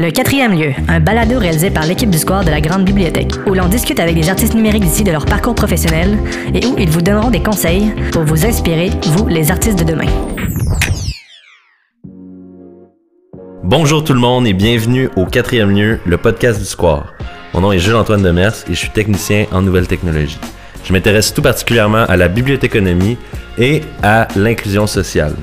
Le quatrième lieu, un balado réalisé par l'équipe du Square de la Grande Bibliothèque, où l'on discute avec des artistes numériques d'ici de leur parcours professionnel et où ils vous donneront des conseils pour vous inspirer, vous, les artistes de demain. Bonjour tout le monde et bienvenue au quatrième lieu, le podcast du Square. Mon nom est Jules-Antoine Demers et je suis technicien en nouvelles technologies. Je m'intéresse tout particulièrement à la bibliothéconomie et à l'inclusion sociale.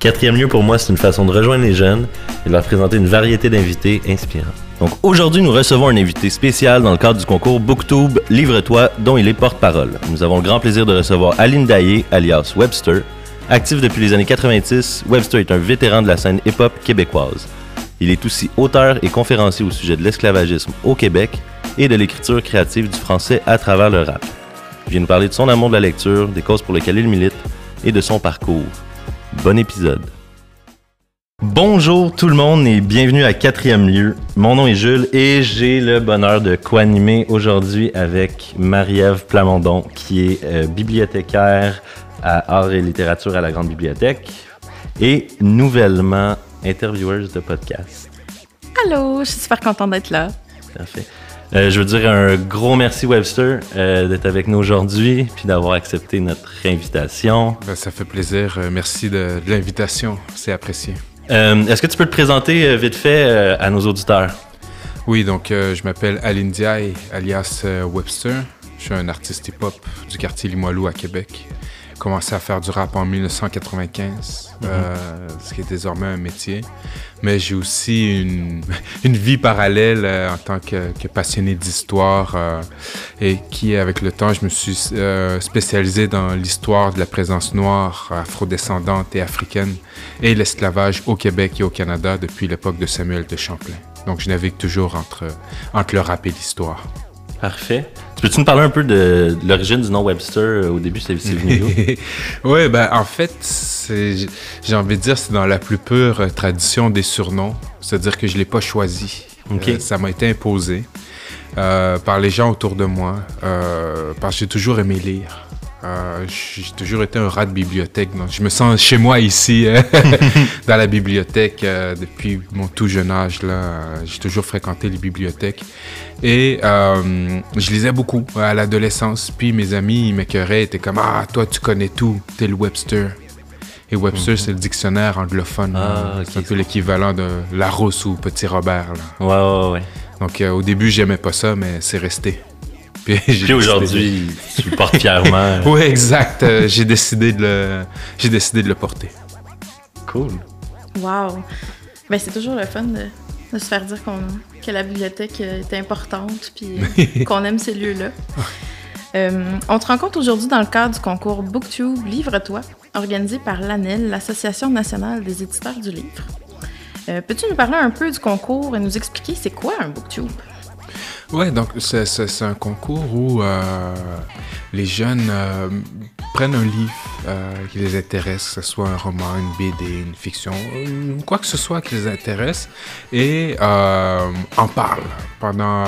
Quatrième lieu pour moi, c'est une façon de rejoindre les jeunes et de leur présenter une variété d'invités inspirants. Donc aujourd'hui, nous recevons un invité spécial dans le cadre du concours Booktube Livre-toi, dont il est porte-parole. Nous avons le grand plaisir de recevoir Aline Daillé, alias Webster. Actif depuis les années 90, Webster est un vétéran de la scène hip-hop québécoise. Il est aussi auteur et conférencier au sujet de l'esclavagisme au Québec et de l'écriture créative du français à travers le rap. Il vient nous parler de son amour de la lecture, des causes pour lesquelles il milite et de son parcours. Bon épisode. Bonjour tout le monde et bienvenue à quatrième lieu. Mon nom est Jules et j'ai le bonheur de co-animer aujourd'hui avec Marie-Ève Plamondon qui est euh, bibliothécaire à art et littérature à la Grande Bibliothèque et nouvellement intervieweuse de podcast. Allô, je suis super contente d'être là. Parfait. Euh, je veux dire un gros merci Webster euh, d'être avec nous aujourd'hui puis d'avoir accepté notre invitation. Ben, ça fait plaisir. Euh, merci de, de l'invitation. C'est apprécié. Est-ce que tu peux te présenter vite fait à nos auditeurs? Oui, donc je m'appelle Aline Diaye, alias Webster. Je suis un artiste hip-hop du quartier Limoilou à Québec commencé à faire du rap en 1995, mhm. euh, ce qui est désormais un métier. Mais j'ai aussi une, une, vie parallèle euh, en tant que, passionné d'histoire euh, et qui, avec le temps, je me suis spécialisé dans l'histoire de la présence noire, afrodescendante et africaine et l'esclavage au Québec et au Canada depuis l'époque de Samuel de Champlain. Donc je navigue toujours entre, entre le rap et l'histoire. Parfait. Peux-tu nous parler un peu de, l'origine du nom Webster euh, au début, c'est venu Oui, ben en fait, j'ai envie de dire, c'est dans la plus pure tradition des surnoms. C'est-à-dire que je ne l'ai pas choisi. Euh, ça m'a été imposé euh, par les gens autour de moi, parce que j'ai toujours aimé lire. Euh, j'ai toujours été un rat de bibliothèque. Donc je me sens chez moi ici, euh, dans la bibliothèque, euh, depuis mon tout jeune âge. Là, j'ai toujours fréquenté les bibliothèques. Et je lisais beaucoup à l'adolescence. Puis mes amis, ils m'écœuraient, étaient comme Ah, toi, tu connais tout, t'es le Webster. Et Webster, mhm. c'est le dictionnaire anglophone. Ah, c'est un peu l'équivalent de Larousse ou Petit Robert. Ouais, ouais, ouais. Donc au début, j'aimais pas ça, mais c'est resté. Puis, aujourd'hui, tu le portes fièrement. oui, exact. Euh, j'ai décidé de le, j'ai décidé de le porter. Cool. Wow. Ben, c'est toujours le fun de, se faire dire qu'on, que la bibliothèque est importante puis qu'on aime ces lieux-là. Euh, on te rencontre aujourd'hui dans le cadre du concours Booktube Livre-toi, organisé par l'ANEL, l'Association nationale des éditeurs du livre. Euh, peux-tu nous parler un peu du concours et nous expliquer c'est quoi un Booktube? Ouais, donc c'est un concours où euh, les jeunes euh, prennent un livre euh, qui les intéresse, que ce soit un roman, une BD, une fiction, quoi que ce soit qui les intéresse, et en parlent pendant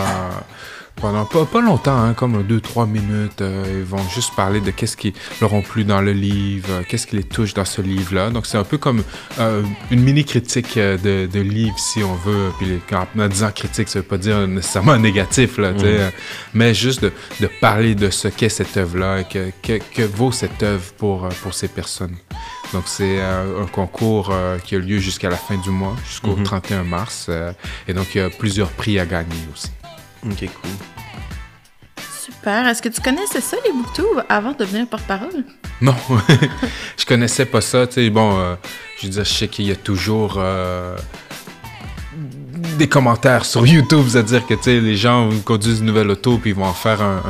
pendant pas, pas longtemps, hein, comme deux, trois minutes. Euh, ils vont juste parler de qu'est-ce qui leur ont plu dans le livre, euh, qu'est-ce qui les touche dans ce livre-là. Donc, c'est un peu comme euh, une mini-critique de, de, livre, si on veut. Puis, en disant critique, ça veut pas dire nécessairement négatif, là, mm. mais juste de, de, parler de ce qu'est cette œuvre-là et que, que, que, vaut cette œuvre pour, pour ces personnes. Donc, c'est un concours qui a lieu jusqu'à la fin du mois, jusqu'au 31 mm-hmm. mars. et donc, il y a plusieurs prix à gagner aussi. Ok, cool. Est-ce que tu connaissais ça, les booktubes, avant de devenir porte-parole? Non, je connaissais pas ça. Tu sais, bon, euh, je veux dire, je sais qu'il y a toujours euh, des commentaires sur YouTube, c'est-à-dire que les gens conduisent une nouvelle auto puis ils vont en faire un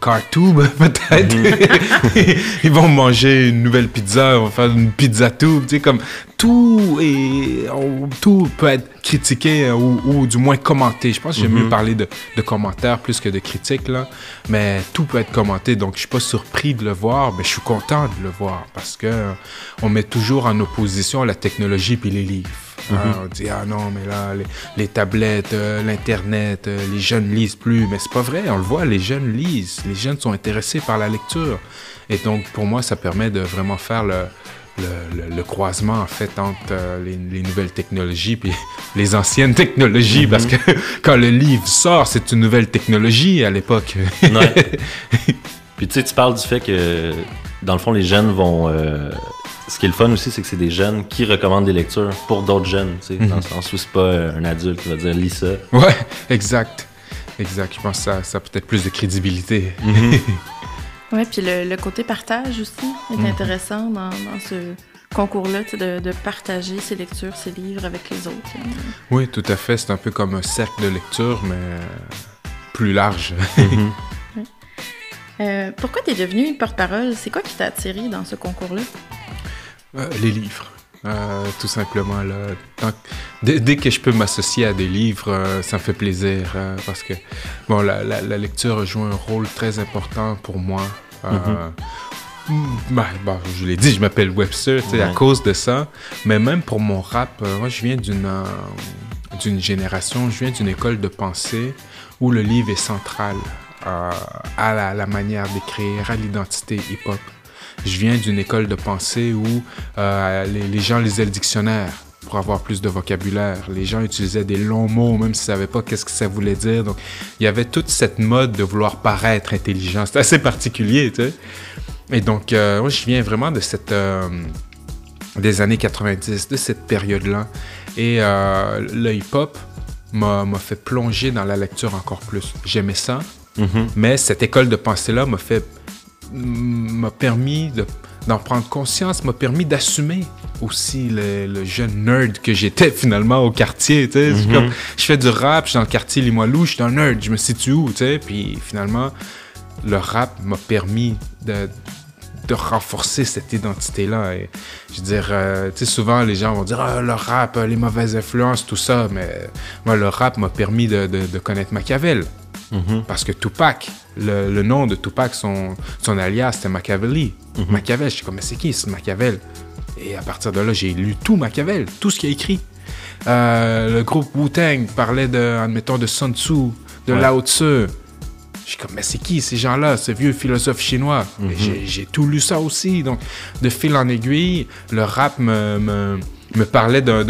cartube peut-être. Mhm. ils vont manger une nouvelle pizza, ils vont faire une pizza tube, tu sais, comme tout et tout peut être critiqué euh, ou, du moins commenté. Je pense que j'aime mieux mhm. parler de, commentaires plus que de critiques là, mais tout peut être commenté. Donc je suis pas surpris de le voir, mais je suis content de le voir parce que on met toujours en opposition la technologie puis les livres. Mhm. Ah, on dit, ah non, mais là, les, tablettes, euh, l'Internet, euh, les jeunes lisent plus. Mais c'est pas vrai, on le voit, les jeunes lisent. Les jeunes sont intéressés par la lecture. Et donc, pour moi, ça permet de vraiment faire le, le, le, croisement en fait entre euh, les, les, nouvelles technologies puis les anciennes technologies parce que quand le livre sort c'est une nouvelle technologie à l'époque. ouais. Puis tu sais tu parles du fait que dans le fond les jeunes vont euh, ce qui est le fun aussi c'est que c'est des jeunes qui recommandent des lectures pour d'autres jeunes tu sais dans le sens où c'est pas un adulte qui va dire lis ça. Ouais exact exact je pense que ça ça a peut-être plus de crédibilité. Oui, puis le, le, côté partage aussi est Mhm. intéressant dans, dans ce concours-là, de, de partager ses lectures, ses livres avec les autres. hein. Oui, tout à fait. C'est un peu comme un cercle de lecture, mais euh, plus large. Euh, pourquoi tu es devenu porte-parole? C'est quoi qui t'a attiré dans ce concours-là? Euh, les livres. Euh, tout simplement. Là. Tant que- dès, dès que je peux m'associer à des livres, euh, ça me fait plaisir. euh, parce que bon, la, la- la lecture joue un rôle très important pour moi. Euh, ben, bon, je l'ai dit, je m'appelle Webster tu sais, à Ouais. cause de ça. Mais même pour mon rap, moi, je viens d'une d'une génération, je viens d'une école de pensée où le livre est central à la, la manière d'écrire, à l'identité hip-hop. Je viens d'une école de pensée où euh, les, les gens lisaient le dictionnaire pour avoir plus de vocabulaire. Les gens utilisaient des longs mots, même s'ils ne savaient pas qu'est-ce que ça voulait dire. Donc, il y avait toute cette mode de vouloir paraître intelligent. C'est assez particulier, tu sais. Et donc, euh, moi, je viens vraiment de cette... euh, des années 90, de cette période-là. Et euh, le hip-hop m'a fait plonger dans la lecture encore plus. J'aimais ça, Mhm. mais cette école de pensée-là m'a fait m'a permis de- d'en prendre conscience, m'a permis d'assumer aussi le, le jeune nerd que j'étais finalement au quartier. Mhm. comme, je fais du rap, je suis dans le quartier Limoilou, je suis un nerd, je me situe où. Puis finalement, le rap m'a permis de, de renforcer cette identité-là. Je veux dire, euh, tu sais, souvent les gens vont dire ah, le rap, euh, les mauvaises influences, tout ça. Mais euh, moi, le rap m'a permis de, de- de connaître Machiavel. Mhm. Parce que Tupac, le, le nom de Tupac, son, son alias, c'était Machiavelli. Machiavel, je suis comme, mais c'est qui ce Machiavel? Et à partir de là, j'ai lu tout Machiavel, tout ce qu'il a écrit. Euh, le groupe Wu-Tang parlait de, admettons, de Sun Tzu, de Ouais. Lao Tzu. Je suis comme, mais c'est qui ces gens-là, ces vieux philosophes chinois? Et j'ai- J'ai tout lu ça aussi. Donc, de fil en aiguille, le rap me, me, me parlait d'un-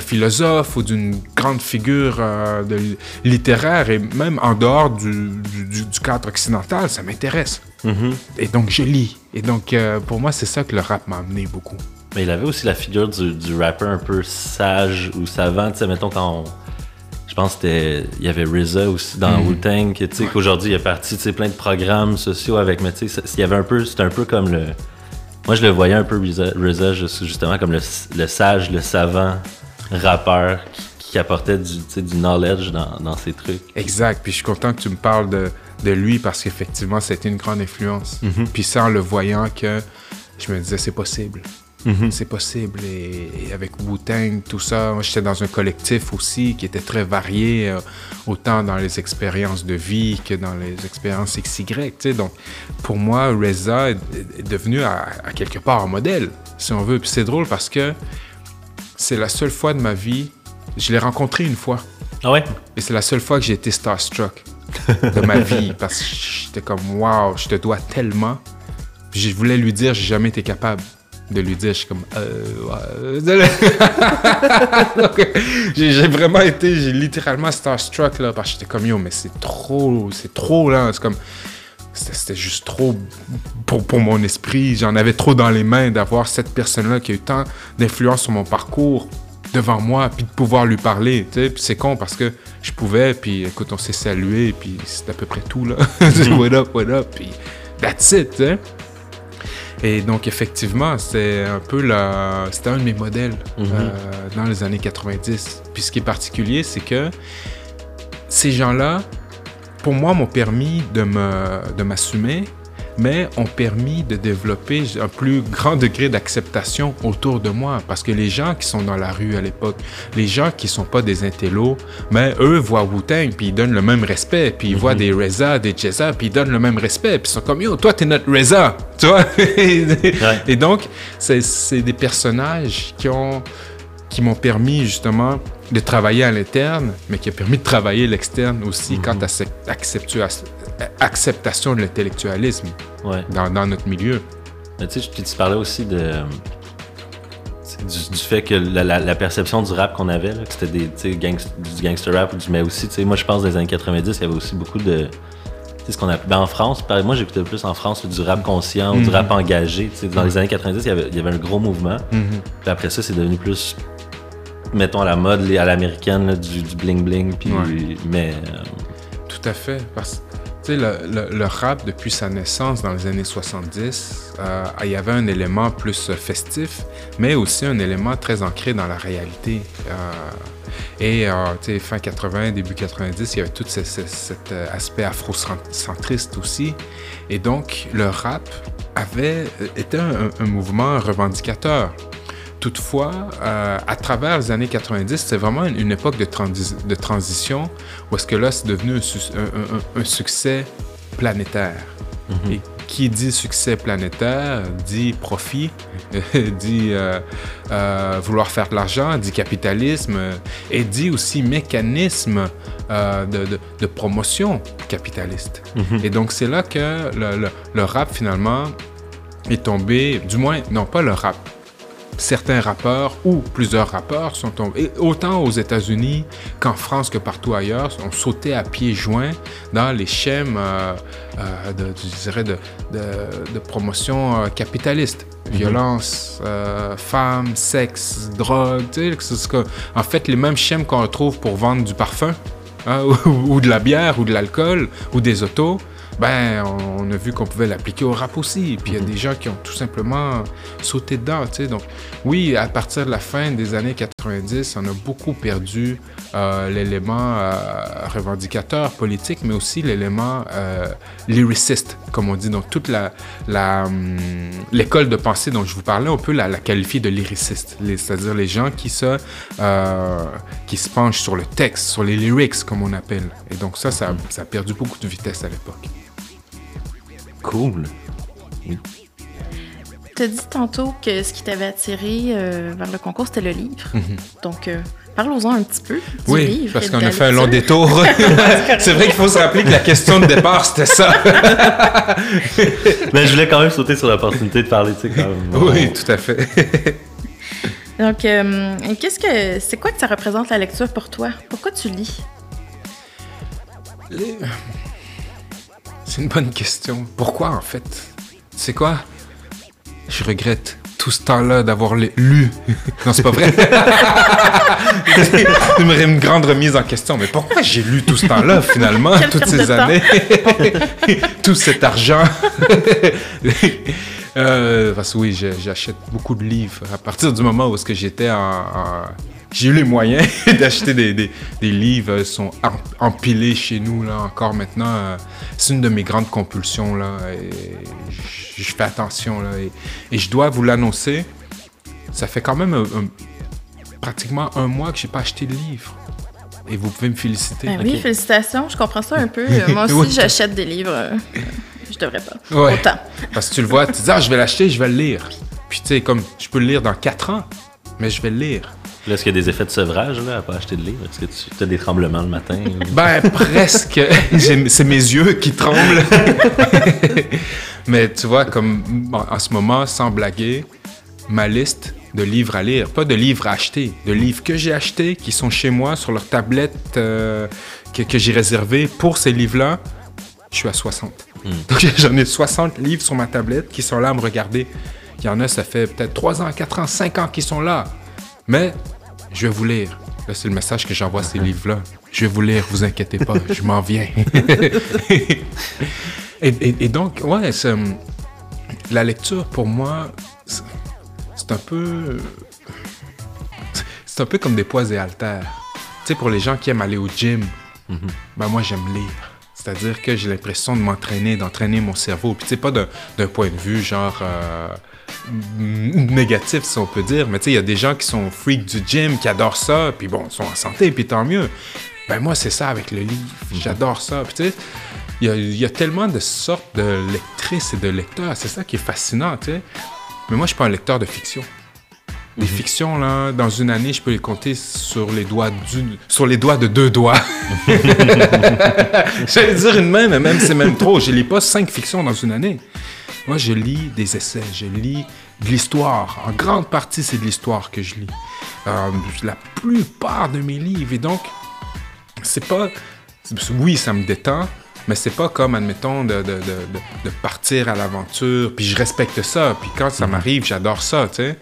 philosophe ou d'une grande figure euh, de, littéraire. Et même en dehors du, du, du- du cadre occidental, ça m'intéresse. Mhm. Et donc, je lis. Et donc, euh, pour moi, c'est ça que le rap m'a amené beaucoup. Mais il avait aussi la figure du, du rappeur un peu sage ou savant, tu sais, mettons quand on- Je pense que c'était. Il y avait RZA aussi dans Mhm. Wu-Tang, que, tu sais, qu'aujourd'hui il est parti, tu sais, plein de programmes sociaux avec, mais tu sais, il y avait un peu. C'était un peu comme le. Moi, je le voyais un peu RZA, RZA, juste- justement, comme le, le sage, le savant rappeur qui, qui apportait du, knowledge dans, dans ses trucs. Exact. Puis je suis content que tu me parles de, de lui parce qu'effectivement, été une grande influence. Puis ça, en le voyant que je me disais, c'est possible. C'est possible. Et, et avec Wu-Tang, tout ça, j'étais dans un collectif aussi qui était très varié, euh, autant dans les expériences de vie que dans les expériences XY. Donc, pour moi, Reza est, est devenu à, à quelque part un modèle, si on veut. Puis c'est drôle parce que c'est la seule fois de ma vie, je l'ai rencontré une fois. Ah ouais? Et c'est la seule fois que j'ai été starstruck de ma vie parce que j'étais comme waouh, je te dois tellement. Puis je voulais lui dire, j'ai jamais été capable de lui dire, je suis comme euh, ouais. Donc, j'ai vraiment été, j'ai littéralement starstruck là parce que j'étais comme yo, mais c'est trop, c'est trop là, c'est comme c'était juste trop pour, pour mon esprit. J'en avais trop dans les mains d'avoir cette personne-là qui a eu tant d'influence sur mon parcours devant moi, puis de pouvoir lui parler. tu sais. C'est con parce que je pouvais, puis écoute, on s'est salué, puis c'est à peu près tout, là. what up, what up, puis that's it, tu sais. Et donc, effectivement, c'était un peu la... C'était un de mes modèles euh, dans les années 90. Puis ce qui est particulier, c'est que ces gens-là, pour moi, m'ont permis de me de m'assumer, mais ont permis de développer un plus grand degré d'acceptation autour de moi. Parce que les gens qui sont dans la rue à l'époque, les gens qui sont pas des intellos, mais eux voient Wu-Tang, puis ils donnent le même respect, puis ils voient des Reza, des Jezza, puis ils donnent le même respect, puis ils sont comme, yo, toi, t'es notre Reza, tu vois? Et donc, c'est c'est des personnages qui ont qui m'ont permis justement de travailler à l'interne, mais qui a permis de travailler l'externe aussi quant à cette acceptua- acceptation de l'intellectualisme Ouais. dans, dans notre milieu. Mais tu sais, tu parlais aussi de. du, fait que la, la- la perception du rap qu'on avait, là, que c'était des, du gangster rap, ou du- mais aussi, moi je pense dans les années 90, il y avait aussi beaucoup de. Ce qu'on appelle. Ben, en France, par- moi j'écoutais plus en France du rap conscient ou du Mhm. rap engagé. Dans les années 90, il y avait, il y avait un gros mouvement. Mhm. Puis après ça, c'est devenu plus, mettons, à la mode, à l'américaine, du, du bling-bling. Puis, Ouais. mais. euh, Tout à fait. Parce le, le- le rap, depuis sa naissance dans les années 70, euh, il y avait un élément plus euh, festif, mais aussi un élément très ancré dans la réalité. Et euh, fin 80, début 90, il y avait tout ce- ce- cet aspect afrocentriste aussi. Et donc, le rap avait, était un, un mouvement revendicateur. Toutefois, euh, à travers les années 90, c'est vraiment une, une époque de, transi- de transition où est-ce que là, c'est devenu un, su- un- un- un succès planétaire. Et qui dit succès planétaire dit profit, dit euh, euh, vouloir faire de l'argent, dit capitalisme et dit aussi mécanisme euh, de, de- de promotion capitaliste. Et donc c'est là que le, le- le rap finalement est tombé, du moins, non pas le rap, certains rappeurs ou plusieurs rappeurs sont tombés, autant aux États-Unis qu'en France que partout ailleurs, ont sauté à pieds joints dans les schèmes euh, euh, de, je dirais de, de- de promotion euh, capitaliste. Violence, euh, femmes, sexe, drogue, tu sais, que en fait les mêmes schèmes qu'on retrouve pour vendre du parfum hein, ou, ou de la bière ou de l'alcool ou des autos. Ben, on, a vu qu'on pouvait l'appliquer au rap aussi. Puis il y a des gens qui ont tout simplement sauté dedans. Donc, oui, à partir de la fin des années 90, on a beaucoup perdu euh, l'élément euh, revendicateur politique, mais aussi l'élément euh, lyriciste, comme on dit. Donc, toute hum, l'école de pensée dont je vous parlais, on peut la, qualifier de lyriciste. C'est-à-dire les gens qui se, penchent sur le texte, sur les lyrics, comme on appelle. Et donc, ça, ça a perdu beaucoup de vitesse à l'époque. Cool. Tu as dit tantôt que ce qui t'avait attiré euh, vers le concours, c'était le livre. Donc, euh, parlons-en un petit peu du Oui, livre. parce qu'on a fait un long détour. c'est vrai qu'il faut se rappeler que la question de départ, c'était ça. Mais je voulais quand même sauter sur l'opportunité de parler, tu sais, quand même. oui, tout à fait. Donc, euh, qu'est-ce que c'est quoi que ça représente la lecture pour toi? Pourquoi tu lis? Les- une bonne question. Pourquoi, en fait? C'est quoi? Je regrette tout ce temps-là d'avoir lu. non, c'est pas vrai. Me une grande remise en question. Mais pourquoi j'ai lu tout ce temps-là, finalement, Quelle toutes ces années? tout cet argent? Euh, parce que oui, j'achète beaucoup de livres. À partir du moment où est-ce que j'étais en... en- J'ai eu les moyens d'acheter des, des- des livres, ils sont em- empilés chez nous là encore maintenant. euh, C'est une de mes grandes compulsions là. Et je, fais attention là. Et, et je dois vous l'annoncer, ça fait quand même un- un- pratiquement un mois que j'ai pas acheté de livre. Et vous pouvez me féliciter. Ben Oui, félicitations, je comprends ça un peu. Euh, Moi aussi, Oui. j'achète des livres. euh, je devrais pas. Ouais. Autant. Parce que tu le vois, tu dis, ah, je vais l'acheter, je vais le lire. Puis tu sais, comme, je peux le lire dans 4 ans, mais je vais le lire. Est-ce qu'il y a des effets de sevrage, là, à pas acheter de livres? Est-ce que tu as des tremblements le matin? ou- Ben, presque. C'est mes yeux qui tremblent. mais tu vois, comme en ce moment, sans blaguer, ma liste de livres à lire, pas de livres à acheter, de livres que j'ai achetés, qui sont chez moi sur leur tablette euh, que, que j'ai réservé pour ces livres-là, je suis à 60. Donc j'en ai 60 livres sur ma tablette qui sont là à me regarder. Il y en a, ça fait peut-être 3 ans, 4 ans, 5 ans qu'ils sont là. Mais je vais vous lire. Là, c'est le message que j'envoie à ces livres-là. Je vais vous lire, vous inquiétez pas, je m'en viens. et, et- et donc, ouais, c'est, hum, la lecture pour moi, c'est un peu. C'est un peu comme des poids et haltères. Tu sais, pour les gens qui aiment aller au gym, ben moi, j'aime lire. C'est-à-dire que j'ai l'impression de m'entraîner, d'entraîner mon cerveau. Puis, tu sais, pas d'un point de vue genre euh, négatif, si on peut dire, mais tu sais, il y a des gens qui sont freaks du gym, qui adorent ça, puis bon, ils sont en santé, puis tant mieux. Ben, moi, c'est ça avec le livre. J'adore ça. Puis, tu sais, il y a, il y a tellement de sortes de lectrices et de lecteurs. C'est ça qui est fascinant, tu sais. Mais moi, je suis pas un lecteur de fiction. Des fictions, là, dans une année, je peux les compter sur les doigts, d'une- sur les doigts de deux doigts. J'allais dire une main, mais même c'est même trop. Je lis pas cinq fictions dans une année. Moi, je lis des essais, je lis de l'histoire. En grande partie, c'est de l'histoire que je lis. Euh, la plupart de mes livres. Et donc, c'est pas. Oui, ça me détend, mais c'est pas comme, admettons, de, de, de, de partir à l'aventure. Puis je respecte ça. Puis quand ça m'arrive, j'adore ça, tu sais.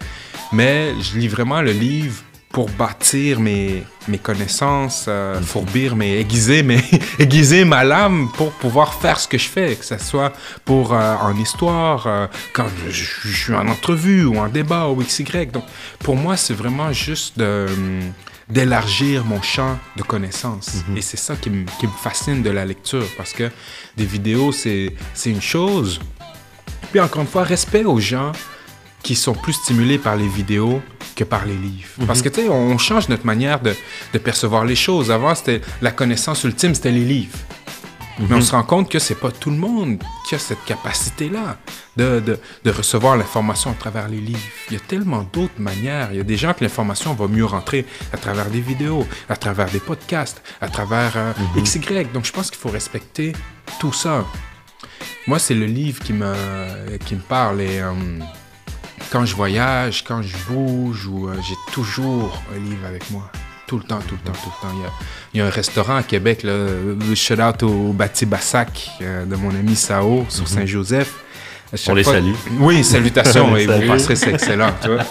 Mais je lis vraiment le livre pour bâtir mes, mes connaissanses, euh, fourbir mes, aiguiser, mes, aiguiser ma lame pour pouvoir faire ce que je fais, que ce soit pour euh, en histoire, euh, quand je, je, suis en entrevue ou en débat ou XY. Donc, pour moi, c'est vraiment juste de, d'élargir mon champ de connaissances. Et c'est ça qui me, qui me fascine de la lecture, parce que des vidéos, c'est, c'est une chose. Puis encore une fois, respect aux gens qui sont plus stimulés par les vidéos que par les livres. Parce que, tu sais, on change notre manière de, de, percevoir les choses. Avant, c'était la connaissance ultime, c'était les livres. Mais on se rend compte que c'est pas tout le monde qui a cette capacité-là de, de, de, recevoir l'information à travers les livres. Il y a tellement d'autres manières. Il y a des gens que l'information va mieux rentrer à travers des vidéos, à travers des podcasts, à travers euh, mm -hmm. XY. Donc, je pense qu'il faut respecter tout ça. Moi, c'est le livre qui me, qui me parle et... Euh, quand je voyage, quand je bouge, ou euh, j'ai toujours un livre avec moi. Tout le temps, tout le temps, tout le temps. Il y a, il y a un restaurant à Québec, là, shout out au Bati Bassac euh, de mon ami Sao sur mm -hmm. Saint-Joseph. On les fois... salue. Oui, salutations, et vous passerez, c'est excellent. Tu vois?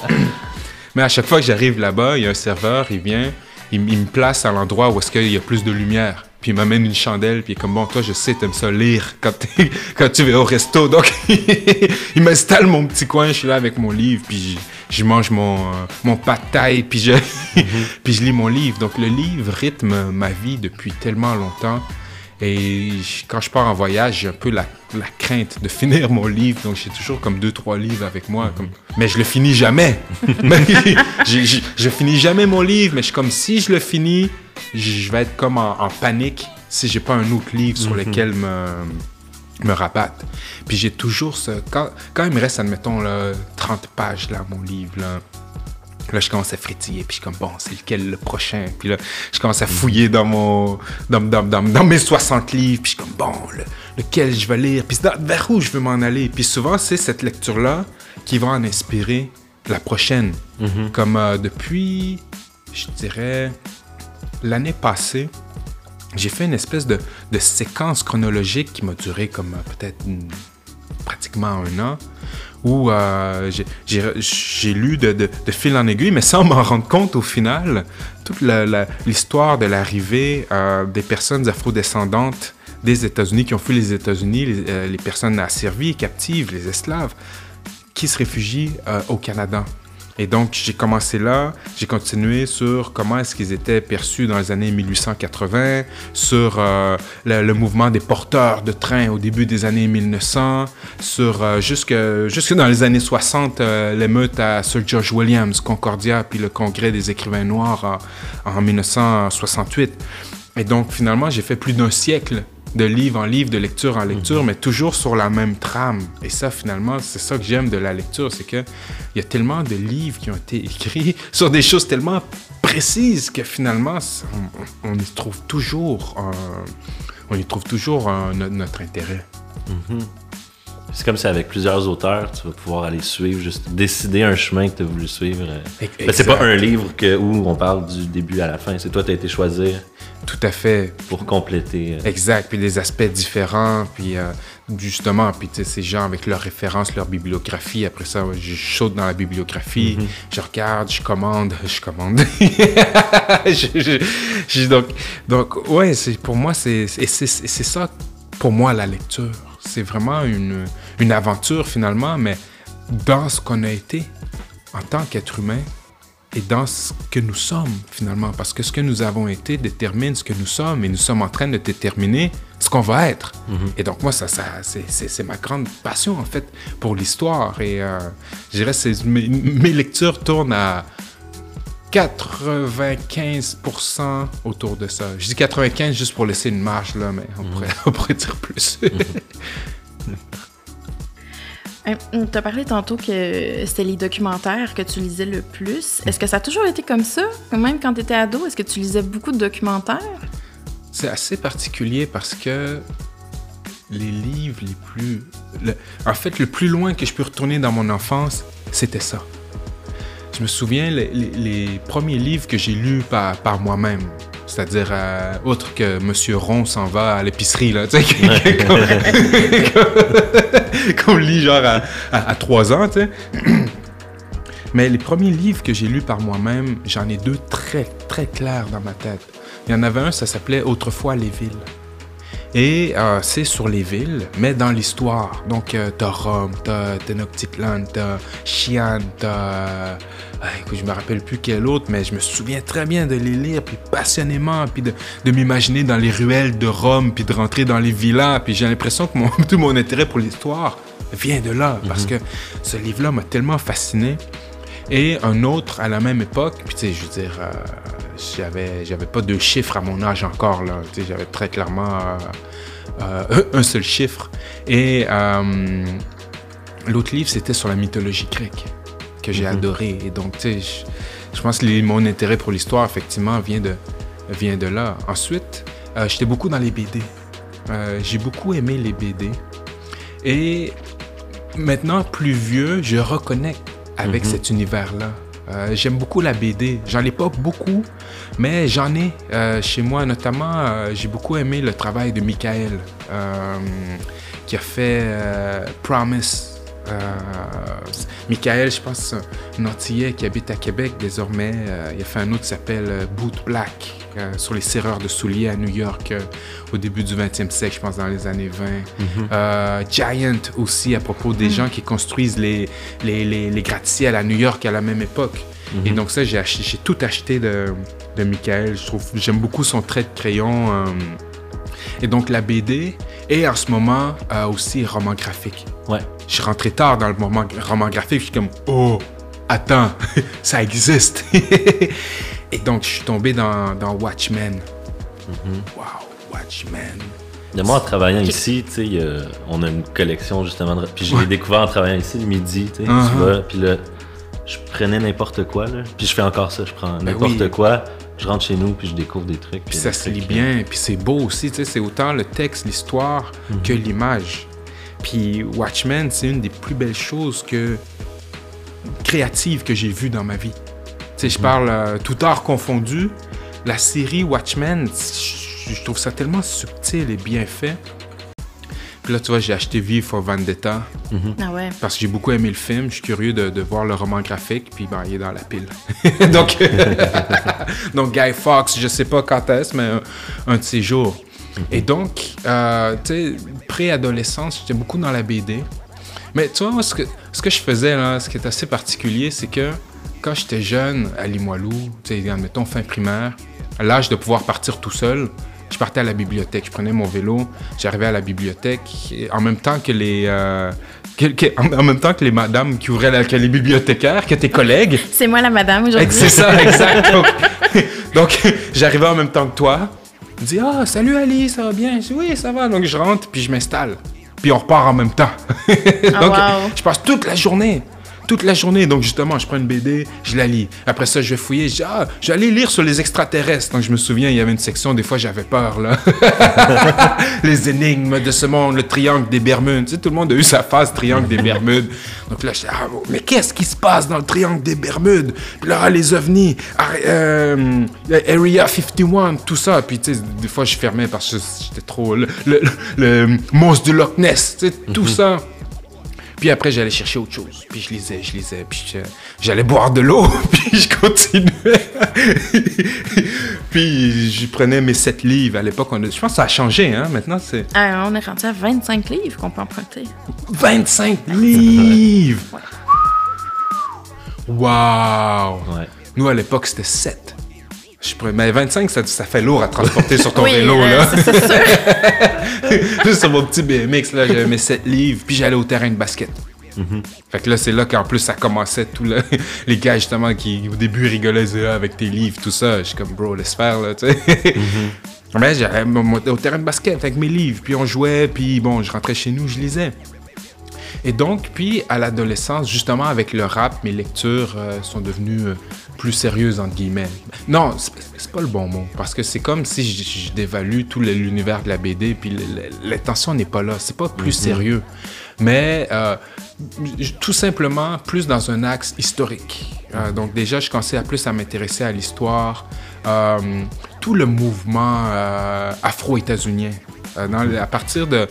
Mais à chaque fois que j'arrive là-bas, il y a un serveur, il vient, il, il me place à l'endroit où est-ce qu'il y a plus de lumière puis il m'amène une chandelle, puis il est comme, bon, toi, je sais, t'aimes ça lire quand, quand tu vas au resto. Donc, il m'installe mon petit coin, je suis là avec mon livre, puis je, mange mon, euh, mon puis je, puis je lis mon livre. Donc, le livre rythme ma vie depuis tellement longtemps. Et quand je pars en voyage, j'ai un peu la, la, crainte de finir mon livre. Donc, j'ai toujours comme deux, trois livres avec moi. Comme... Mais je le finis jamais. je, je, je, finis jamais mon livre, mais je suis comme si je le finis, je vais être comme en, en panique si j'ai pas un autre livre sur mm -hmm. lequel me, me rabattre. Puis j'ai toujours ce... Quand, quand il me reste, admettons, là, 30 pages, là, mon livre, là, Là, je commence à frétiller, puis je suis comme, bon, c'est lequel le prochain? Puis là, je commence à fouiller dans mon, dans, dans, dans, dans mes 60 livres, puis je suis comme, bon, le, lequel je vais lire? Puis vers où je veux m'en aller? Puis souvent, c'est cette lecture-là qui va en inspirer la prochaine. Mm -hmm. Comme euh, depuis, je dirais, l'année passée, j'ai fait une espèce de, séquence chronologique qui m'a duré comme euh, peut-être pratiquement un an, où euh, j'ai lu de, de, fil en aiguille, mais sans m'en rendre compte au final, toute l'histoire de l'arrivée euh, des personnes afrodescendantes des États-Unis qui ont fui les États-Unis, les, personnes asservies, captives, les esclaves, qui se réfugient au Canada. Et donc, j'ai commencé là, j'ai continué sur comment est-ce qu'ils étaient perçus dans les années 1880, sur euh, le, mouvement des porteurs de train au début des années 1900, sur euh, jusque, jusque dans les années 60, euh, l'émeute à Sir George Williams, Concordia, puis le congrès des écrivains noirs en 1968. Et donc, finalement, j'ai fait plus d'un siècle de livre en livre, de lecture en lecture, mmh. mais toujours sur la même trame. Et ça, finalement, c'est ça que j'aime de la lecture, c'est qu'il y a tellement de livres qui ont été écrits sur des choses tellement précises que finalement, on, on y trouve toujours, euh, on y trouve toujours euh, notre, notre, intérêt. Mmh. C'est comme si avec plusieurs auteurs, tu vas pouvoir aller suivre, juste décider un chemin que tu as voulu suivre. Ben, c'est pas un livre que, où on parle du début à la fin, c'est toi qui as été choisir. Tout à fait. Pour compléter. Euh... Exact. Puis des aspects différents. Puis euh, justement, puis ces gens avec leurs références, leur bibliographie. Après ça, je saute dans la bibliographie, mm -hmm. je regarde, je commande, je commande. je, je, je, donc, donc, ouais, pour moi, c'est ça, pour moi, la lecture. C'est vraiment une, une aventure finalement, mais dans ce qu'on a été en tant qu'être humain, et dans ce que nous sommes finalement, parce que ce que nous avons été détermine ce que nous sommes et nous sommes en train de déterminer ce qu'on va être. Mm -hmm. Et donc moi, ça, ça c'est ma grande passion en fait pour l'histoire. Et euh, je dirais que mes, mes lectures tournent à 95% autour de ça. Je dis 95 juste pour laisser une marge là, mais on, -hmm. pourrait, on pourrait dire plus. Mm -hmm. Tu as parlé tantôt que c'était les documentaires que tu lisais le plus. Est-ce que ça a toujours été comme ça? Même quand tu étais ado, est-ce que tu lisais beaucoup de documentaires? C'est assez particulier parce que les livres les plus... le- en fait, le plus loin que je peux retourner dans mon enfance, c'était ça. Je me souviens les, les- les premiers livres que j'ai lus par, par moi-même. C'est-à-dire, euh, autre que Monsieur Ron s'en va à l'épicerie, là, tu sais, qu'on- lit genre à, à, à 3 ans, tu sais. Mais les premiers livres que j'ai lus par moi-même, j'en ai deux très, très clairs dans ma tête. Il y en avait un, ça s'appelait Autrefois les villes. Et euh, c'est sur les villes, mais dans l'histoire. Donc, euh, t'as Rome, t'as Tenochtitlan, t'as Xi'an, t'as... ah, écoute, je me rappelle plus quel autre, mais je me souviens très bien de les lire, puis passionnément, puis de, de m'imaginer dans les ruelles de Rome, puis de rentrer dans les villas. Puis j'ai l'impression que mon, tout mon intérêt pour l'histoire vient de là, parce que ce livre-là m'a tellement fasciné. Et un autre à la même époque, puis tu sais, je veux dire, euh, j'avais, j'avais pas de chiffres à mon âge encore, là. J'avais très clairement euh, euh, un seul chiffre. Et euh, l'autre livre, c'était sur la mythologie grecque, que j'ai adoré. Et donc, tu sais, je, pense que les- mon intérêt pour l'histoire, effectivement, vient de, vient de là. Ensuite, j'étais beaucoup dans les BD. J'ai beaucoup aimé les BD. Et maintenant, plus vieux, je reconnecte avec Mhm. cet univers-là. Euh, J'aime beaucoup la BD. J'en ai pas beaucoup, mais j'en ai euh, chez moi. Notamment, euh, j'ai beaucoup aimé le travail de Michael, euh, qui a fait euh, Promise. Euh, Michael, je pense, un Antillais qui habite à Québec désormais. Euh, il a fait un autre qui s'appelle Boot Black, euh, sur les serreurs de souliers à New York euh, au début du 20e siècle, je pense dans les années 20. Euh, Giant aussi, à propos des gens qui construisent les, les, les, les gratte-ciels à New York à la même époque. Et donc ça, j'ai acheté- j'ai tout acheté de, de Michael. Je trouve, j'aime beaucoup son trait de crayon. euh, et donc la BD, et en ce moment euh, aussi roman graphique. Ouais. Je suis rentré tard dans le moment, roman graphique, je suis comme, oh, attends, ça existe. et donc je suis tombé dans, dans Watchmen. Wow, Watchmen. De moi, en travaillant ici, tu sais, a- on a une collection justement. De... Puis je l'ai découvert en travaillant ici le midi, tu sais, Uh-huh. tu vois. Puis là, je prenais n'importe quoi, là. Puis je fais encore ça, je prends n'importe Ben oui. quoi, je rentre chez nous, puis je découvre des trucs. Puis ça se lit bien, puis c'est beau aussi, tu sais, c'est autant le texte, l'histoire que l'image. Puis Watchmen, c'est une des plus belles choses que créatives que j'ai vues dans ma vie. Tu sais, je parle euh, tout art confondu, la série Watchmen, je je trouve ça tellement subtil et bien fait. Puis là, tu vois, j'ai acheté V for Vendetta Ah ouais. parce que j'ai beaucoup aimé le film. Je suis curieux de, de voir le roman graphique, puis ben, il est dans la pile. donc, donc, Guy Fawkes, je sais pas quand est-ce, mais un, un de ces jours. Et donc, euh, tu sais, préadolescence, j'étais beaucoup dans la BD. Mais tu vois, moi, ce que, ce que je faisais, là, ce qui est assez particulier, c'est que quand j'étais jeune à Limoilou, tu sais, admettons fin primaire, à l'âge de pouvoir partir tout seul, je partais à la bibliothèque. Je prenais mon vélo, j'arrivais à la bibliothèque en même temps que les. euh, que- que- en, en même temps que les madames qui ouvraient la, que les bibliothécaires, que tes collègues. C'est moi la madame aujourd'hui. C'est ça, exact. Donc, donc, j'arrivais en même temps que toi. Je dis Ah, salut Ali, ça va bien? Je dis Oui, ça va. Donc, je rentre, puis je m'installe. Puis on repart en même temps. Donc, Ah, wow. je passe toute la journée. Toute la journée. Donc, justement, je prends une BD, je la lis. Après ça, je vais fouiller. Je Ah, aller lire sur les extraterrestres. Donc, je me souviens, il y avait une section, des fois, j'avais peur, là. les énigmes de ce monde, le triangle des Bermudes. Tu sais, tout le monde a eu sa phase triangle des Bermudes. Donc là, je ah, mais qu'est-ce qui se passe dans le triangle des Bermudes? Puis là, les ovnis, euh, Area 51, tout ça. Puis, tu sais, des fois, je fermais parce que j'étais trop... Le, le- le monstre du Loch Ness, tu sais, tout ça. Puis après, j'allais chercher autre chose. Puis je lisais, je lisais. Puis j'allais boire de l'eau. Puis je continuais. puis je prenais mes sept livres. À l'époque, on a- je pense que ça a changé. Hein? Maintenant, c'est Ah, on est rendu à 25 livres qu'on peut emprunter. 25 livres. Waouh! Ouais. Nous, à l'époque, c'était 7. Je prenais, mais 25, ça, ça fait lourd à transporter sur ton Oui, vélo. euh, là. c'est c'est sûr. Juste sur mon petit BMX, là, j'avais mes 7 livres, puis j'allais au terrain de basket. Fait que là, c'est là qu'en plus, ça commençait tout le... les gars, justement, qui au début rigolaient, Ah, avec tes livres, tout ça. Je suis comme, bro, laisse faire, là, tu sais. Mais j'allais au terrain de basket avec mes livres, puis on jouait, puis bon, je rentrais chez nous, je lisais. Et donc, puis à l'adolescence, justement avec le rap, mes lectures euh, sont devenues euh, plus sérieuse, entre guillemets. Non, c'est pas le bon mot, parce que c'est comme si je, je dévalue tout l'univers de la BD, puis l'intention n'est pas là. C'est pas plus sérieux, mais euh, tout simplement plus dans un axe historique. Euh, donc déjà, je commençais à plus à m'intéresser à l'histoire, euh, tout le mouvement afro-états-unien. À partir de...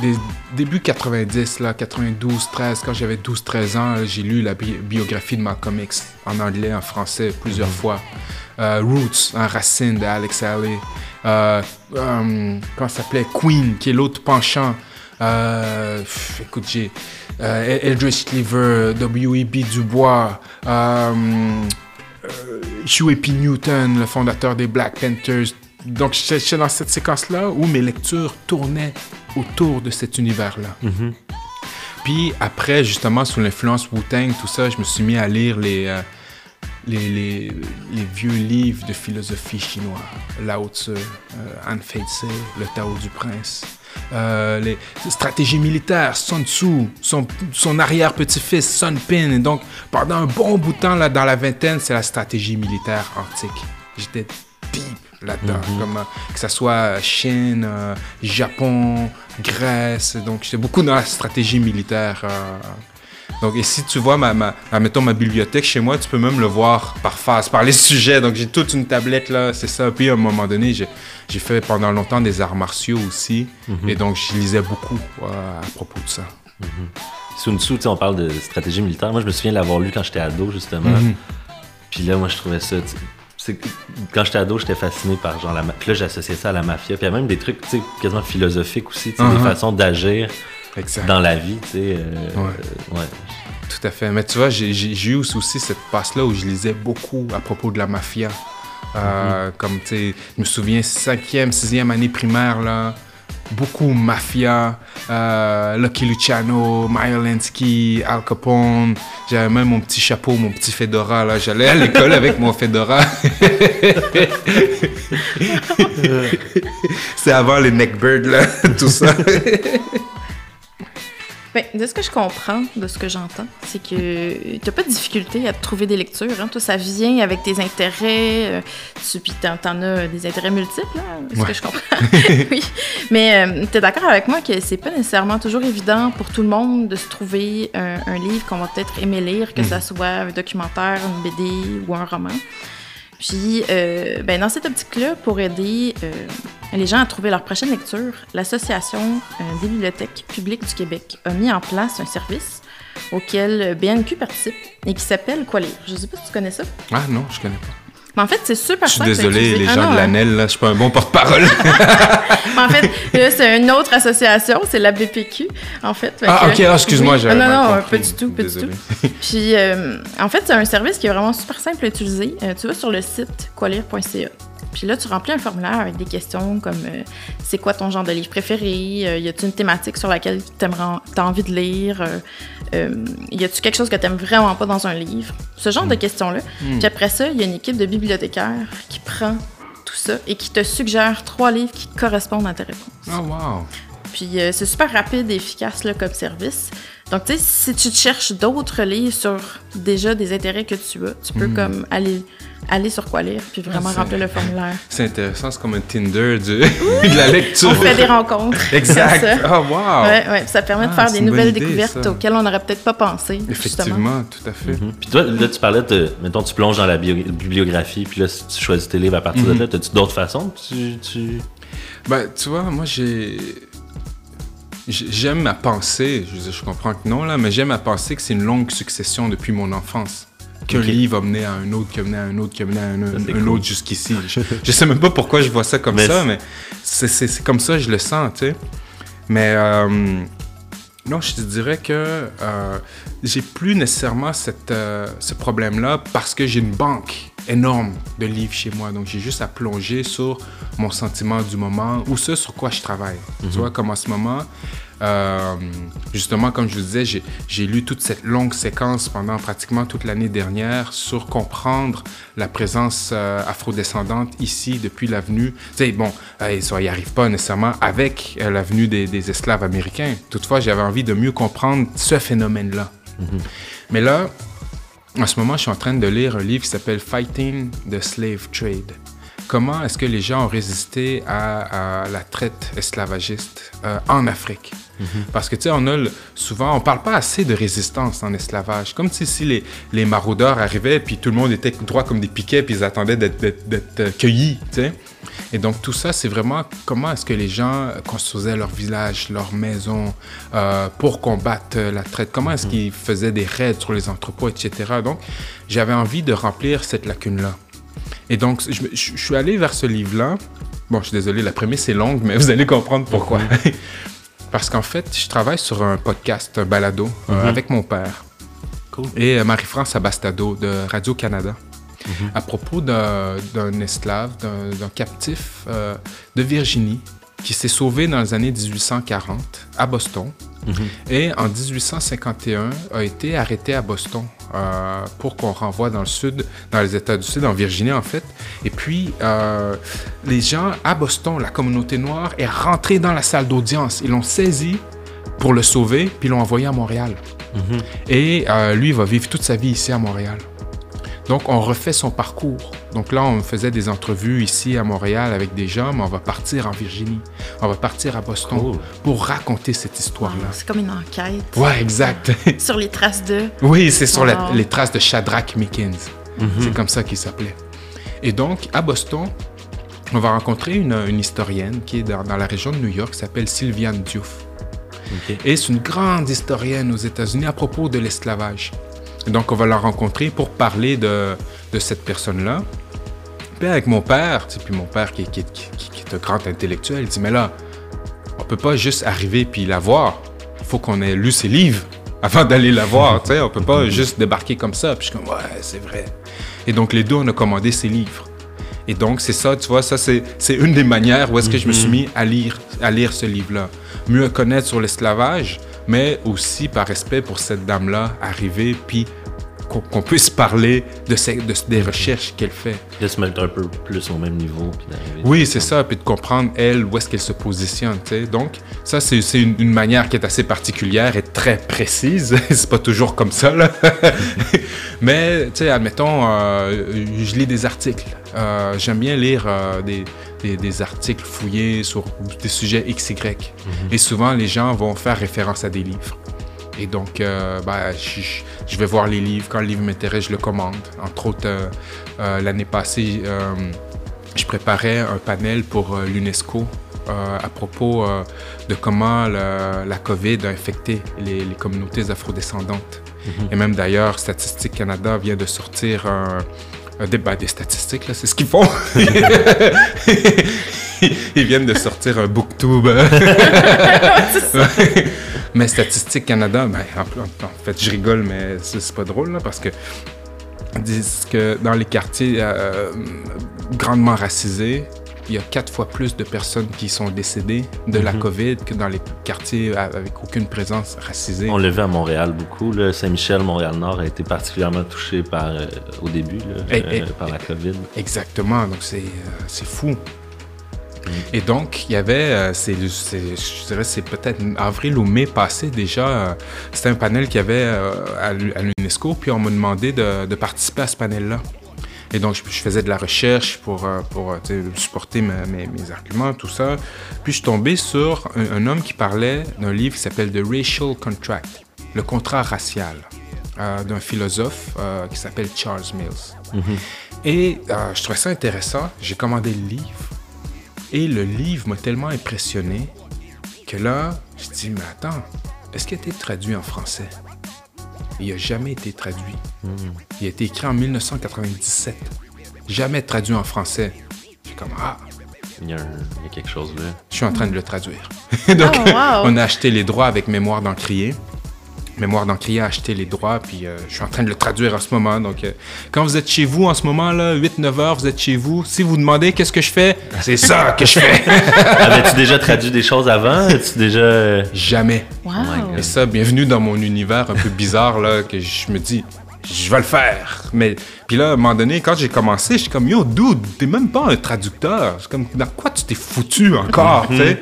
des débuts 90, là, 92, 13, quand j'avais 12, 13 ans, j'ai lu la bi- biographie de Malcolm X en anglais, en français, plusieurs fois. Euh, Roots, un Racine de Alex Haley. Euh, comment ça s'appelait? Queen, qui est l'autre penchant. Euh, pff, écoute, j'ai euh, Eldridge Cleaver, W.E.B. Dubois, euh, euh, Huey P. Newton, le fondateur des Black Panthers. Donc, j'étais j'étais dans cette séquence-là où mes lectures tournaient autour de cet univers-là. Puis après, justement, sous l'influence Wu-Tang, tout ça, je me suis mis à lire les, euh, les, les, les vieux livres de philosophie chinois. Lao Tzu, euh, Han Fei-Tse, le Tao du Prince. Euh, les stratégies militaires, Sun Tzu, son, son arrière-petit-fils, Sun Pin. Et donc, pendant un bon bout de temps, là, dans la vingtaine, c'est la stratégie militaire antique. J'étais deep là-dedans, comme, euh, que ce soit euh, Chine, euh, Japon, Grèce. Donc, j'étais beaucoup dans la stratégie militaire. donc, et si tu vois, ma, ma, admettons, ma bibliothèque chez moi, tu peux même le voir par phase, par les sujets. Donc, j'ai toute une tablette là, c'est ça. Puis, à un moment donné, j'ai fait pendant longtemps des arts martiaux aussi. Et donc, je lisais beaucoup à propos de ça. Sun Tzu, tu sais, on parle de stratégie militaire. Moi, je me souviens l'avoir lu quand j'étais ado, justement. Mhm. Puis là, moi, je trouvais ça. Quand j'étais ado, j'étais fasciné par genre la Puis là, j'associais ça à la mafia. Puis il y a même des trucs, tu sais, quasiment philosophiques aussi, tu sais, des Mhm. façons d'agir dans la vie, tu sais. euh, Ouais. ouais. Tout à fait. Mais tu vois, j'ai- eu aussi cette passe-là où je lisais beaucoup à propos de la mafia. Euh, Comme, tu sais, je me souviens, cinquième, sixième année primaire, là, beaucoup mafia, euh, Lucky Luciano, Meyer Lansky, Al Capone. J'avais même mon petit chapeau, mon petit fedora, là. J'allais à l'école avec mon fedora. C'est avant les neckbirds, là, tout ça. Ben, de ce que je comprends, de ce que j'entends, c'est que t'as pas de difficulté à trouver des lectures. Hein. Toi, ça vient avec tes intérêts. euh, tu, puis t'en, t'en as des intérêts multiples, hein, ce Ouais. que je comprends. oui. Mais euh, t'es d'accord avec moi que c'est pas nécessairement toujours évident pour tout le monde de se trouver un, un livre qu'on va peut-être aimer lire, que ça soit un documentaire, une BD ou un roman. Puis, euh, ben, dans cette optique-là, pour aider euh, les gens à trouver leur prochaine lecture, l'Association euh, des bibliothèques publiques du Québec a mis en place un service auquel BNQ participe et qui s'appelle Quoi lire? Je ne sais pas si tu connais ça. Ah non, je connais pas. Mais en fait, c'est super Je suis simple désolé, les Ah gens non, de hein. l'ANEL, là, je suis pas un bon porte-parole. Mais en fait, là, c'est une autre association, c'est la BPQ, en fait. Fait Ah, que- ok, ah, excuse-moi, Oui. Ah, Non, non, compris. pas du tout, pas du tout. Puis, euh, en fait, c'est un service qui est vraiment super simple à utiliser. Euh, tu vas sur le site qualire.ca. Puis là, tu remplis un formulaire avec des questions comme euh, c'est quoi ton genre de livre préféré? Y a-tu une thématique sur laquelle tu as envie de lire? Euh, y a-tu quelque chose que tu n'aimes vraiment pas dans un livre? Ce genre de questions-là. Puis après ça, il y a une équipe de bibliothécaires qui prend tout ça et qui te suggère trois livres qui correspondent à tes réponses. Oh, wow. Puis euh, c'est super rapide et efficace là, comme service. Donc, tu sais, si tu te cherches d'autres livres sur déjà des intérêts que tu as, tu peux comme aller, aller sur quoi lire puis vraiment Ah, remplir le formulaire. C'est intéressant, c'est comme un Tinder du- de la lecture. On fait des rencontres. Exact. ça. Oh, wow. Ouais, ouais, ça permet de Ah, faire des nouvelles idée, découvertes ça. auxquelles on n'aurait peut-être pas pensé. Justement. Effectivement, tout à fait. Mhm. Puis toi, là, tu parlais de. Mettons, tu plonges dans la bio- bibliographie, puis là, si tu choisis tes livres à partir Mhm. de là, as-tu d'autres façons? Tu, tu... Ben, tu vois, moi, j'ai. J'ai- J'aime à penser, je, je comprends que non, là, mais j'aime à penser que c'est une longue succession depuis mon enfance. Qu'un livre a mené à un autre, qui a mené à un autre, qui a mené à un, Ça, c'est un cool. autre jusqu'ici. Je, je sais même pas pourquoi je vois ça comme Mais ça, mais c'est- comme ça que je le sens, tu sais. Mais euh, non, je te dirais que euh, j'ai plus nécessairement cette, euh, ce problème-là parce que j'ai une banque énorme de livres chez moi. Donc, j'ai juste à plonger sur mon sentiment du moment ou ce sur quoi je travaille. Tu vois, comme en ce moment, euh, justement, comme je vous disais, j'ai- lu toute cette longue séquence pendant pratiquement toute l'année dernière sur comprendre la présence euh, afrodescendante ici depuis l'avenue. Tu sais, bon, euh, ça n'y arrive pas nécessairement avec euh, l'avenue des, des esclaves américains. Toutefois, j'avais envie de mieux comprendre ce phénomène-là. Mais là, en ce moment, je suis en train de lire un livre qui s'appelle Fighting the Slave Trade. Comment est-ce que les gens ont résisté à, la traite esclavagiste euh, en Afrique? Parce que, tu sais, on a souvent, on parle pas assez de résistance en esclavage. Comme si les, les maraudeurs arrivaient, puis tout le monde était droit comme des piquets, puis ils attendaient d'être euh, cueillis, tu sais. Et donc, tout ça, c'est vraiment comment est-ce que les gens construisaient leur village, leur maison euh, pour combattre la traite? Comment est-ce mhm. qu'ils faisaient des raids sur les entrepôts, etc. Donc, j'avais envie de remplir cette lacune-là. Et donc, je, je, suis allé vers ce livre-là. Bon, je suis désolé, la prémisse est longue, mais vous allez comprendre pourquoi. Parce qu'en fait, je travaille sur un podcast, un balado, euh, mhm. avec mon père. Et euh, Marie-France Abastado de Radio-Canada. Mhm. À propos d'un esclave, d'un captif euh, de Virginie qui s'est sauvé dans les années 1840 à Boston mhm. et en 1851 a été arrêté à Boston euh, pour qu'on renvoie dans le sud, dans les États du Sud, en Virginie en fait. Et puis euh, les gens à Boston, la communauté noire est rentrée dans la salle d'audience. Ils l'ont saisi pour le sauver puis l'ont envoyé à Montréal. Mhm. Et euh, lui va vivre toute sa vie ici à Montréal. Donc, on refait son parcours. Donc là, on faisait des entrevues ici à Montréal avec des gens, mais on va partir en Virginie. On va partir à Boston pour raconter cette histoire-là. c'est comme une enquête. Ouais, exact. sur les traces de... Oui, c'est sur les traces de Shadrach Mickens. Mhm. C'est comme ça qu'il s'appelait. Et donc, à Boston, on va rencontrer une, historienne qui est dans, la région de New York, qui s'appelle Sylviane Diouf. Et c'est une grande historienne aux États-Unis à propos de l'esclavage. Donc, on va la rencontrer pour parler de, de cette personne-là. Puis avec mon père, puis mon père qui, qui, est un grand intellectuel, il dit, mais là, on peut pas juste arriver puis la voir. Il faut qu'on ait lu ses livres avant d'aller la voir. tu sais, on peut pas juste débarquer comme ça. Puis je suis comme, ouais, c'est vrai. Et donc, les deux, on a commandé ses livres. Et donc, c'est ça, tu vois, ça, c'est une des manières où est-ce que je me suis mhm. mis à lire, à lire ce livre-là. Mieux connaître sur l'esclavage, mais aussi par respect pour cette dame-là, arriver, puis qu'on puisse parler de, ces, de, des recherches qu'elle fait. De se mettre un peu plus au même niveau. oui, c'est ça, puis de comprendre, elle, où est-ce qu'elle se positionne. sais. Donc, ça, c'est une, une, manière qui est assez particulière et très précise. c'est pas toujours comme ça, là. Mais, tu sais, admettons, euh, je lis des articles. Euh, j'aime bien lire euh, des, des, articles fouillés sur des sujets XY. Mhm. Et souvent, les gens vont faire référence à des livres. Et donc, euh, bah, je, vais voir les livres. Quand le livre m'intéresse, je le commande. Entre autres, euh, euh, l'année passée, je préparais un panel pour l'UNESCO à propos de comment la, COVID a infecté les, communautés afrodescendantes. Mhm. Et même d'ailleurs, Statistique Canada vient de sortir un, des, des, statistiques, c'est ce qu'ils font. Ils viennent de sortir un booktube. mais Statistique Canada, ben, en, fait, je rigole, mais c'est pas drôle, parce que disent que dans les quartiers euh, grandement racisés, il y a quatre fois plus de personnes qui sont décédées de la mhm. COVID que dans les quartiers avec aucune présence racisée. On l'a vu à Montréal beaucoup. Saint-Michel, Montréal-Nord a été particulièrement touché par, euh, au début euh, par la COVID. Exactement. Donc c'est fou. Et donc, il y avait, euh, c'est, je dirais, c'est peut-être avril ou mai passé déjà, euh, c'était un panel qu'il y avait euh, à, l'UNESCO, puis on m'a demandé de, participer à ce panel-là. Et donc, je, faisais de la recherche pour, pour supporter mes, arguments, tout ça. Puis, je suis tombé sur un, homme qui parlait d'un livre qui s'appelle The Racial Contract, le contrat racial, d'un philosophe qui s'appelle Charles Mills. Mm-hmm. Et je trouvais ça intéressant. J'ai commandé le livre. Et le livre m'a tellement impressionné que là, je dis, mais attends, est-ce qu'il a été traduit en français? Il n'a jamais été traduit. Hmm. Il a été écrit en 1997. Jamais traduit en français. Je suis comme, ah. Il y, a quelque chose là. Je suis en train de le traduire. Donc, oh, on a acheté les droits avec Mémoire d'Encrier. Mémoire d'Encrier a acheté les droits, puis euh, je suis en train de le traduire en ce moment. Donc, euh, quand vous êtes chez vous en ce moment, là, 8-9 heures, vous êtes chez vous, si vous demandez qu'est-ce que je fais, c'est ça que je fais. Avais-tu déjà traduit des choses avant? tu déjà... Euh, Jamais. Wow. Et ça, bienvenue dans mon univers un peu bizarre, là, que je me dis, je vais le faire. Mais, puis là, à un moment donné, quand j'ai commencé, je suis comme, yo, dude, t'es même pas un traducteur. Je comme, dans quoi tu t'es foutu encore, tu sais?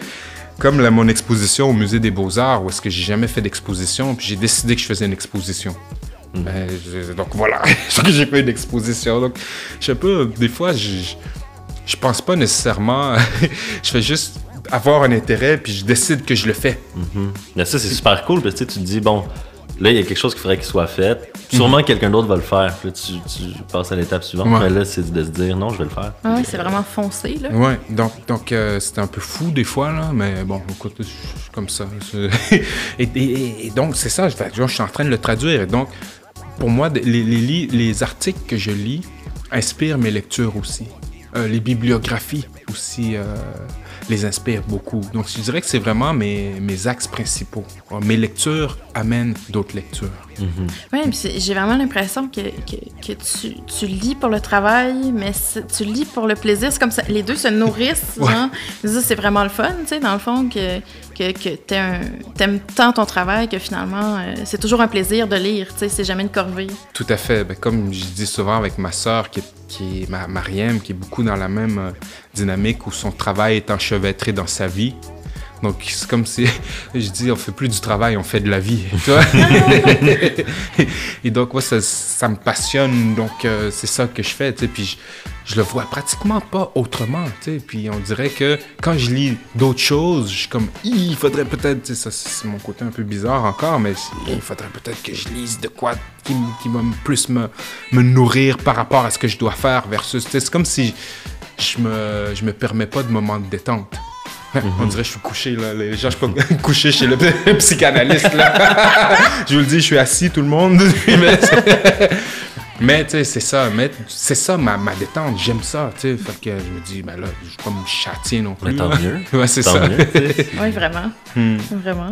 Comme mon exposition au Musée des Beaux-Arts, où est-ce que j'ai jamais fait d'exposition, puis j'ai décidé que je faisais une exposition. Ben, je- donc voilà, j'ai fait une exposition. Donc, je sais pas, des fois, je, je pense pas nécessairement. je fais juste avoir un intérêt, puis je décide que je le fais. Mhm. Mais ça, c'est super cool parce que tu te dis, bon, là, il y a quelque chose qu'il faudrait qu'il soit fait. Sûrement quelqu'un d'autre va le faire. Puis là, tu, tu passes à l'étape suivante. Ouais. Mais là, c'est de se dire, non, je vais le faire. Ah ouais, Puis, c'est vraiment foncé, là. Ouais, donc, donc euh, c'était un peu fou des fois, là, mais bon, écoute, je suis comme ça. Et, et- et donc, c'est ça, je, suis en train de le traduire. Et donc, pour moi, les, les, li- les articles que je lis inspirent mes lectures aussi. Euh, les bibliographies aussi euh, les inspirent beaucoup. Donc, je dirais que c'est vraiment mes, mes axes principaux. Euh, Mes lectures amènent d'autres lectures. Oui, puis c'est- j'ai vraiment l'impression que, que, que tu, tu lis pour le travail, mais tu lis pour le plaisir. C'est comme ça, les deux se nourrissent. Ouais. c'est vraiment le fun, tu sais, dans le fond, que, que, que t'aimes t'aimes tant ton travail que finalement, euh, c'est toujours un plaisir de lire, tu sais, c'est jamais une corvée. Tout à fait. Ben, comme je dis souvent avec ma sœur, qui est, qui est ma, Mariem, qui est beaucoup dans la même euh, dynamique où son travail est enchevêtré dans sa vie. Donc, c'est comme si, je dis, on fait plus du travail, on fait de la vie. Et donc, moi, ça, ça me passionne. Donc, euh, c'est ça que je fais. tu sais. Puis, je, je le vois pratiquement pas autrement. tu sais. Puis, on dirait que quand je lis d'autres choses, je suis comme, il faudrait peut-être, tu ça, c'est mon côté un peu bizarre encore, mais il faudrait peut-être que je lise de quoi qui, qui va plus me, me nourrir par rapport à ce que je dois faire versus. C'est comme si me, je me permets pas de moments de détente. On dirait que je suis couché, là. Les gens, je suis pas couché chez le psychanalyste, là. je vous le dis, je suis assis, tout le monde. mais mais, tu sais, c'est ça. Mais c'est ça, ma, ma détente. J'aime ça, tu sais. Fait que je me dis, ben là, je vais pas me châtier non plus. Mais tant là. mieux. ouais, c'est Tant ça. mieux. Oui, vraiment. Hmm. Vraiment.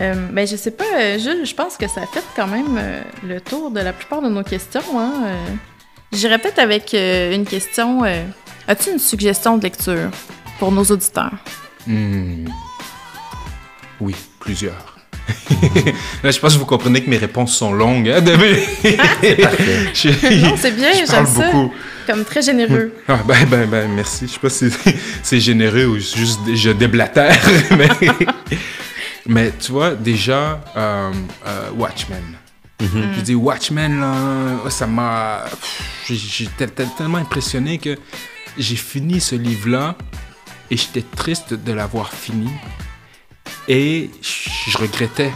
Euh, ben, je sais pas, euh, Jules, je pense que ça a fait quand même euh, le tour de la plupart de nos questions. Hein? Euh. J'irais peut-être avec euh, une question. euh, As-tu une suggestion de lecture pour nos auditeurs? Hmm. Oui, plusieurs. Là, je pense que vous comprenez que mes réponses sont longues. Hein, Parfait. Je- Non, c'est bien, je j'aime parle ça. beaucoup. Comme très généreux. Ah, ben, ben, ben, merci. Je sais pas si c'est- c'est généreux ou juste je déblatère, mais, mais tu vois, déjà, euh, Watchmen. Je dis Watchmen, là, ça m'a. J'étais tel- tellement impressionné que j'ai fini ce livre-là et j'étais triste de l'avoir fini. Et je regrettais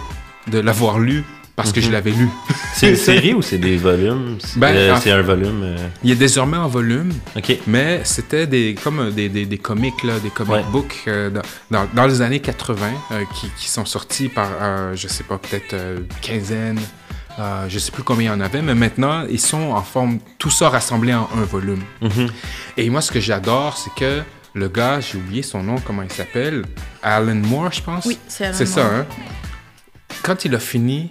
de l'avoir lu parce que je l'avais lu. C'est une série ou c'est des volumes? C'est Ben, euh, un volume. euh, Il est désormais en volume. Ok. Mais c'était des, comme euh, des, des, des comics, là, des comic Ouais. books euh, dans, dans, dans les années 80 euh, qui, qui sont sortis par, je sais pas, peut-être quinzaine, euh, je sais plus combien il y en avait, mais maintenant, ils sont en forme, tout ça rassemblé en un volume. Mhm. Et moi, ce que j'adore, c'est que le gars, j'ai oublié son nom, comment il s'appelle, Alan Moore, je pense? Oui, c'est Alan C'est ça, Moore. hein? Quand il a fini,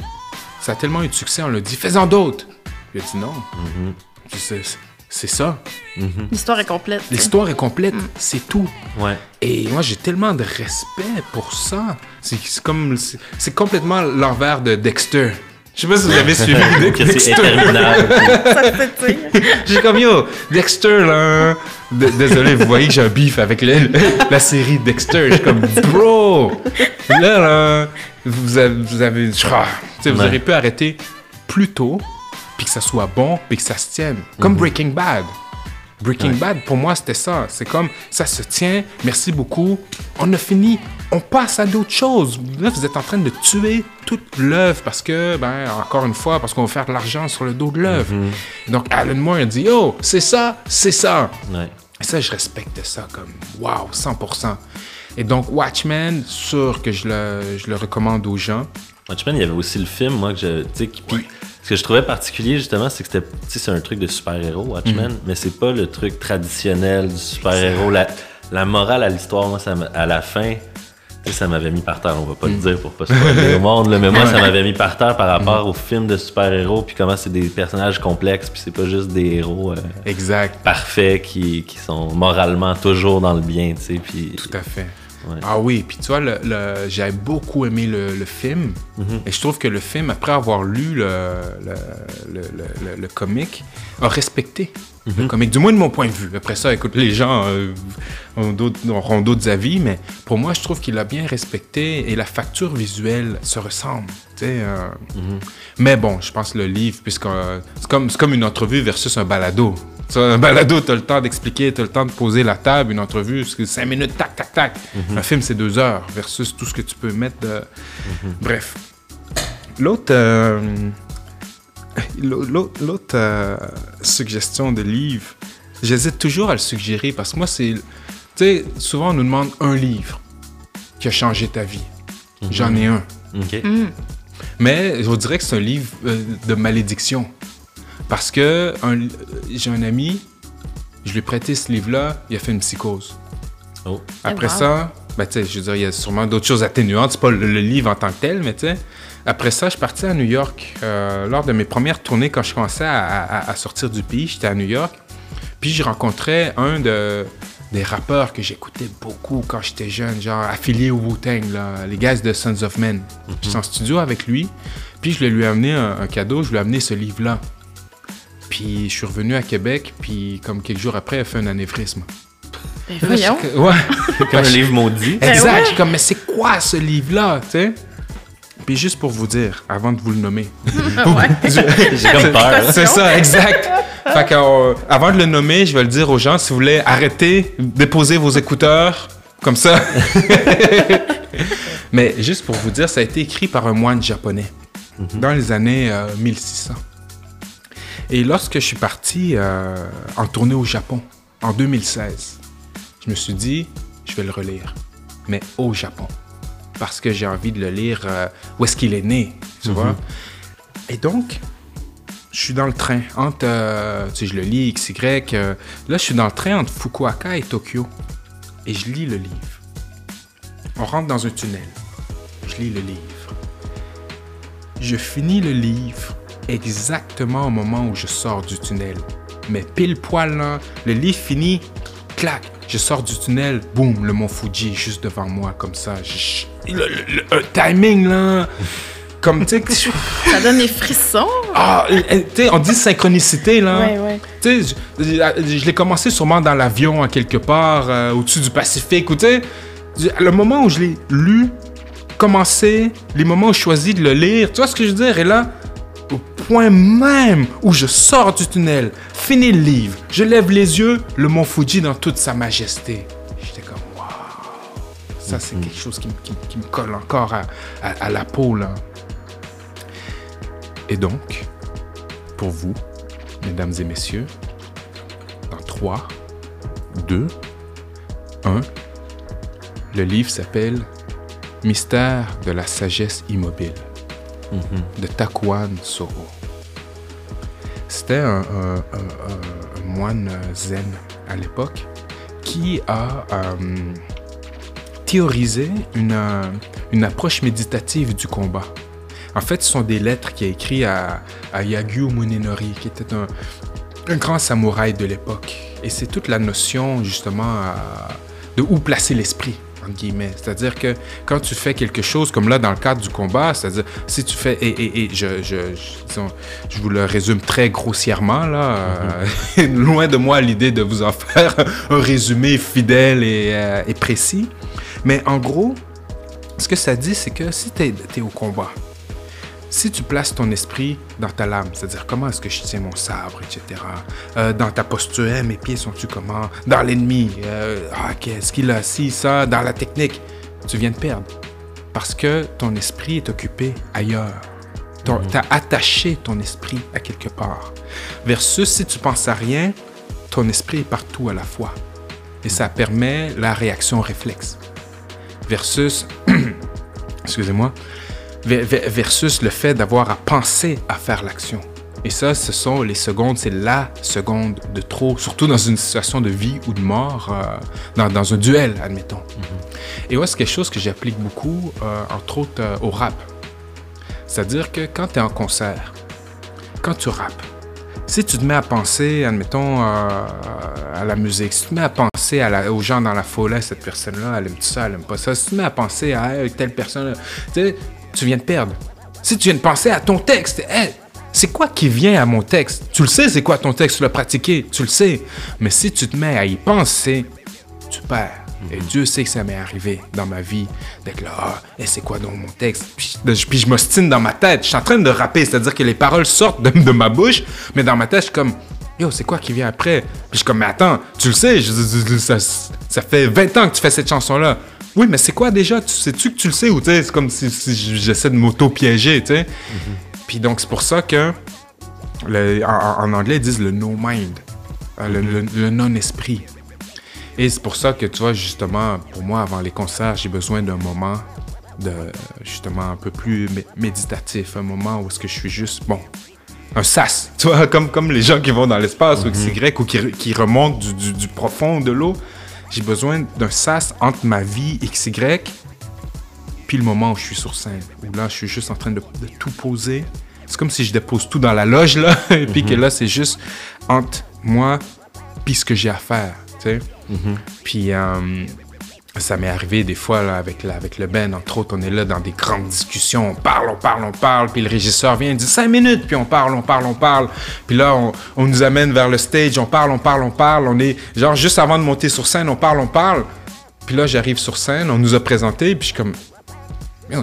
ça a tellement eu de succès, on l'a dit, fais-en d'autres! Il a dit non. Mhm. C'est- ça. Mhm. L'histoire est complète. L'histoire est complète, c'est tout. Ouais. Et moi, j'ai tellement de respect pour ça. C'est comme, c'est complètement l'envers de Dexter. Je sais pas si vous avez suivi Dexter. J'ai comme yo, Dexter là. D- Désolé, vous voyez que j'ai un beef avec le- la série Dexter. Je suis comme bro. Là là, vous avez, vous avez, tu sais, vous Ouais. auriez pu arrêter plus tôt, puis que ça soit bon, puis que ça se tienne. Comme Breaking Bad. Breaking Ouais. Bad, pour moi, c'était ça. C'est comme, ça se tient, merci beaucoup, on a fini, on passe à d'autres choses. Là, vous êtes en train de tuer toute l'œuvre parce que, ben, encore une fois, parce qu'on va faire de l'argent sur le dos de l'œuvre. Donc, Alan Moore dit, oh, c'est ça, c'est ça. Ouais. Et ça, je respecte ça comme, wow, 100%. Et donc, Watchmen, sûr que je le, je le recommande aux gens. Watchmen, il y avait aussi le film, moi, que je. Tu sais, ce que je trouvais particulier, justement, c'est que c'était. Tu sais, c'est un truc de super-héros, Watchmen, mais c'est pas le truc traditionnel du super-héros. La, la morale à l'histoire, moi, ça à la fin, ça m'avait mis par terre. On va pas le dire pour pas spoiler au monde, là, mais moi, ça m'avait mis par terre par rapport aux films de super-héros, puis comment c'est des personnages complexes, puis c'est pas juste des héros euh, Exact. parfaits qui, qui sont moralement toujours dans le bien, tu sais, puis. Tout à fait. Ouais. Ah oui, puis tu vois, le, le- j'ai beaucoup aimé le, le film. Mhm. Et je trouve que le film, après avoir lu le, le, le, le- le- le comic, a respecté le comique, du moins de mon point de vue. Après ça, écoute, les gens euh, ont auront d'autres avis, mais pour moi, je trouve qu'il a bien respecté et la facture visuelle se ressemble. euh. Mais bon, je pense le livre, puisque euh, c'est comme, comme une entrevue versus un balado. Un balado, tu as le temps d'expliquer, tu as le temps de poser la table. Une entrevue, c'est cinq minutes, tac, tac, tac. Un film, c'est deux heures versus tout ce que tu peux mettre. de- Bref. L'autre. L'autre euh, suggestion de livre, j'hésite toujours à le suggérer parce que moi, c'est. Tu sais, souvent, on nous demande un livre qui a changé ta vie. J'en ai un. Ok. Mais je dirais que c'est un livre euh, de malédiction. Parce que un- j'ai un ami, je lui ai prêté ce livre-là, il a fait une psychose. Oh. Après wow. ça, ben, tu sais, je veux dire, il y a sûrement d'autres choses atténuantes. C'est pas le, le livre en tant que tel, mais tu sais. Après ça, je suis parti à New York euh, lors de mes premières tournées quand je commençais à, à- à sortir du pays. J'étais à New York. Puis je rencontrais un de, des rappeurs que j'écoutais beaucoup quand j'étais jeune, genre affilié au Wu-Tang, les gars de Sons of Men. J'étais en studio avec lui. Puis je lui ai amené un, un cadeau, je lui ai amené ce livre-là. Puis je suis revenu à Québec, puis comme quelques jours après, il a fait un anévrisme. Ben, voyons. Ouais. Comme un livre maudit. Exact. Ben ouais. Comme, mais c'est quoi ce livre-là, tu sais? Puis juste pour vous dire, avant de vous le nommer. J'ai comme peur. c'est ça, exact. Fait que, euh, avant de le nommer, je vais le dire aux gens, si vous voulez arrêter, déposer vos écouteurs, comme ça. mais juste pour vous dire, ça a été écrit par un moine japonais dans les années euh, 1600. Et lorsque je suis parti euh, en tournée au Japon, en 2016, je me suis dit, je vais le relire, mais au Japon. Parce que j'ai envie de le lire euh, où est-ce qu'il est né, tu vois? Et donc, je suis dans le train entre, euh, tu sais, je le lis, XY. euh, là, je suis dans le train entre Fukuoka et Tokyo. Et je lis le livre. On rentre dans un tunnel. Je lis le livre. Je finis le livre exactement au moment où je sors du tunnel. Mais pile poil, là, le livre finit, clac, je sors du tunnel, boum, le mont Fuji est juste devant moi, comme ça. Je- le, le- le- un timing, là, comme, tu sais, Ça donne des frissons. ah, tu on dit synchronicité, là. Ouais, ouais. Tu sais, je, l'ai commencé sûrement dans l'avion, à quelque part, euh, au-dessus du Pacifique, ou tu sais, le moment où je l'ai lu, commencé, les moments où je choisis de le lire, tu vois ce que je veux dire? Et là, au point même où je sors du tunnel, finis le livre, je lève les yeux, le mont Fuji dans toute sa majesté. Ça, c'est quelque chose qui, me- qui- qui me colle encore à, à- à la peau, là. Et donc, pour vous, mesdames et messieurs, dans 3, 2, 1, le livre s'appelle Mystère de la sagesse immobile de Takuan Soho. C'était un, un- un- un- un moine zen à l'époque qui a euh, théorisé une, euh, une approche méditative du combat. En fait, ce sont des lettres qu'il a écrites à, à Yagyu Munenori, qui était un, un grand samouraï de l'époque. Et c'est toute la notion, justement, de où placer l'esprit, entre guillemets. C'est-à-dire que quand tu fais quelque chose, comme là, dans le cadre du combat, c'est-à-dire, si tu fais... Et, et- et je, je, je- je vous le résume très grossièrement, là. euh, loin de moi l'idée de vous en faire un résumé fidèle et, euh, et précis. Mais en gros, ce que ça dit, c'est que si tu es, au combat, si tu places ton esprit dans ta lame, c'est-à-dire comment est-ce que je tiens mon sabre, etc., euh, dans ta posture, mes pieds sont-tu comment, dans l'ennemi, euh, ah, qu'est-ce qu'il a, si, ça, dans la technique, tu viens de perdre. Parce que ton esprit est occupé ailleurs. Tu as attaché ton esprit à quelque part. Versus si tu penses à rien, ton esprit est partout à la fois. Et ça permet la réaction réflexe. Versus, excusez-moi, versus le fait d'avoir à penser à faire l'action. Et ça, ce sont les secondes, c'est la seconde de trop, surtout dans une situation de vie ou de mort, euh, dans, dans un duel, admettons. Et ouais, c'est quelque chose que j'applique beaucoup, euh, entre autres euh, au rap. C'est-à-dire que quand tu es en concert, quand tu rappes, si tu te mets à penser, admettons, euh, à la musique, si tu te mets à penser à la- aux gens dans la foule, cette personne-là, elle aime ça, elle aime pas ça, si tu te mets à penser à hey, telle personne, tu viens de perdre. Si tu viens de penser à ton texte, hey, c'est quoi qui vient à mon texte? Tu le sais, c'est quoi ton texte, tu l'as pratiqué, tu le sais. Mais si tu te mets à y penser, tu perds. Et Dieu sait que ça m'est arrivé dans ma vie d'être là, ah, et c'est quoi donc mon texte? Puis, puis je m'ostine dans ma tête. Je suis en train de rapper, c'est-à-dire que les paroles sortent de, de ma bouche, mais dans ma tête, je suis comme, yo, c'est quoi qui vient après? Puis je suis comme, mais attends, tu le sais, je- je- je- ça, ça fait 20 ans que tu fais cette chanson-là. Oui, mais c'est quoi déjà? Tu sais-tu que tu le sais ou c'est comme si, si j'essaie de m'auto-piéger, tu sais? Puis donc, c'est pour ça que le- en, en anglais, ils disent le no mind, euh, le, le- le non-esprit. Et c'est pour ça que, tu vois, justement, pour moi, avant les concerts, j'ai besoin d'un moment de, justement, un peu plus mé- méditatif, un moment où est-ce que je suis juste, bon, un sas, tu vois, comme, comme les gens qui vont dans l'espace ou XY ou qui, re- qui remontent du, du- du profond de l'eau. J'ai besoin d'un sas entre ma vie XY puis le moment où je suis sur scène, où là, je suis juste en train de, de tout poser. C'est comme si je dépose tout dans la loge, là, et puis que là, c'est juste entre moi puis ce que j'ai à faire, tu sais. Puis euh, ça m'est arrivé des fois, avec, avec le Ben, entre autres, on est là dans des grandes discussions, on parle, on parle, on parle, puis le régisseur vient, il dit cinq minutes, puis on parle, on parle, on parle. Puis là, on, nous amène vers le stage, on parle, on parle, on parle, on est, genre, juste avant de monter sur scène, on parle, on parle. Puis là, j'arrive sur scène, on nous a présenté, puis je suis comme,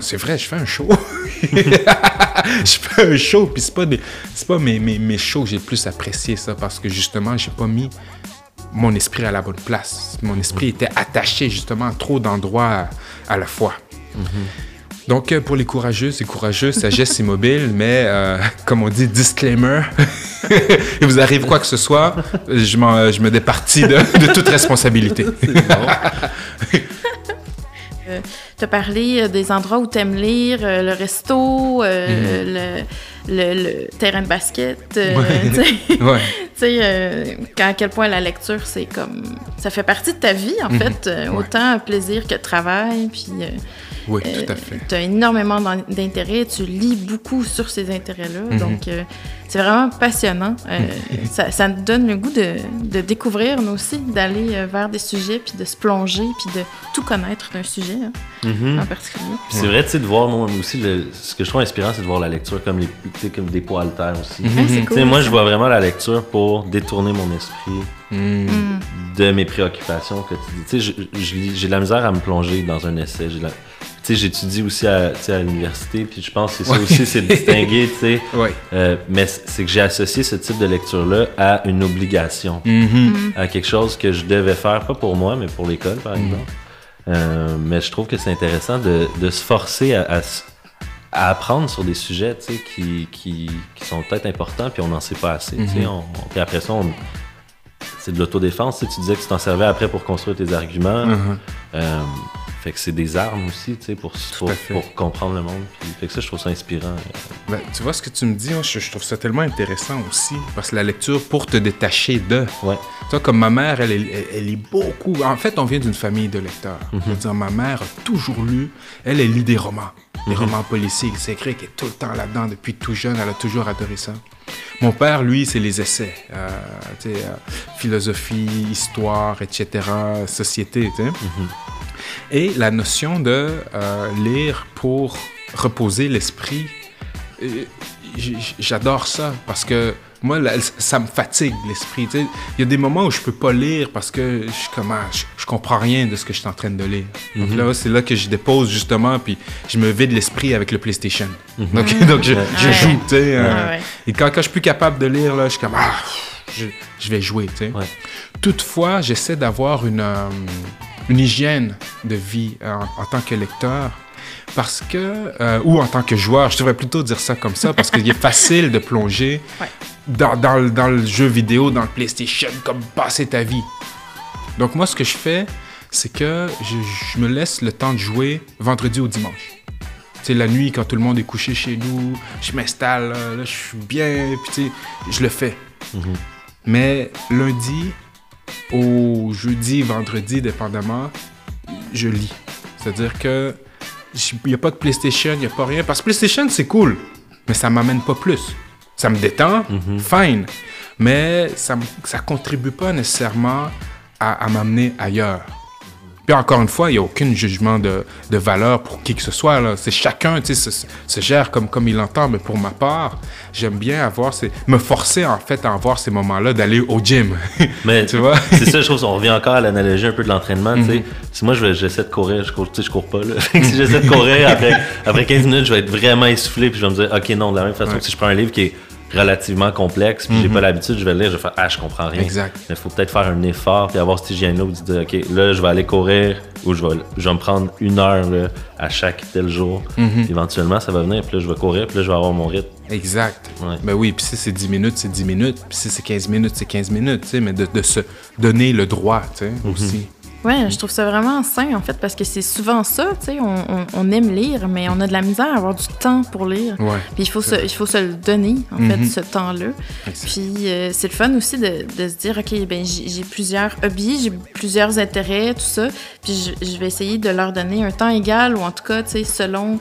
c'est vrai, je fais un show. je fais un show, puis c'est pas, des, pas mes, mes, mes shows que j'ai le plus apprécié, ça, parce que justement, j'ai pas mis mon esprit à la bonne place. Mon esprit était attaché justement à trop d'endroits à, à la fois. Donc, euh, pour les courageux, c'est courageux, sagesse immobile, mais euh, comme on dit, disclaimer, il vous arrive quoi que ce soit, je, m'en- je me départis de, de toute responsabilité. Tu as parlé euh, des endroits où tu aimes lire, euh, le resto, euh, le, le- le terrain de basket. euh, Ouais. ouais. Tu sais, euh, à quel point la lecture, c'est comme. Ça fait partie de ta vie, en fait. euh, Ouais. Autant plaisir que travail. Puis. euh, Oui, euh, tout à fait. Tu as énormément d'in- d'intérêts, tu lis beaucoup sur ces intérêts-là. Donc, euh, c'est vraiment passionnant. Euh, ça, ça nous donne le goût de, de découvrir, nous aussi, d'aller euh, vers des sujets, puis de se plonger, puis de tout connaître d'un sujet hein, Mhm. en particulier. C'est vrai, tu sais, de voir, moi aussi, le- ce que je trouve inspirant, c'est de voir la lecture comme, les, tu sais, comme des poids haltères aussi. Ouais, cool, moi, je vois vraiment la lecture pour détourner mon esprit Mm. Mm. de mes préoccupations quotidiennes. Tu sais, j'ai de la misère à me plonger dans un essai. J'ai de la- Tu sais, j'étudie aussi à, l'université, puis je pense que c'est ça Ouais. aussi, c'est de distinguer, tu sais. Ouais. Euh, mais c'est que j'ai associé ce type de lecture-là à une obligation, Mhm. à quelque chose que je devais faire, pas pour moi, mais pour l'école, par exemple. Euh, mais je trouve que c'est intéressant de, de se forcer à, à à apprendre sur des sujets qui, qui, qui sont peut-être importants, puis on n'en sait pas assez. sais. On- on- puis après ça, on- c'est de l'autodéfense. tu sais. Tu disais que tu t'en servais après pour construire tes arguments. Mhm. Euh, fait que c'est des armes aussi pour, pour, comprendre le monde. Puis, fait que ça, je trouve ça inspirant. Ben, tu vois ce que tu me dis, moi, je, je trouve ça tellement intéressant aussi, parce que la lecture pour te détacher de. Ouais. Tu vois, comme ma mère, elle, elle, elle lit beaucoup. En fait, on vient d'une famille de lecteurs. Mhm. Je veux dire, ma mère a toujours lu. Elle, elle lit des romans. Des Mhm. romans policiers, c'est écrit qu'elle est tout le temps là-dedans depuis tout jeune. Elle a toujours adoré ça. Mon père, lui, c'est les essais. Euh, euh, philosophie, histoire, etc., société. Mhm. Et la notion de euh, lire pour reposer l'esprit, j'adore ça parce que moi, là, ça me fatigue l'esprit. tu sais. Il y a des moments où je peux pas lire parce que je, suis comme, ah, je, je comprends rien de ce que je suis en train de lire. Donc là, c'est là que je dépose justement, puis je me vide l'esprit avec le PlayStation. Donc, donc je, je Ouais. joue, tu sais. euh, Ouais. Et quand, quand je suis plus capable de lire, là, je suis comme, ah, je, je vais jouer, tu sais. Ouais. Toutefois, j'essaie d'avoir une, euh, une hygiène de vie euh, en, en tant que lecteur. Parce que, euh, ou en tant que joueur, je devrais plutôt dire ça comme ça, parce qu'il est facile de plonger Ouais. dans, dans le- dans le jeu vidéo, dans le PlayStation, comme passer ta vie. Donc moi, ce que je fais, c'est que je, je me laisse le temps de jouer vendredi au dimanche. Tu sais, la nuit, quand tout le monde est couché chez nous, je m'installe, là, là, je suis bien, puis tu sais, je le fais. Mais lundi au jeudi, vendredi, dépendamment, je lis. C'est-à-dire que il n'y a pas de PlayStation, il n'y a pas rien. Parce que PlayStation, c'est cool, mais ça m'amène pas plus. Ça me détend, fine. Mais ça ne contribue pas nécessairement à, à m'amener ailleurs. Puis encore une fois, il n'y a aucun jugement de, de, valeur pour qui que ce soit. C'est chacun, tu sais, se, se, gère comme, comme il l'entend. Mais pour ma part, j'aime bien avoir ces, me forcer en fait à avoir ces moments-là d'aller au gym. Mais tu vois, c'est ça, je trouve. On revient encore à l'analogie un peu de l'entraînement. tu sais. Mhm. Si moi j'essaie de courir, je cours, je cours pas. Là. si j'essaie de courir après, après 15 minutes, je vais être vraiment essoufflé. Puis je vais me dire, ok, non, de la même façon que si je prends un livre qui est relativement complexe, puis j'ai pas mhm. l'habitude, je vais le lire, je vais faire Ah, je comprends rien. Exact. Mais il faut peut-être faire un effort, puis avoir cette hygiène-là où tu dis OK, là, je vais aller courir, ou je vais, je vais me prendre une heure là, à chaque tel jour. Mhm. Éventuellement, ça va venir, puis là, je vais courir, puis là, je vais avoir mon rythme. Exact. Ouais. Ben oui, puis si c'est 10 minutes, c'est 10 minutes, puis si c'est 15 minutes, c'est 15 minutes, tu sais, mais de, de, se donner le droit, tu sais, mhm. aussi. Ouais, je trouve ça vraiment sain, en fait, parce que c'est souvent ça, tu sais, on, on, aime lire, mais on a de la misère à avoir du temps pour lire. Ouais, puis il faut, se, il faut se le donner, en fait, mhm. ce temps-là. Puis euh, c'est le fun aussi de, de, se dire, OK, ben j'ai plusieurs hobbies, j'ai plusieurs intérêts, tout ça, puis je, je, vais essayer de leur donner un temps égal, ou en tout cas, tu sais, selon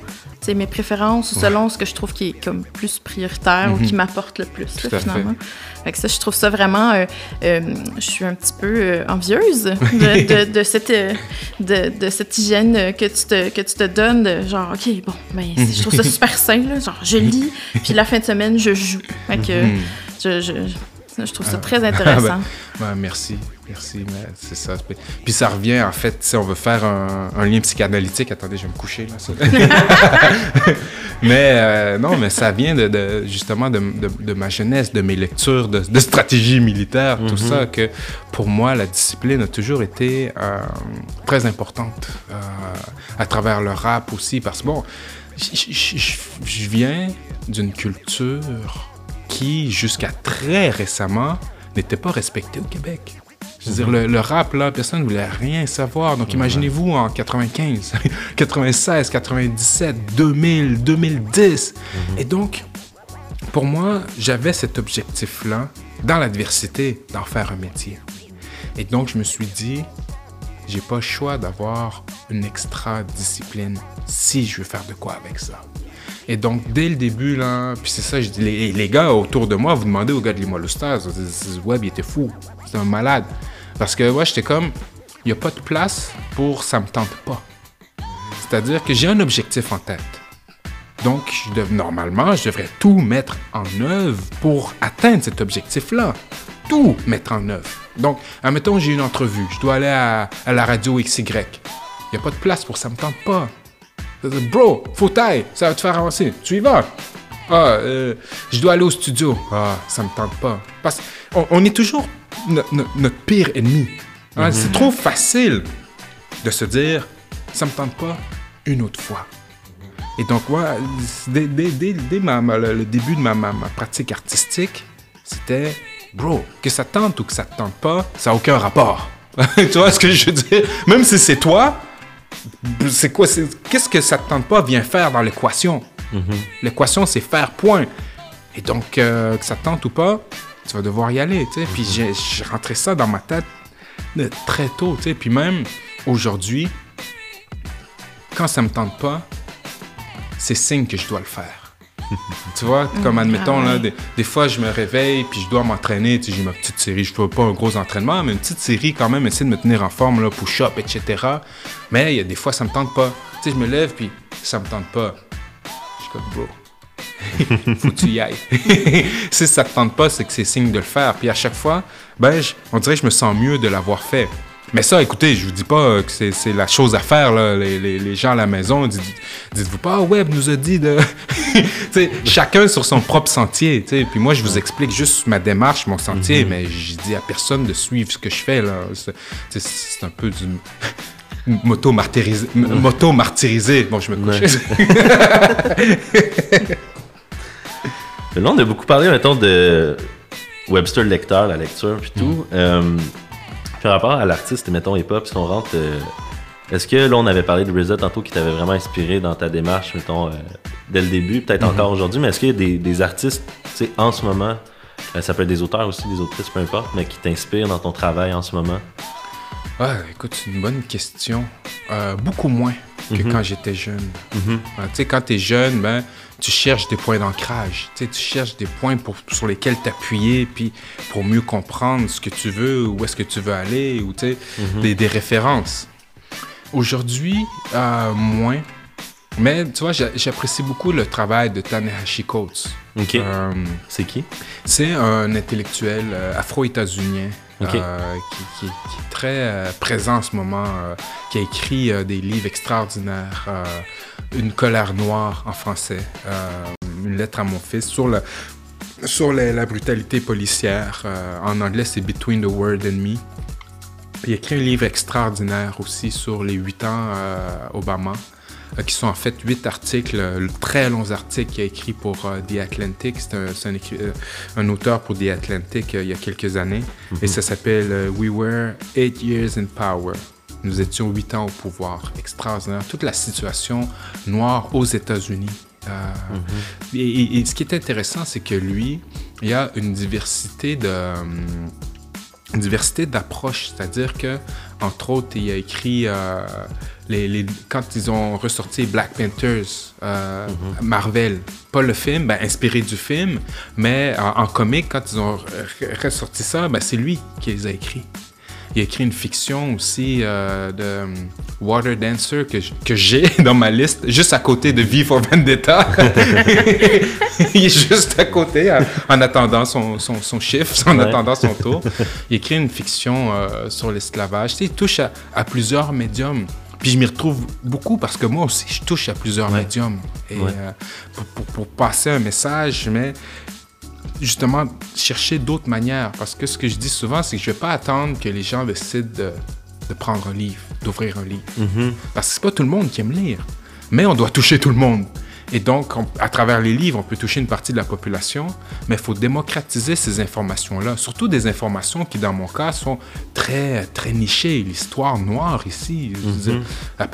mes préférences ou selon ce que je trouve qui est comme plus prioritaire ou qui mhm. m'apporte le plus, finalement. Fait. Ça, je trouve ça vraiment... Euh, euh, je suis un petit peu euh, envieuse de, de, cette, de, de, cette hygiène que tu te, que tu te donnes, de genre, OK, bon, ben, je trouve ça super sain, là, genre, je lis, puis la fin de semaine, je joue. Fait que mhm. je, je je trouve ça ah. très intéressant. ben, merci, merci, mais c'est ça. Puis ça revient, en fait, si on veut faire un, lien psychanalytique, attendez, je vais me coucher là. mais euh, non, mais ça vient de, justement de, de, ma jeunesse, de mes lectures de, stratégie militaire, tout mhm. ça, que pour moi, la discipline a toujours été euh, très importante euh, à travers le rap aussi, parce que bon, je viens d'une culture qui, jusqu'à très récemment, n'était pas respecté au Québec. Je veux dire, le, le, rap, là, personne ne voulait rien savoir. Donc, imaginez-vous en 95, 96, 97, 2000, 2010. Et donc, pour moi, j'avais cet objectif-là, dans l'adversité, d'en faire un métier. Et donc, je me suis dit, j'ai pas le choix d'avoir une extra discipline si je veux faire de quoi avec ça. Et donc, dès le début, là, puis c'est ça, je dis, les, les, gars autour de moi, vous demandez aux gars de Limoilou Stars, web, il était fou, c'était un malade. Parce que moi, j'étais comme, il n'y a pas de place pour ça me tente pas. C'est-à-dire que j'ai un objectif en tête. Donc, normalement, je devrais tout mettre en œuvre pour atteindre cet objectif-là. Tout mettre en œuvre. Donc, admettons, j'ai une entrevue, je dois aller à, la radio XY. Il n'y a pas de place pour ça me tente pas. Bro, faut ça va te faire avancer. Tu y vas. Ah, euh, je dois aller au studio. Ah, ça me tente pas. Parce qu'on on est toujours notre pire ennemi. Hein, mhm. C'est trop facile de se dire, ça me tente pas une autre fois. Et donc, moi, dès, le début de ma, ma, pratique artistique, c'était, bro, que ça tente ou que ça te tente pas, ça n'a aucun rapport. tu vois ce que je veux dire? Même si c'est toi, c'est quoi Qu'est-ce que ça te tente pas vient faire dans l'équation mhm. L'équation, c'est faire point. Et donc, euh, que ça te tente ou pas, tu vas devoir y aller. Tu sais. Puis j'ai rentré ça dans ma tête très tôt. Tu sais. Puis même aujourd'hui, quand ça me tente pas, c'est signe que je dois le faire tu vois, comme mm. admettons, là, ah des, fois, je me réveille, puis je dois m'entraîner, tu sais, j'ai ma petite série, je fais pas un gros entraînement, mais une petite série quand même, essayer de me tenir en forme, là, push-up, etc. Mais il y a des fois, ça me tente pas. Tu sais, je me lève, puis ça me tente pas. Je suis comme, bro, faut que tu y ailles. si ça te tente pas, c'est que c'est signe de le faire. Puis à chaque fois, ben, on dirait que je me sens mieux de l'avoir fait. Mais ça, écoutez, je vous dis pas que c'est la chose à faire, là. Les, les, les, gens à la maison, dites-vous pas, ah, Web nous a dit de. chacun sur son propre sentier. Puis moi, je vous explique juste ma démarche, mon sentier, mhm. mais je dis à personne de suivre ce que je fais. là. C'est un peu du. Moto martyrisé. Moto martyrisé. Bon, je me couche. là, on a beaucoup parlé, mettons, de Webster lecteur, la lecture, puis tout. Mhm. Euh, par rapport à l'artiste, mettons hip-hop, si on rentre, euh, est-ce que là, on avait parlé de RZA tantôt qui t'avait vraiment inspiré dans ta démarche, mettons, euh, dès le début, peut-être mhm. encore aujourd'hui, mais est-ce qu'il y a des, des artistes, tu sais, en ce moment, ça peut être des auteurs aussi, des autrices, peu importe, mais qui t'inspirent dans ton travail en ce moment? Ouais, écoute, c'est une bonne question. beaucoup moins que mhm. quand j'étais jeune. Mhm. Tu sais, quand t'es jeune, ben, tu cherches des points d'ancrage. Tu, tu cherches des points pour, sur lesquels t'appuyer, puis pour mieux comprendre ce que tu veux, où est-ce que tu veux aller, ou tu sais, mhm. des, des, références. Aujourd'hui, euh, moins. Mais tu vois, j'a- j'apprécie beaucoup le travail de Tanahashi Coates. Ok. Euh, C'est qui? c'est un intellectuel euh, afro-états-unien euh, qui, qui- qui est très euh, présent en ce moment, qui a écrit des livres extraordinaires. une colère noire en français, une lettre à mon fils sur, le, sur la, la brutalité policière. en anglais, c'est Between the Word and Me. Il a écrit un livre extraordinaire aussi sur les huit ans Obama, qui sont en fait huit articles, euh, très longs articles qu'il a écrit pour euh, The Atlantic. C'est un, un euh, auteur pour The Atlantic euh, il y a quelques années. Et ça s'appelle euh, We Were Eight Years in Power. Nous étions huit ans au pouvoir. Extraordinaire. Toute la situation noire aux États-Unis. Euh, et, et- et ce qui est intéressant, c'est que lui, il y a une diversité de. hum, une diversité d'approches, c'est-à-dire que, entre autres, il a écrit euh, les, les- quand ils ont ressorti Black Panthers, euh, Marvel, pas le film, ben, inspiré du film, mais en, en comic, quand ils ont re- ressorti ça, ben, c'est lui qui les a écrits. Il a écrit une fiction aussi euh, de Water Dancer que j'ai dans ma liste, juste à côté de V for Vendetta. il est juste à côté, en attendant son, son, son chiffre, en Ouais. attendant son tour. Il écrit une fiction euh, sur l'esclavage. Il touche à, à plusieurs médiums. Puis je m'y retrouve beaucoup parce que moi aussi, je touche à plusieurs Ouais. médiums. Et Ouais. euh, pour, pour- pour passer un message, mais justement chercher d'autres manières. Parce que ce que je dis souvent, c'est que je ne vais pas attendre que les gens décident de, de prendre un livre, d'ouvrir un livre. Mhm. Parce que c'est pas tout le monde qui aime lire. Mais on doit toucher tout le monde. Et donc, on- à travers les livres, on peut toucher une partie de la population, mais il faut démocratiser ces informations-là. Surtout des informations qui, dans mon cas, sont très, très nichées. L'histoire noire ici, je veux dire, il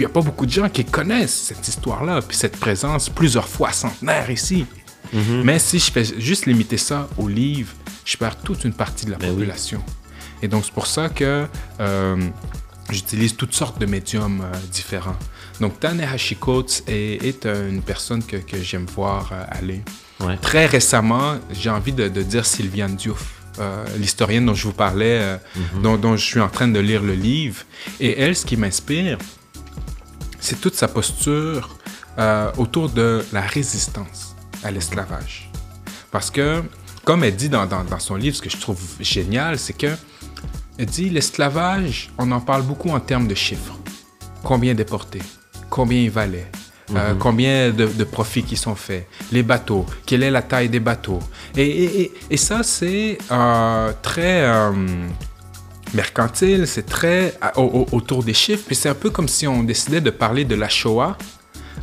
n'y a pas beaucoup de gens qui connaissent cette histoire-là, puis cette présence plusieurs fois centenaire ici. Mais si je fais juste limiter ça aux livres, je perds toute une partie de la Ben oui. population. Et donc, c'est pour ça que euh, j'utilise toutes sortes de médiums euh, différents. Donc, Tanahashi Coates est, est, une personne que, que j'aime voir euh, aller. Ouais. Très récemment, j'ai envie de, de dire Sylviane Diouf, euh, l'historienne dont je vous parlais, euh, dont, dont je suis en train de lire le livre. Et elle, ce qui m'inspire, c'est toute sa posture euh, autour de la résistance à l'esclavage. Parce que, comme elle dit dans, dans- dans son livre, ce que je trouve génial, c'est que elle dit l'esclavage, on en parle beaucoup en termes de chiffres. Combien déportés, combien il valait, euh, combien de, de profits qui sont faits, les bateaux, quelle est la taille des bateaux. Et, et- et- et ça, c'est euh, très euh, mercantile, c'est très à- au- au- autour des chiffres. Puis c'est un peu comme si on décidait de parler de la Shoah,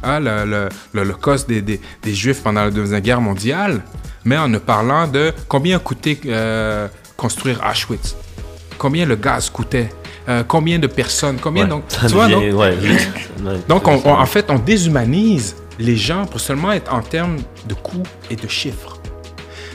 hein, le- le- des, des- des Juifs pendant la Deuxième Guerre mondiale, mais en ne parlant de combien coûtait construire Auschwitz, combien le gaz coûtait, euh, combien de personnes, combien Ouais. donc, tu vois, donc, ouais, juste- ouais. donc, on- on- en fait, on déshumanise les gens pour seulement être en termes de coûts et de chiffres.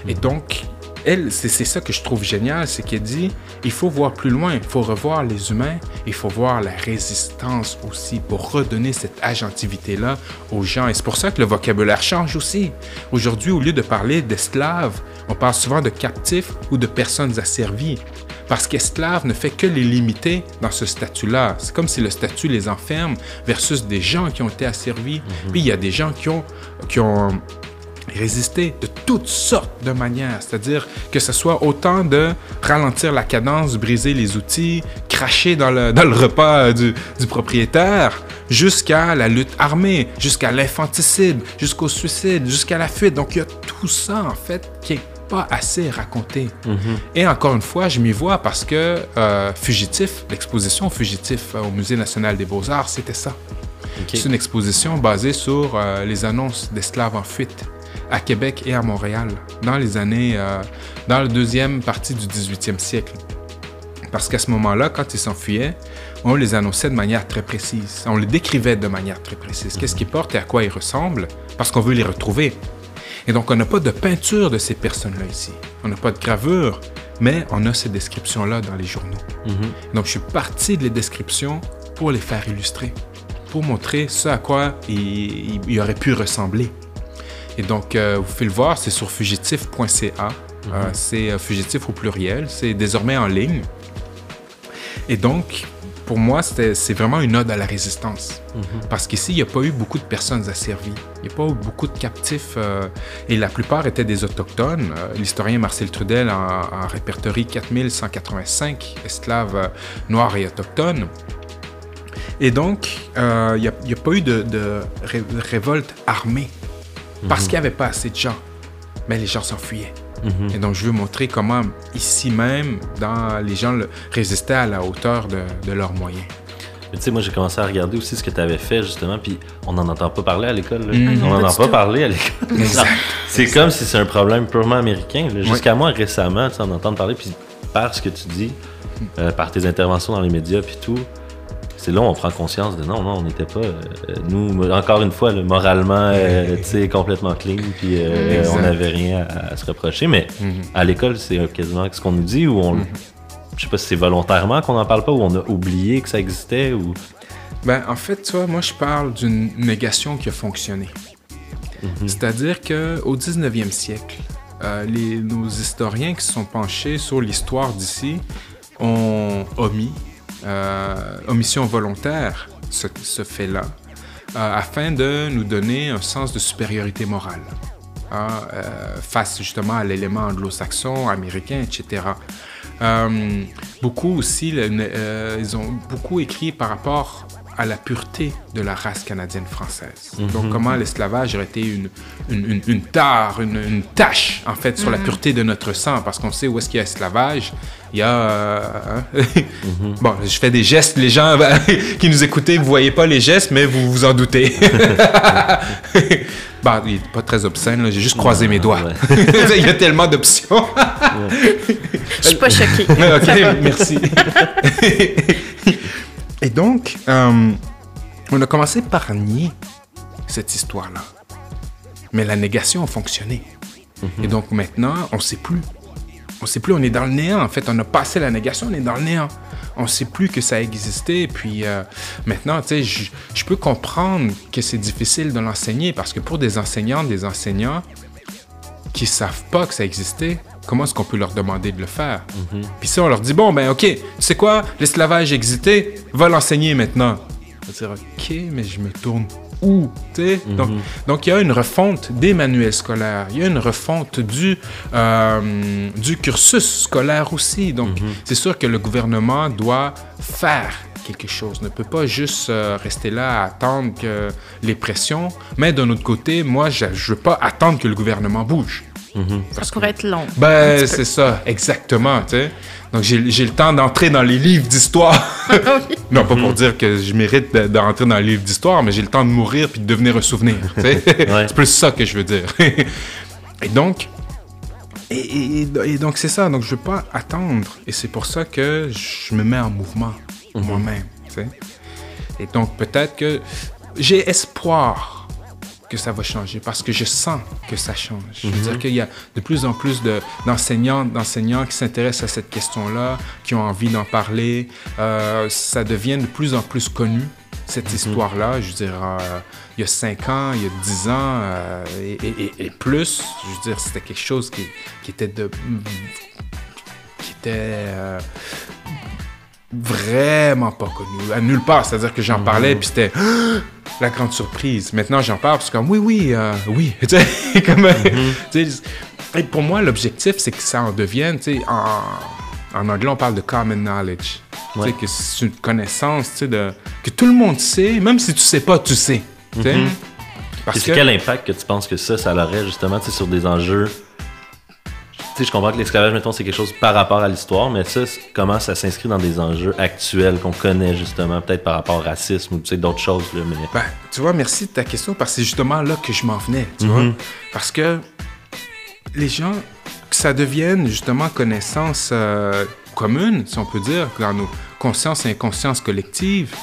Et donc, elle, c'est c'est ça que je trouve génial, c'est qu'elle dit, il faut voir plus loin, il faut revoir les humains, il faut voir la résistance aussi pour redonner cette agentivité-là aux gens. Et c'est pour ça que le vocabulaire change aussi. Aujourd'hui, au lieu de parler d'esclaves, on parle souvent de captifs ou de personnes asservies. Parce qu'esclave ne fait que les limiter dans ce statut-là. C'est comme si le statut les enferme versus des gens qui ont été asservis. Puis il y a des gens qui ont, qui ont résister de toutes sortes de manières. C'est-à-dire que ce soit autant de ralentir la cadence, briser les outils, cracher dans le, dans le repas du, du propriétaire, jusqu'à la lutte armée, jusqu'à l'infanticide, jusqu'au suicide, jusqu'à la fuite. Donc il y a tout ça, en fait, qui est pas assez raconté. Et encore une fois, je m'y vois parce que euh, Fugitif, l'exposition Fugitif euh, au Musée national des beaux-arts, c'était ça. C'est une exposition basée sur euh, les annonces d'esclaves en fuite à Québec et à Montréal dans les années, euh, dans la deuxième partie du 18e siècle. Parce qu'à ce moment-là, quand ils s'enfuyaient, on les annonçait de manière très précise. On les décrivait de manière très précise. Qu'est-ce qu'ils portent et à quoi ils ressemblent, parce qu'on veut les retrouver. Et donc, on n'a pas de peinture de ces personnes-là ici. On n'a pas de gravure, mais on a ces descriptions-là dans les journaux. Donc, je suis parti de les descriptions pour les faire illustrer, pour montrer ce à quoi il, il- aurait pu ressembler. Et donc, euh, vous pouvez le voir, c'est sur fugitif.ca. Euh, c'est euh, fugitif au pluriel. C'est désormais en ligne. Et donc, pour moi, c'est vraiment une ode à la résistance. Mhm. Parce qu'ici, il n'y a pas eu beaucoup de personnes asservies. Il n'y a pas eu beaucoup de captifs. euh, et la plupart étaient des autochtones. Euh, L'historien Marcel Trudel en, en répertorie 4185 esclaves euh, noirs et autochtones. Et donc, euh, il n'y a, pas eu de, de ré- révolte armée. Parce qu'il n'y avait pas assez de gens. Mais les gens s'enfuyaient. Mhm. Et donc, je veux montrer comment, ici même, dans, les gens le- résistaient à la hauteur de, de leurs moyens. Mais Tu sais, moi, j'ai commencé à regarder aussi ce que tu avais fait, justement, puis on n'en entend pas parler à l'école. là. Mhm. On n'en Pas entend pas tout. parler à l'école. Exact. C'est comme si c'est un problème purement américain. là. Jusqu'à moi, récemment, tu sais, en entendre parler, puis par ce que tu dis, euh, par tes interventions dans les médias, puis tout, c'est là où on prend conscience de non, non, on n'était pas, euh, nous, encore une fois, moralement, euh, tu sais, complètement clean, puis euh, Exact. on n'avait rien à, à se reprocher. Mais Mhm. à l'école, c'est quasiment ce qu'on nous dit, ou on. Je sais pas si c'est volontairement qu'on n'en parle pas, ou on a oublié que ça existait, ou. Ben, en fait, tu vois, moi, je parle d'une négation qui a fonctionné. C'est-à-dire qu'au 19e siècle, les, nos historiens qui se sont penchés sur l'histoire d'ici ont omis, euh, omission volontaire, ce, fait-là, euh, afin de nous donner un sens de supériorité morale. hein, euh, face justement à l'élément anglo-saxon, américain, etc. Euh, beaucoup aussi, ils ont beaucoup écrit par rapport à la pureté de la race canadienne-française. Donc, comment l'esclavage aurait été une, une, une, une tare, une, une tâche, en fait, sur la pureté de notre sang, parce qu'on sait où est-ce qu'il y a esclavage. Il y a... euh, hein, Bon, je fais des gestes, les gens qui nous écoutez, vous voyez pas les gestes, mais vous vous en doutez. bah, il est pas très obscène, j'ai juste croisé mes doigts. Ouais. il y a tellement d'options. Je suis pas choquée. ok, merci. Et donc, euh, on a commencé par nier cette histoire-là. Mais la négation a fonctionné. Et donc maintenant, on ne sait plus. On ne sait plus, on est dans le néant. En fait, on a passé la négation, on est dans le néant. On ne sait plus que ça existait. Puis euh, maintenant, tu sais, je- peux comprendre que c'est difficile de l'enseigner parce que pour des enseignantes, des enseignants qui savent pas que ça existait, comment est-ce qu'on peut leur demander de le faire? Puis si on leur dit, bon, ben ok, tu sais quoi, l'esclavage existait, va l'enseigner maintenant. On va dire, ok, mais je me tourne où? Sais? Donc, donc, il y a une refonte des manuels scolaires, il y a une refonte du, euh, du cursus scolaire aussi. Donc, c'est sûr que le gouvernement doit faire quelque chose, ne peut pas juste euh, rester là à attendre que les pressions. Mais d'un autre côté, moi, je ne veux pas attendre que le gouvernement bouge. Ça pourrait être long. Un Ben, petit peu. c'est ça, exactement, tu sais. Donc, j'ai j'ai le temps d'entrer dans les livres d'histoire. Oui. non, pas pour dire que je mérite de, de rentrer dans les livres d'histoire, mais j'ai le temps de mourir puis de devenir un souvenir, tu sais. C'est plus ça que je veux dire. et donc, et, et- et- et donc c'est ça. Donc, je veux pas attendre. Et c'est pour ça que je me mets en mouvement moi-même, tu sais. Et donc, peut-être que j'ai espoir que ça va changer parce que je sens que ça change. Je veux dire qu'il y a de plus en plus de- d'enseignants, d'enseignants qui s'intéressent à cette question-là, qui ont envie d'en parler. Euh, ça devient de plus en plus connu, cette histoire-là. Je veux dire, euh, il y a 5 ans, il y a 10 ans euh, et, et- et- et plus, je veux dire, c'était quelque chose qui, qui était de... qui était... vraiment pas connu, à nulle part. C'est-à-dire que j'en parlais, puis c'était la grande surprise. Maintenant, j'en parle, que comme, oui, oui, euh, oui. Comme, euh, sais, et pour moi, l'objectif, c'est que ça en devienne, tu sais, en, en anglais, on parle de common knowledge. Ouais. que c'est une connaissance, tu sais, de, que tout le monde sait, même si tu sais pas, tu sais. Parce c'est quel impact que tu penses que ça, ça aurait justement sur des enjeux sais, je comprends que l'esclavage, mettons, c'est quelque chose par rapport à l'histoire, mais ça, comment ça s'inscrit dans des enjeux actuels qu'on connaît justement, peut-être par rapport au racisme ou tu sais, d'autres choses, là, mais... Ben, tu vois, merci de ta question parce que c'est justement là que je m'en venais, tu vois. Parce que les gens, que ça devienne justement connaissance euh, commune, si on peut dire, dans nos consciences et inconsciences collectives,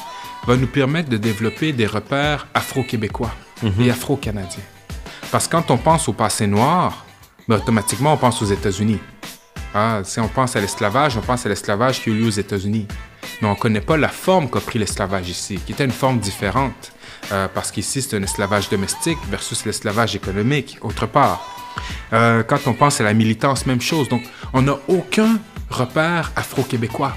va nous permettre de développer des repères afro-québécois et afro-canadiens. Parce que quand on pense au passé noir, ben, automatiquement on pense aux États-Unis. Ah, si on pense à l'esclavage, on pense à l'esclavage qui a eu lieu aux États-Unis. Mais on ne connaît pas la forme qu'a pris l'esclavage ici, qui était une forme différente. Euh, parce qu'ici, c'est un esclavage domestique versus l'esclavage économique, autre part. Euh, quand on pense à la militance, même chose. Donc, on n'a aucun repère afro-québécois.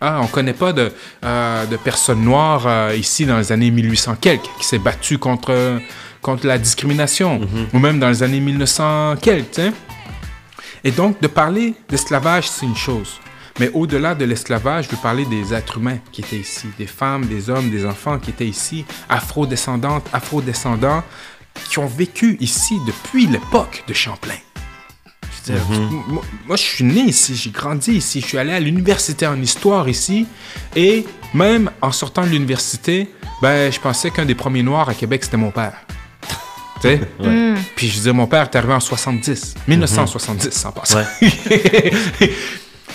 Ah, on connaît pas de, euh, de personnes noires euh, ici dans les années 1800 quelques qui s'est battu contre, contre la discrimination, ou même dans les années 1900 quelques. sais. Et donc, de parler d'esclavage, c'est une chose. Mais au-delà de l'esclavage, je veux parler des êtres humains qui étaient ici, des femmes, des hommes, des enfants qui étaient ici, afro-descendantes, afro-descendants, qui ont vécu ici depuis l'époque de Champlain. Je veux dire, moi, moi, je suis né ici, j'ai grandi ici, je suis allé à l'université en histoire ici, et même en sortant de l'université, ben, je pensais qu'un des premiers noirs à Québec, c'était mon père. Tu sais? Puis je disais, mon père est arrivé en 70, 1970 en passant. Ouais.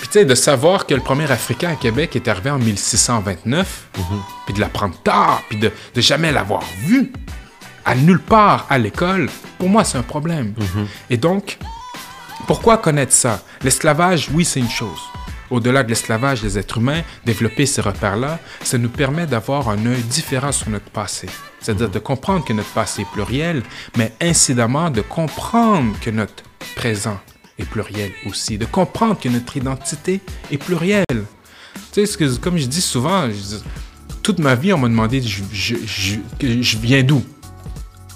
Puis tu sais, de savoir que le premier Africain à Québec est arrivé en 1629, puis de l'apprendre tard, puis de, de jamais l'avoir vu, à nulle part à l'école, pour moi, c'est un problème. Et donc, pourquoi connaître ça? L'esclavage, oui, c'est une chose. Au-delà de l'esclavage des êtres humains, développer ces repères-là, ça nous permet d'avoir un œil différent sur notre passé. C'est-à-dire de comprendre que notre passé est pluriel, mais incidemment de comprendre que notre présent est pluriel aussi, de comprendre que notre identité est plurielle. Tu sais, ce que, comme je dis souvent, je dis- toute ma vie, on m'a demandé je, je, je, que je viens d'où?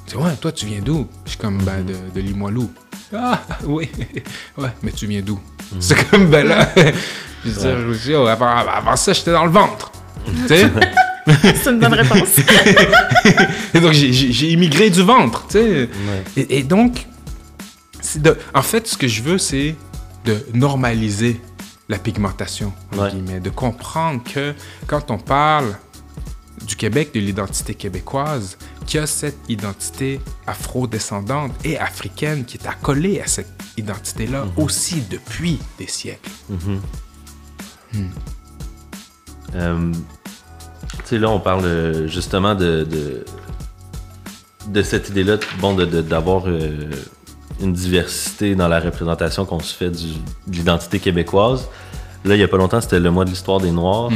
Je dis, ouais, toi, tu viens d'où? Je suis comme, ben, de, de Limoilou. Ah, oui, ouais, mais tu viens d'où? C'est comme, ben là, je veux dire, je me dis, oh, avant, avant ça, j'étais dans le ventre. tu sais? C'est une bonne réponse. Et donc, j'ai- immigré du ventre, tu sais. Ouais. Et, et donc, de, en fait, ce que je veux, c'est de normaliser la pigmentation, entre Ouais. guillemets, de comprendre que quand on parle du Québec, de l'identité québécoise, qu'il y a cette identité afro-descendante et africaine qui est accolée à cette identité-là aussi depuis des siècles. Euh, tu sais, là, on parle euh, justement de, de, de cette idée-là, bon, de- de- d'avoir euh, une diversité dans la représentation qu'on se fait du- de l'identité québécoise. Là, il y a pas longtemps, c'était le mois de l'histoire des Noirs.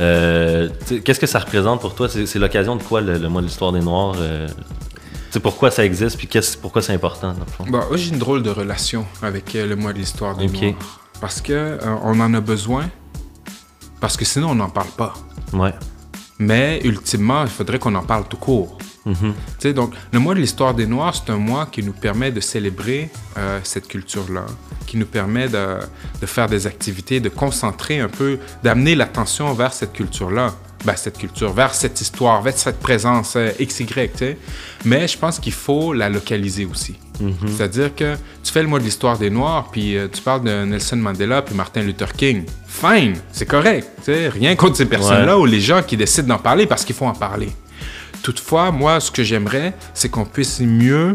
Euh, tu sais, Qu'est-ce que ça représente pour toi? C'est l'occasion de quoi, le, le mois de l'histoire des Noirs? Euh, pourquoi ça existe, puis pourquoi c'est important, dans le fond? Bon, moi, j'ai une drôle de relation avec euh, le mois de l'histoire des Ok. Noirs. Parce que euh, on en a besoin, parce que sinon on n'en parle pas. Ouais. Mais ultimement, il faudrait qu'on en parle tout court. Mhm. Sais, donc, le mois de l'histoire des Noirs, c'est un mois qui nous permet de célébrer euh, cette culture-là, qui nous permet de, de faire des activités, de concentrer un peu, d'amener l'attention vers cette culture-là. Ben, cette culture, vers cette histoire, vers cette présence euh, XY, tu sais. Mais je pense qu'il faut la localiser aussi. C'est-à-dire que tu fais le mois de l'histoire des Noirs, puis euh, tu parles de Nelson Mandela, puis Martin Luther King. Fine, c'est correct. Rien contre ces personnes-là ou les gens qui décident d'en parler parce qu'il faut en parler. Toutefois, moi, ce que j'aimerais, c'est qu'on puisse mieux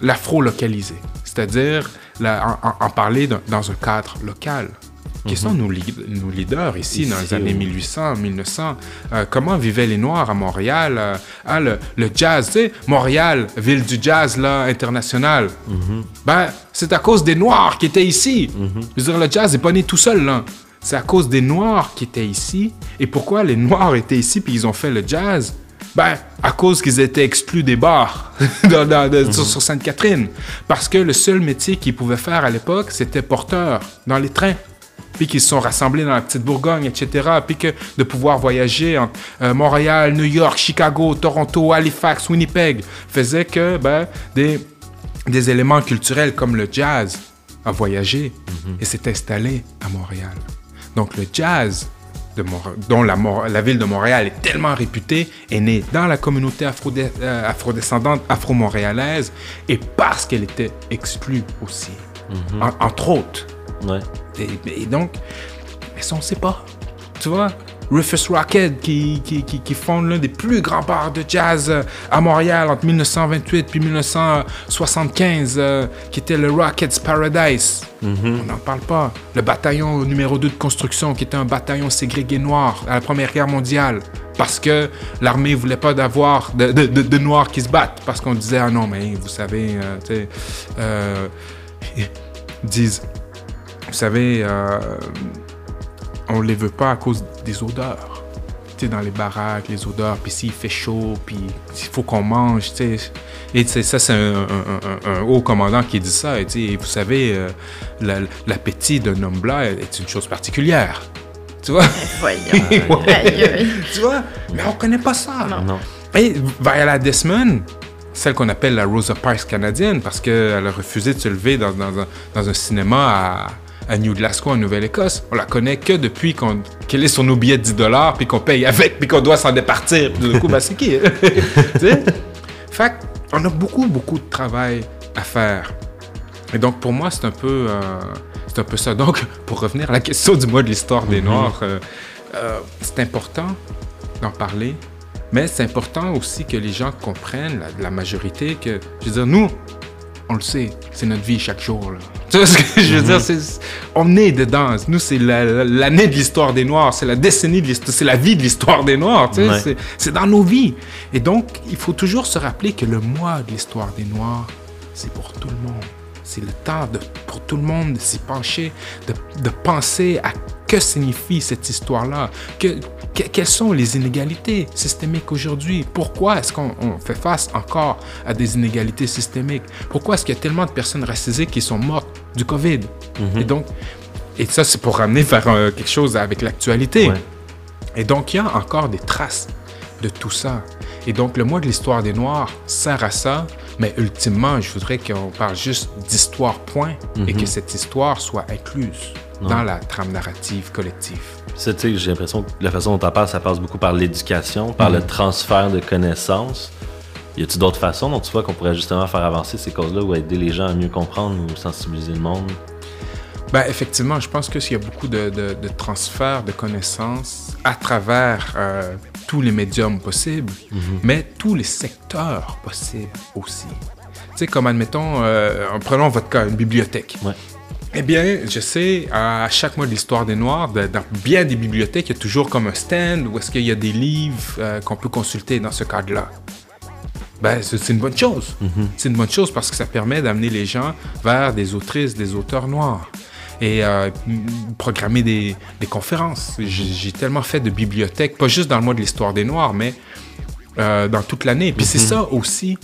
l'afro-localiser. C'est-à-dire en, en- en parler dans, dans un cadre local. Qui sont nos, li- nos leaders ici, dans les années oui. 1800, 1900? Euh, comment vivaient les Noirs à Montréal? Euh, ah, le, le jazz, tu sais, Montréal, ville du jazz là, international. Ben, c'est à cause des Noirs qui étaient ici. Je veux dire, le jazz n'est pas né tout seul, là. C'est à cause des Noirs qui étaient ici. Et pourquoi les Noirs étaient ici puis ils ont fait le jazz? Ben, à cause qu'ils étaient exclus des bars dans- dans- de- sur, sur Sainte-Catherine. Parce que le seul métier qu'ils pouvaient faire à l'époque, c'était porteur dans les trains. Puis qu'ils se sont rassemblés dans la petite Bourgogne, etc. Puis que de pouvoir voyager entre euh, Montréal, New York, Chicago, Toronto, Halifax, Winnipeg, faisait que ben, des, des éléments culturels comme le jazz a voyagé et s'est installé à Montréal. Donc le jazz, de dont la, ville de Montréal est tellement réputée, est né dans la communauté euh, afrodescendante afro-montréalaise et parce qu'elle était exclue aussi, En- entre autres. Ouais. Et, et donc, mais ça, on ne sait pas. Tu vois, Rufus Rocket qui, qui, qui, qui fonde l'un des plus grands bars de jazz euh, à Montréal entre 1928 puis 1975, euh, qui était le Rockets Paradise. On n'en parle pas. Le bataillon numéro 2 de construction, qui était un bataillon ségrégué noir à la Première Guerre mondiale. Parce que l'armée voulait pas d'avoir de, de, de- de noirs qui se battent. Parce qu'on disait, ah non, mais vous savez, euh, tu sais, euh, ils disent, vous savez, euh, on les veut pas à cause des odeurs. Tu sais, dans les baraques, les odeurs, puis s'il fait chaud, puis il faut qu'on mange, tu sais. Et tu sais, ça, c'est un, un- un- un haut commandant qui dit ça. Et, tu sais, vous savez, euh, la- l'appétit d'un homme blanc est une chose particulière. Tu vois? Voyons. Ouais. Tu vois? Mais on connaît pas ça. Non. Non. Et Viola Desmond, celle qu'on appelle la Rosa Parks canadienne, parce qu'elle a refusé de se lever dans, dans un cinéma à, à New Glasgow, en Nouvelle-Écosse. On la connaît que depuis qu'on- qu'elle est sur nos billets de 10 dollars, puis qu'on paye avec, puis qu'on doit s'en départir. Puis du coup, ben, c'est qui? sais? Fait on a beaucoup, beaucoup de travail à faire. Et donc, pour moi, c'est un peu... euh, c'est un peu ça. Donc, pour revenir à la question du mois de l'histoire des Noirs, euh, euh, c'est important d'en parler, mais c'est important aussi que les gens comprennent, la, la majorité, que, je veux dire, nous, on le sait, c'est notre vie chaque jour. Là. Tu vois ce que je veux dire? C'est- on est dedans. Nous, c'est la- la- l'année de l'histoire des Noirs, c'est la décennie de l'histoire, c'est la vie de l'histoire des Noirs. tu sais, Ouais. c'est- C'est dans nos vies. Et donc, il faut toujours se rappeler que le mois de l'histoire des Noirs, c'est pour tout le monde. C'est le temps de, pour tout le monde de s'y pencher, de, de penser à que signifie cette histoire-là, que, que- quelles sont les inégalités systémiques aujourd'hui, pourquoi est-ce qu'on on fait face encore à des inégalités systémiques, pourquoi est-ce qu'il y a tellement de personnes racisées qui sont mortes du COVID? Et donc, et ça c'est pour ramener vers euh, quelque chose avec l'actualité. Ouais. Et donc, il y a encore des traces de tout ça. Et donc, le mois de l'histoire des Noirs sert à ça, mais ultimement, je voudrais qu'on parle juste d'histoire, point, et que cette histoire soit incluse dans la trame narrative collective. Ça, tu sais, j'ai l'impression que la façon dont on parle, ça passe beaucoup par l'éducation, par le transfert de connaissances. Y a-t-il d'autres façons dont tu vois qu'on pourrait justement faire avancer ces causes-là ou aider les gens à mieux comprendre ou sensibiliser le monde? Ben, effectivement, je pense qu'il y a beaucoup de, de, de transfert de connaissances à travers euh, tous les médiums possibles, mais tous les secteurs possibles aussi. Tu sais, comme admettons, euh, en prenant votre cas, une bibliothèque. Ouais. Eh bien, je sais, à chaque mois de l'histoire des Noirs, de- dans bien des bibliothèques, il y a toujours comme un stand où est-ce qu'il y a des livres euh, qu'on peut consulter dans ce cadre-là. Ben, c'est c'est une bonne chose. C'est une bonne chose parce que ça permet d'amener les gens vers des autrices, des auteurs noirs. Et euh, programmer des, des conférences. J'ai tellement fait de bibliothèques, pas juste dans le mois de l'histoire des Noirs, mais euh, dans toute l'année. Puis c'est ça aussi.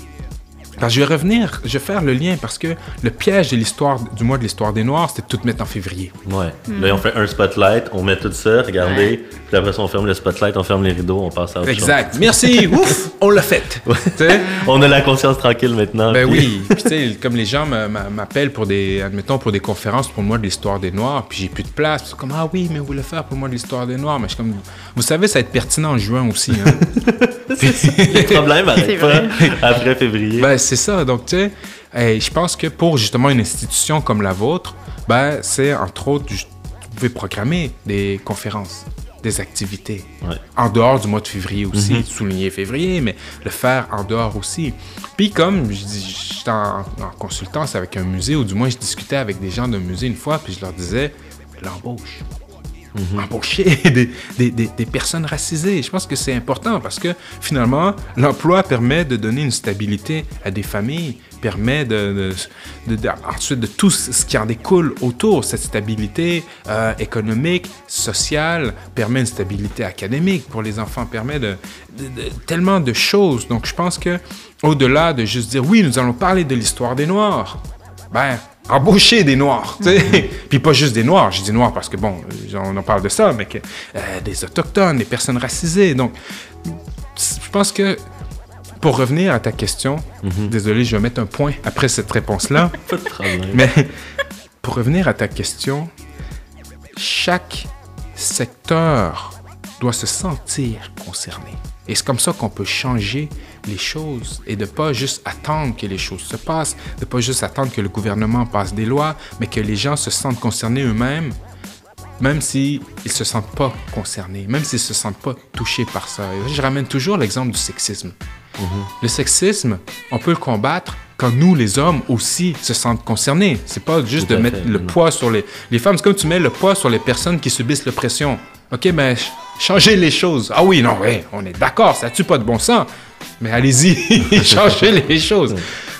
Parce que je vais revenir, je vais faire le lien parce que le piège de l'histoire du mois de l'histoire des Noirs, c'était de tout mettre en février. Ouais. Là, on fait un spotlight, on met tout ça, regardez, Ouais. puis après ça, on ferme le spotlight, on ferme les rideaux, on passe à autre Exact. Merci. Ouf, on l'a fait. Chose. On a la conscience tranquille maintenant. Ben puis- oui, puis tu sais, comme les gens m'a- m'a- m'appellent pour des, admettons, pour des conférences pour le mois de l'histoire des Noirs, puis j'ai plus de place, puis c'est comme, ah oui, mais vous voulez faire pour le mois de l'histoire des Noirs, mais je suis comme, vous savez, ça va être pertinent en juin aussi, hein. Les problèmes C'est arrêtent pas après février. ben c'est ça, donc tu sais, hey, je pense que pour justement une institution comme la vôtre, ben c'est entre autres, vous pouvez programmer des conférences, des activités, Ouais. en dehors du mois de février aussi, souligner février, mais le faire en dehors aussi. Puis comme je dis, j'étais en, en consultance avec un musée, ou du moins je discutais avec des gens d'un musée une fois, puis je leur disais, l'embauche. Embaucher des, des- des- des personnes racisées. Je pense que c'est important parce que finalement, l'emploi permet de donner une stabilité à des familles, permet de, ensuite de tout ce qui en découle autour, cette stabilité euh, économique, sociale, permet une stabilité académique pour les enfants, permet de- tellement de choses. Donc je pense que au-delà de juste dire oui, nous allons parler de l'histoire des Noirs, ben, embaucher des Noirs, tu sais. Puis pas juste des Noirs, je dis Noirs parce que, bon, euh, on en parle de ça, mais que, euh, des Autochtones, des personnes racisées. Donc, je pense que, pour revenir à ta question, désolé, je vais mettre un point après cette réponse-là, Pas de problème. mais pour revenir à ta question, chaque secteur doit se sentir concerné. Et c'est comme ça qu'on peut changer les choses et de pas juste attendre que les choses se passent, de pas juste attendre que le gouvernement passe des lois, mais que les gens se sentent concernés eux-mêmes, même s'ils ne se sentent pas concernés, même s'ils ne se sentent pas touchés par ça. Et je ramène toujours l'exemple du sexisme. Le sexisme, on peut le combattre quand nous, les hommes, aussi se sentent concernés. C'est pas juste de mettre fait, le non. poids sur les, les femmes. C'est comme tu mets le poids sur les personnes qui subissent l'oppression. OK, ben, ch- changez les choses. Ah oui, non, on est d'accord, ça tue pas de bon sens. Mais allez-y, changez les choses.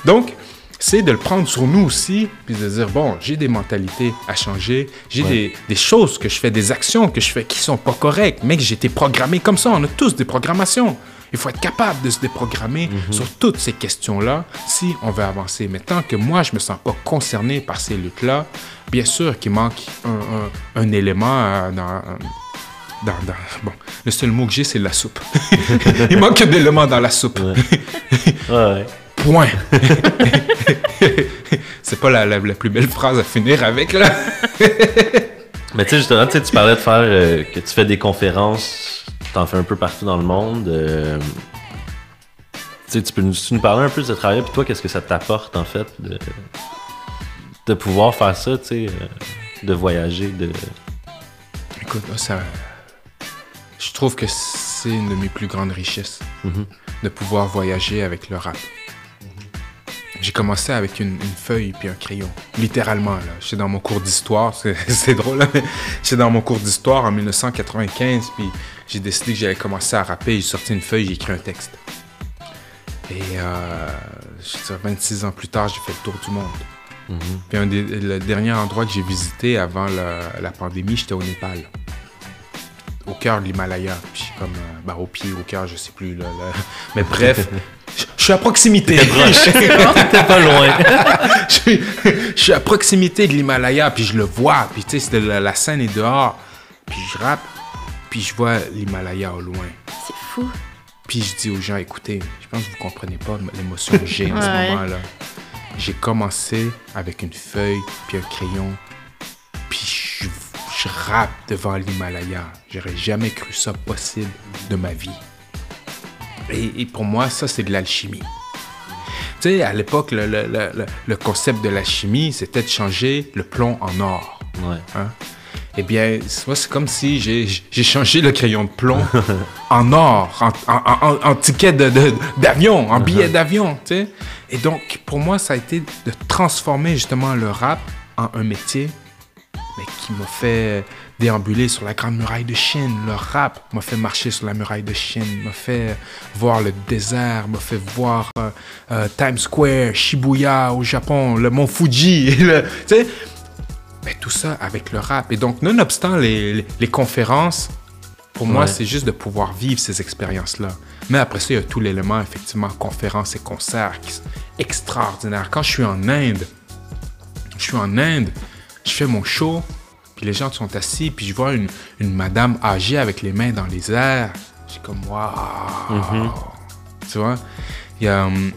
Donc, c'est de le prendre sur nous aussi, puis de dire, bon, j'ai des mentalités à changer, j'ai Ouais. des, des choses que je fais, des actions que je fais qui sont pas correctes, mais que j'ai été programmé comme ça. On a tous des programmations. Il faut être capable de se déprogrammer sur toutes ces questions-là si on veut avancer. Mais tant que moi, je me sens pas concerné par ces luttes-là, bien sûr qu'il manque un, un- un élément euh, dans, dans, dans- bon, le seul mot que j'ai, c'est la soupe. Il manque d'éléments dans la soupe. Ouais, ouais. Point. c'est pas la, la- la plus belle phrase à finir avec, là. Mais tu sais, justement, tu parlais de faire euh, que tu fais des conférences, t'en fais un peu partout dans le monde. euh, tu peux nous, tu nous parler un peu de ce travail, puis toi, qu'est-ce que ça t'apporte, en fait, de, de pouvoir faire ça, tu sais, euh, de voyager, de... Écoute, moi, ça. Je trouve que c'est une de mes plus grandes richesses Mhm. de pouvoir voyager avec le rap. J'ai commencé avec une, une feuille puis un crayon. Littéralement, là. J'étais dans mon cours d'histoire. C'est drôle, hein, mais j'étais dans mon cours d'histoire en 1995. Puis j'ai décidé que j'allais commencer à rapper. J'ai sorti une feuille, j'ai écrit un texte. Et euh, je dirais 26 ans plus tard, j'ai fait le tour du monde. Mhm. Puis un des, le dernier endroit que j'ai visité avant la, la pandémie, j'étais au Népal. Au cœur de l'Himalaya. Puis comme, euh, ben, au pied, au cœur, je sais plus. Là, là. Mais bref, je je suis à proximité. T'es pas loin. je, suis, je suis à proximité de l'Himalaya, puis je le vois. Puis tu sais, la, la scène est dehors. Puis je rappe, puis je vois l'Himalaya au loin. C'est fou. Puis je dis aux gens, écoutez, je pense que vous comprenez pas l'émotion que j'ai en ce moment-là. J'ai commencé avec une feuille puis un crayon, puis je, je rappe devant l'Himalaya. J'aurais jamais cru ça possible de ma vie. Et, et pour moi, ça, c'est de l'alchimie. Tu sais, à l'époque, le, le- le- le- le concept de l'alchimie, c'était de changer le plomb en or. Ouais. Hein? Eh bien, c'est- comme si j'ai changé le crayon de plomb en or, en, en- en- en ticket de- de- d'avion, en billet d'avion, tu sais. Et donc, pour moi, ça a été de transformer justement le rap en un métier, mais qui m'a fait déambuler sur la Grande Muraille de Chine. Le rap m'a fait marcher sur la Muraille de Chine, m'a fait voir le désert, m'a fait voir euh, euh, Times Square, Shibuya au Japon, le mont Fuji, le-. Mais tout ça avec le rap. Et donc, nonobstant les, les, les conférences, pour moi, c'est juste de pouvoir vivre ces expériences-là. Mais après ça, il y a tout l'élément, effectivement, conférences et concerts qui sont extraordinaires. Quand je suis en Inde, je suis en Inde, je fais mon show, puis les gens sont assis, puis je vois une, une madame âgée avec les mains dans les airs. Je suis comme, waouh! Tu vois? Il y a. hum,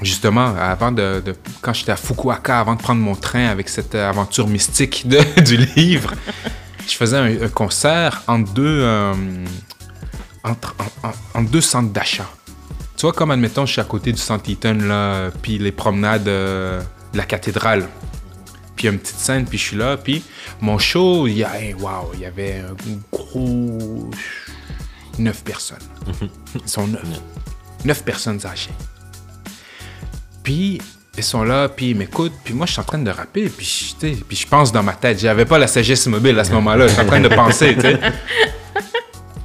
Justement, avant de, de- quand j'étais à Fukuoka, avant de prendre mon train avec cette euh, aventure mystique de- du livre, je faisais un, un concert deux, euh, entre, en- en- entre deux centres d'achat. Tu vois, comme admettons, je suis à côté du centre Eaton, là, puis les promenades euh, de la cathédrale. Puis il y a une petite scène, puis je suis là, puis mon show, il y a, hey, wow, il y avait un gros neuf personnes. Ils sont neuf. Neuf personnes âgées. Puis ils sont là, puis ils m'écoutent, puis moi je suis en train de rapper, puis puis je pense dans ma tête. J'avais pas la sagesse mobile à ce moment-là, je suis en train de penser, tu sais.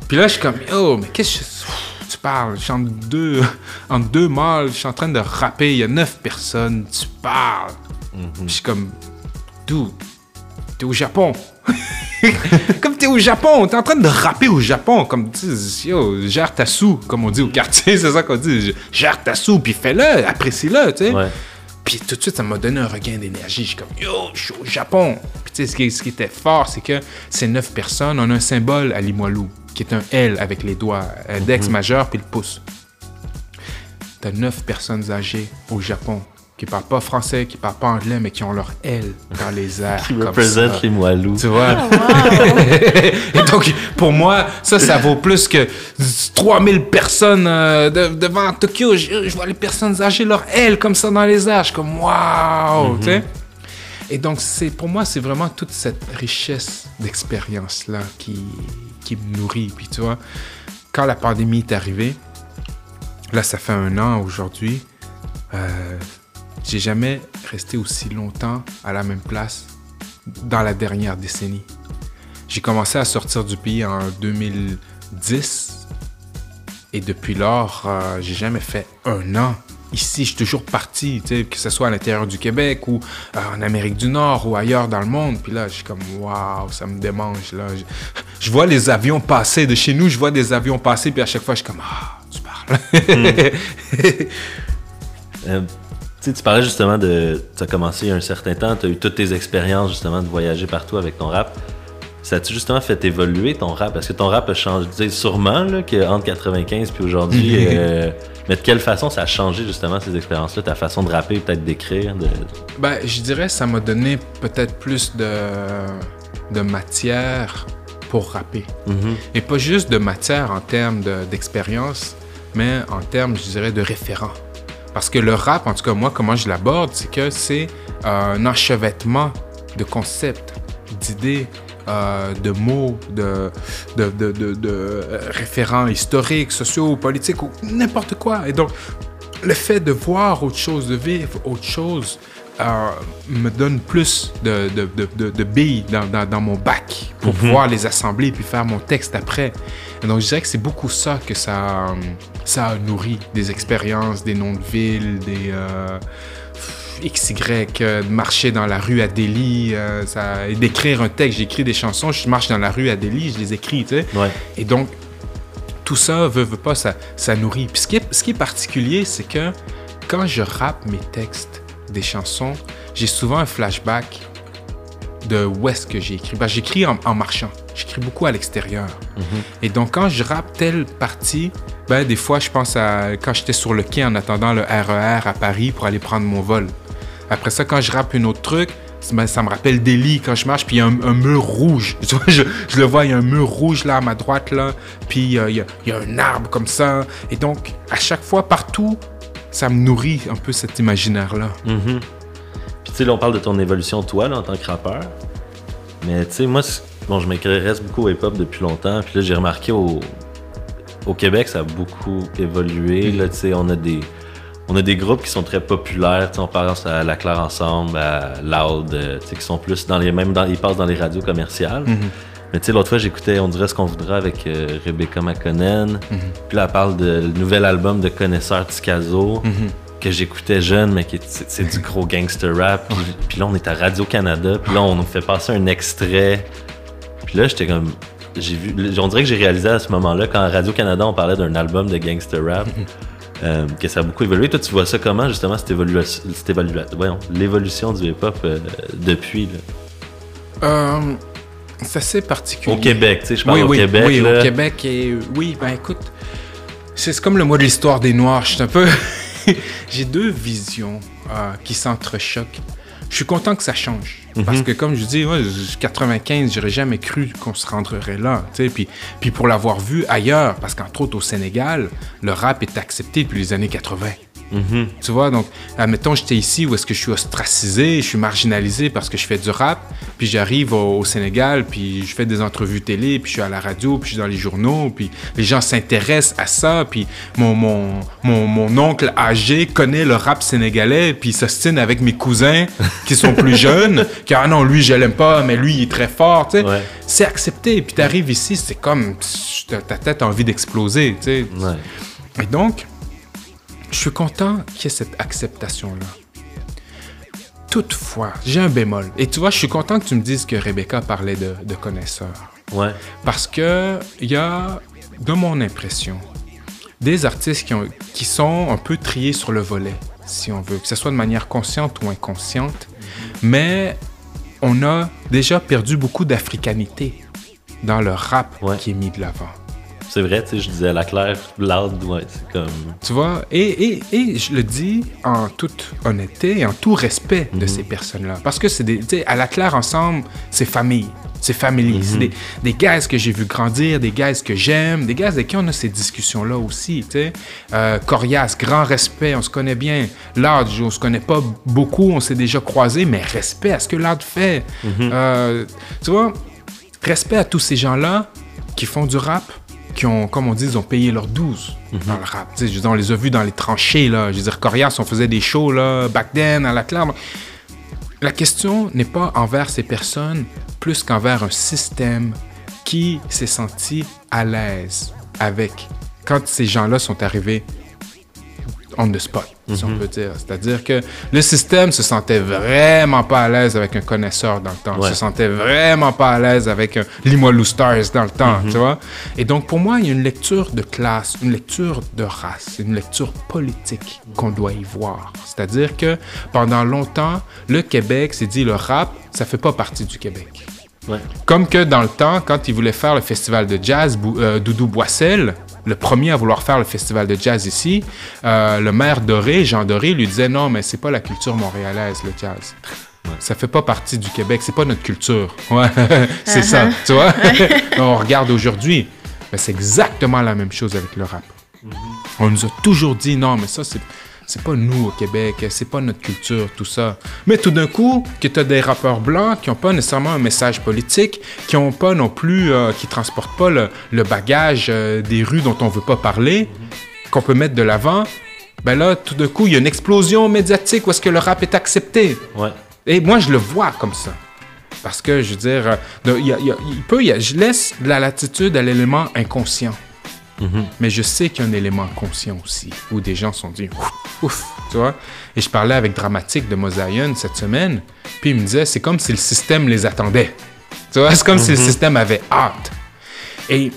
Puis là je suis comme, oh, mais qu'est-ce que je- tu parles? Je suis entre deux, entre deux mâles, je suis en train de rapper, il y a neuf personnes, tu parles. Puis je suis comme, dude, t'es au Japon. comme t'es au Japon, t'es en train de rapper au Japon, comme tu dis, yo, gère ta sou, comme on dit au quartier, c'est ça qu'on dit, gère ta sou, puis fais-le, apprécie-le, tu sais. Ouais. Puis tout de suite, ça m'a donné un regain d'énergie. Je suis comme, yo, je suis au Japon. Puis tu sais, ce qui, ce qui était fort, c'est que ces neuf personnes, on a un symbole à Limoilou, qui est un L avec les doigts, index majeur puis le pouce. T'as neuf personnes âgées au Japon qui parlent pas français, qui parlent pas anglais, mais qui ont leur L dans les airs. Qui comme représente ça. les Moilous. Tu vois? Ah, wow. Et donc, pour moi, ça, ça vaut plus que 3000 personnes euh, de- devant Tokyo. Je, je vois les personnes âgées, leur ailes comme ça dans les airs. Je suis comme, waouh! tu sais? Et donc, c'est pour moi, c'est vraiment toute cette richesse d'expérience-là qui, qui me nourrit. Puis, tu vois, quand la pandémie est arrivée, là, ça fait un an aujourd'hui, euh, j'ai jamais resté aussi longtemps à la même place dans la dernière décennie. J'ai commencé à sortir du pays en 2010 et depuis lors, euh, j'ai jamais fait un an. Ici, je suis toujours parti, que ce soit à l'intérieur du Québec ou euh, en Amérique du Nord ou ailleurs dans le monde. Puis là, je suis comme, waouh, ça me démange. Là. Je, je vois les avions passer de chez nous, je vois des avions passer, puis à chaque fois, je suis comme, ah, tu parles. Euh, tu sais, tu parlais justement de. Tu as commencé il y a un certain temps, tu as eu toutes tes expériences justement de voyager partout avec ton rap. ça a-tu justement fait évoluer ton rap? Est-ce que ton rap a changé? Tu sais, sûrement, là, qu'entre 95 puis aujourd'hui, euh, mais de quelle façon ça a changé justement ces expériences-là, ta façon de rapper, peut-être d'écrire? De... Ben, je dirais ça m'a donné peut-être plus de, de matière pour rapper. Mhm. Et pas juste de matière en termes de- d'expérience, mais en termes, je dirais, de référent. Parce que le rap, en tout cas moi, comment je l'aborde, c'est que c'est euh, un enchevêtrement de concepts, d'idées, euh, de mots, de, de, de, de- euh, référents historiques, sociaux, politiques, ou n'importe quoi. Et donc, le fait de voir autre chose, de vivre autre chose, euh, me donne plus de, de, de, de- billes dans, dans, dans mon bac pour pouvoir les assembler puis faire mon texte après. Et donc, je dirais que c'est beaucoup ça que ça, ça a nourri des expériences, des noms de villes, des. euh, XY, euh, de marcher dans la rue à Delhi, euh, ça- et d'écrire un texte. J'écris des chansons, je marche dans la rue à Delhi, je les écris, tu sais. Ouais. Et donc, tout ça, veut, veut pas, ça, ça nourrit. Puis ce qui est, ce qui est particulier, c'est que quand je rappe mes textes des chansons, j'ai souvent un flashback de où est-ce que j'ai écrit. Ben, j'écris en, en marchant. J'écris beaucoup à l'extérieur. Et donc, quand je rappe telle partie, ben, des fois, je pense à quand j'étais sur le quai en attendant le RER à Paris pour aller prendre mon vol. Après ça, quand je rappe une autre truc, ben, ça me rappelle Delhi quand je marche, puis il y a un, un mur rouge. Tu vois, je, le vois, il y a un mur rouge là à ma droite, là, puis euh, il y, a, un arbre comme ça. Et donc, à chaque fois, partout, ça me nourrit un peu cet imaginaire-là. Mhm. Puis tu sais, là, on parle de ton évolution, toi, là, en tant que rappeur. Mais tu sais, moi, bon, je m'intéresse beaucoup au hip-hop depuis longtemps. Puis là, j'ai remarqué au, au Québec, ça a beaucoup évolué. Là, tu sais, on a des. On a des groupes qui sont très populaires, on pense à La Claire Ensemble, à Loud, euh, tu sais, qui sont plus dans les, même dans, ils passent dans les radios commerciales. Mais tu sais, l'autre fois, j'écoutais On dirait ce qu'on voudra avec euh, Rebecca McConnell. Puis là, elle parle de le nouvel album de Connaisseur Ticazo que j'écoutais jeune, mais qui est- c'est c'est du gros gangster rap. Puis, puis là, on est à Radio-Canada. Puis là, on nous fait passer un extrait. Puis là, j'étais comme. J'ai vu. On dirait que j'ai réalisé à ce moment-là, quand à Radio-Canada, on parlait d'un album de gangster rap. euh, que ça a beaucoup évolué. Toi, tu vois ça comment, justement, cette évolution, l'évolution du hip-hop euh, depuis, là? Euh, c'est assez particulier. Au Québec, tu sais, je parle oui, au oui, Québec. Oui, là. au Québec. Et oui, ben écoute, c'est c'est comme le mois de l'histoire des Noirs. Je suis un peu. J'ai deux visions euh, qui s'entrechoquent. Je suis content que ça change. Parce que, comme je dis, ouais, j- 95, j'aurais jamais cru qu'on se rendrait là. Puis, puis pour l'avoir vu ailleurs, parce qu'entre autres au Sénégal, le rap est accepté depuis les années 80. Mhm. Tu vois, donc, admettons, j'étais ici où est-ce que je suis ostracisé, je suis marginalisé parce que je fais du rap, puis j'arrive au, au Sénégal, puis je fais des entrevues télé, puis je suis à la radio, puis je suis dans les journaux, puis les gens s'intéressent à ça, puis mon, mon, mon, mon oncle âgé connaît le rap sénégalais, puis il s'ostine avec mes cousins qui sont plus jeunes, qui ah non, lui, je l'aime pas, mais lui, il est très fort, tu sais. Ouais. C'est accepté, puis t'arrives ici, c'est comme, ta ta tête a envie d'exploser, tu sais. Ouais. Et donc, je suis content qu'il y ait cette acceptation-là. Toutefois, j'ai un bémol. Et tu vois, je suis content que tu me dises que Rebecca parlait de, de connaisseurs. Ouais. Parce que il y a, de mon impression, des artistes qui, ont- qui sont un peu triés sur le volet, si on veut, que ce soit de manière consciente ou inconsciente. Mais on a déjà perdu beaucoup d'africanité dans le rap Ouais. qui est mis de l'avant. C'est vrai, tu sais, je disais à la claire, loud, ouais, c'est comme. Tu vois, et, et, et je le dis en toute honnêteté et en tout respect de ces personnes-là. Parce que c'est des. Tu sais, à la claire ensemble, c'est famille. C'est famille. C'est des, des gars que j'ai vu grandir, des gars que j'aime, des gars avec qui on a ces discussions-là aussi. Tu sais, euh, Corias, grand respect, on se connaît bien. Large, on se connaît pas beaucoup, on s'est déjà croisés, mais respect à ce que Large fait. Euh, tu vois, respect à tous ces gens-là qui font du rap, qui ont, comme on dit, ils ont payé leur 12 dans le rap. Je veux dire, on les a vus dans les tranchées, là. Je veux dire, Corias, on faisait des shows, là, back then, à la claire. La question n'est pas envers ces personnes plus qu'envers un système qui s'est senti à l'aise avec quand ces gens-là sont arrivés on the spot, si on peut dire. C'est-à-dire que le système se sentait vraiment pas à l'aise avec un connaisseur dans le temps. Ouais. Se sentait vraiment pas à l'aise avec un Limoilou Stars dans le temps, tu vois. Et donc, pour moi, il y a une lecture de classe, une lecture de race, une lecture politique qu'on doit y voir. C'est-à-dire que pendant longtemps, le Québec s'est dit le rap, ça fait pas partie du Québec. Ouais. Comme que dans le temps, quand il voulait faire le festival de jazz, Bou- euh, Doudou Boissel, le premier à vouloir faire le festival de jazz ici, euh, le maire Doré, Jean Doré, lui disait non, mais c'est pas la culture montréalaise, le jazz. Ça fait pas partie du Québec, c'est pas notre culture. Ouais, c'est ça, tu vois? On regarde aujourd'hui, ben, c'est exactement la même chose avec le rap. On nous a toujours dit non, mais ça, c'est. C'est pas nous au Québec, c'est pas notre culture, tout ça. Mais tout d'un coup, que tu as des rappeurs blancs qui n'ont pas nécessairement un message politique, qui ont pas non plus, euh, qui transportent pas le, le bagage euh, des rues dont on veut pas parler, qu'on peut mettre de l'avant, ben là, tout d'un coup, il y a une explosion médiatique où est-ce que le rap est accepté. Ouais. Et moi, je le vois comme ça. Parce que, je veux dire, euh, de- il peut, il y a- je laisse la latitude à l'élément inconscient. Mais je sais qu'il y a un élément conscient aussi, où des gens sont dit ouf, ouf, tu vois. Et je parlais avec Dramatique de Mosaïon cette semaine, puis il me disait c'est comme si le système les attendait. Tu vois, c'est comme si le système avait hâte. Et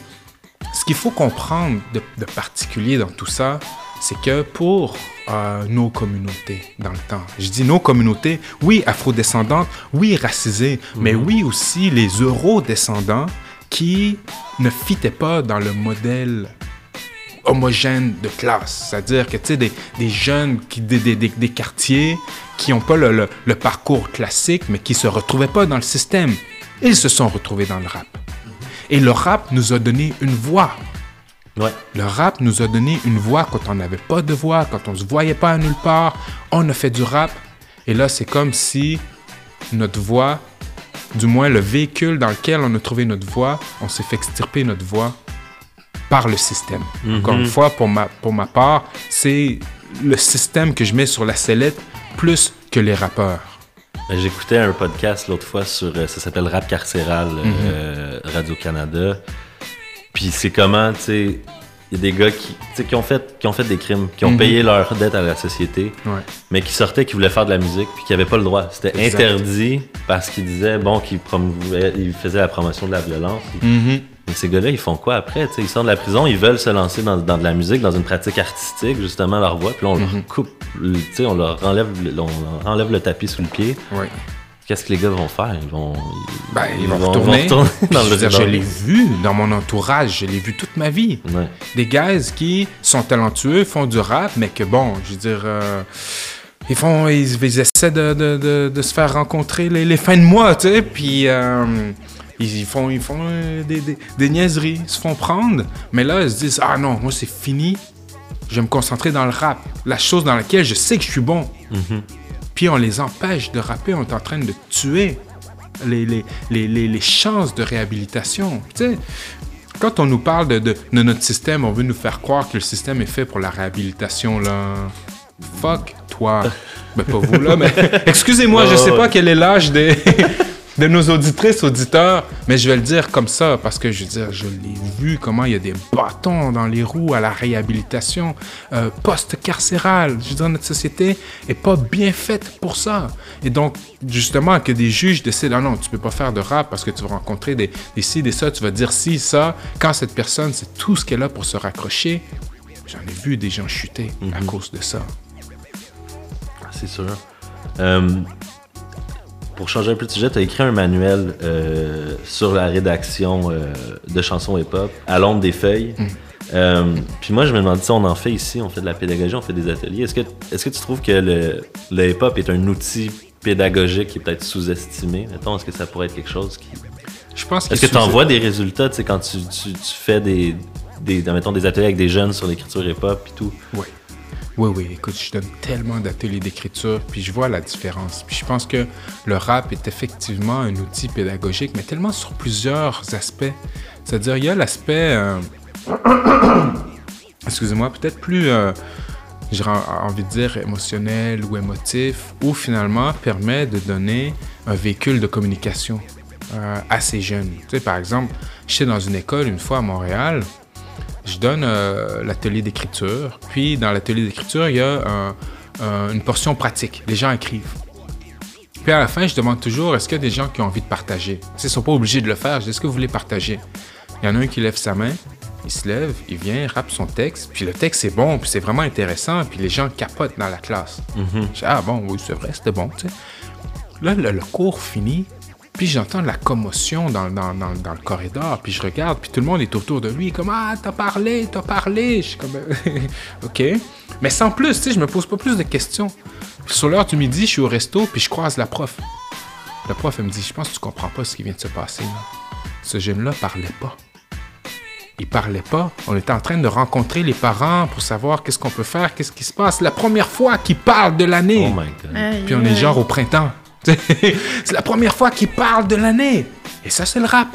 ce qu'il faut comprendre de, de particulier dans tout ça, c'est que pour euh, nos communautés dans le temps, je dis nos communautés, oui, afrodescendantes, oui, racisées, mais oui aussi les eurodescendants qui ne fitaient pas dans le modèle homogène de classe. C'est-à-dire que, tu sais, des, des jeunes qui, des, des, quartiers qui n'ont pas le, le- le parcours classique, mais qui se retrouvaient pas dans le système. Ils se sont retrouvés dans le rap. Et le rap nous a donné une voix. Ouais. Le rap nous a donné une voix quand on n'avait pas de voix, quand on ne se voyait pas à nulle part. On a fait du rap. Et là, c'est comme si notre voix, du moins le véhicule dans lequel on a trouvé notre voix, on s'est fait extirper notre voix par le système. Encore une fois, pour ma, pour ma part, c'est le système que je mets sur la sellette plus que les rappeurs. Ben, J'écoutais un podcast l'autre fois sur. euh, Ça s'appelle Rap Carcéral, euh, Radio-Canada. Puis c'est comment, tu sais. Il y a des gars qui, qui, ont fait, qui ont fait des crimes, qui ont payé leur dette à la société, Ouais. mais qui sortaient, qui voulaient faire de la musique, puis qui n'avaient pas le droit. C'était interdit parce qu'ils disaient, bon, qu'ils ils faisaient la promotion de la violence. Mhm. Mais ces gars-là, ils font quoi après? Ils sortent de la prison, ils veulent se lancer dans, dans de la musique, dans une pratique artistique, justement, leur voix, puis là, on leur coupe, le- tu sais, on leur enlève, le- on leur enlève le tapis sous le pied. Ouais. Qu'est-ce que les gars vont faire? Ils vont, ils, Ben, ils, vont, vont- retourner. vont retourner dans le dire, je l'ai vu dans mon entourage, je l'ai vu toute ma vie. Ouais. Des guys qui sont talentueux, font du rap, mais que bon, je veux dire, euh, ils font, ils, ils essaient de, de- de- de se faire rencontrer les, les fins de mois, tu sais, puis euh, ils, font, ils font euh, des, des- des niaiseries, ils se font prendre, mais là, ils se disent, ah non, moi c'est fini, je vais me concentrer dans le rap, la chose dans laquelle je sais que je suis bon. Puis on les empêche de rapper, on est en train de tuer les, les, les, chances de réhabilitation. Tu sais, quand on nous parle de, de, de notre système, on veut nous faire croire que le système est fait pour la réhabilitation, là. Fuck toi. Ben, pas vous, là, mais excusez-moi, je sais pas quel est l'âge des, de nos auditrices, auditeurs, mais je vais le dire comme ça parce que je veux dire, je l'ai vu comment il y a des bâtons dans les roues à la réhabilitation euh, post-carcérale. Je veux dire, notre société est pas bien faite pour ça. Et donc, justement, que des juges décident, ah non, tu peux pas faire de rap parce que tu vas rencontrer des, des ci, des ça, tu vas dire ci, ça, quand cette personne, c'est tout ce qu'elle a pour se raccrocher. J'en ai vu des gens chuter à cause de ça. C'est sûr. Euh, pour changer un peu de sujet, tu as écrit un manuel euh, sur la rédaction euh, de chansons hip-hop à l'ombre des feuilles. Euh, puis moi, je me demande si on en fait ici, on fait de la pédagogie, on fait des ateliers. Est-ce que, est-ce que tu trouves que le, le hip-hop est un outil pédagogique qui est peut-être sous-estimé? Mettons, est-ce que ça pourrait être quelque chose qui... Je pense Est-ce que tu en vois des résultats, tu sais, quand tu, tu, tu fais des, des, mettons, des ateliers avec des jeunes sur l'écriture hip-hop et tout? Oui. Oui, oui, écoute, je donne tellement d'ateliers d'écriture, puis je vois la différence. Puis je pense que le rap est effectivement un outil pédagogique, mais tellement sur plusieurs aspects. C'est-à-dire, il y a l'aspect, euh, excusez-moi, peut-être plus, euh, j'aurais envie de dire émotionnel ou émotif, ou finalement permet de donner un véhicule de communication euh, à ces jeunes. Tu sais, par exemple, j'étais dans une école une fois à Montréal, je donne euh, l'atelier d'écriture. Puis dans l'atelier d'écriture, il y a un- un- une portion pratique. Les gens écrivent. Puis à la fin, je demande toujours est-ce qu'il y a des gens qui ont envie de partager? Ils ne sont pas obligés de le faire. Je dis est-ce que vous voulez partager? Il y en a un qui lève sa main, il se lève, il vient, rappe son texte. Puis le texte est bon, puis c'est vraiment intéressant. Puis les gens capotent dans la classe. Je dis ah bon, oui, c'est vrai, c'était bon. tu sais. Là, le, le cours finit. Puis j'entends de la commotion dans, dans, dans, dans le corridor, puis je regarde, puis tout le monde est autour de lui, comme Ah, t'as parlé, t'as parlé. Je suis comme Ok. Mais sans plus, tu sais, je me pose pas plus de questions. Puis sur l'heure du midi, je suis au resto, puis je croise la prof. La prof, elle me dit Je pense que tu comprends pas ce qui vient de se passer. Là. Ce jeune-là parlait pas. Il parlait pas. On était en train de rencontrer les parents pour savoir qu'est-ce qu'on peut faire, qu'est-ce qui se passe. La première fois qu'il parle de l'année. Oh my god. Puis on est genre au printemps. c'est la première fois qu'il parle de l'année. Et ça, c'est le rap.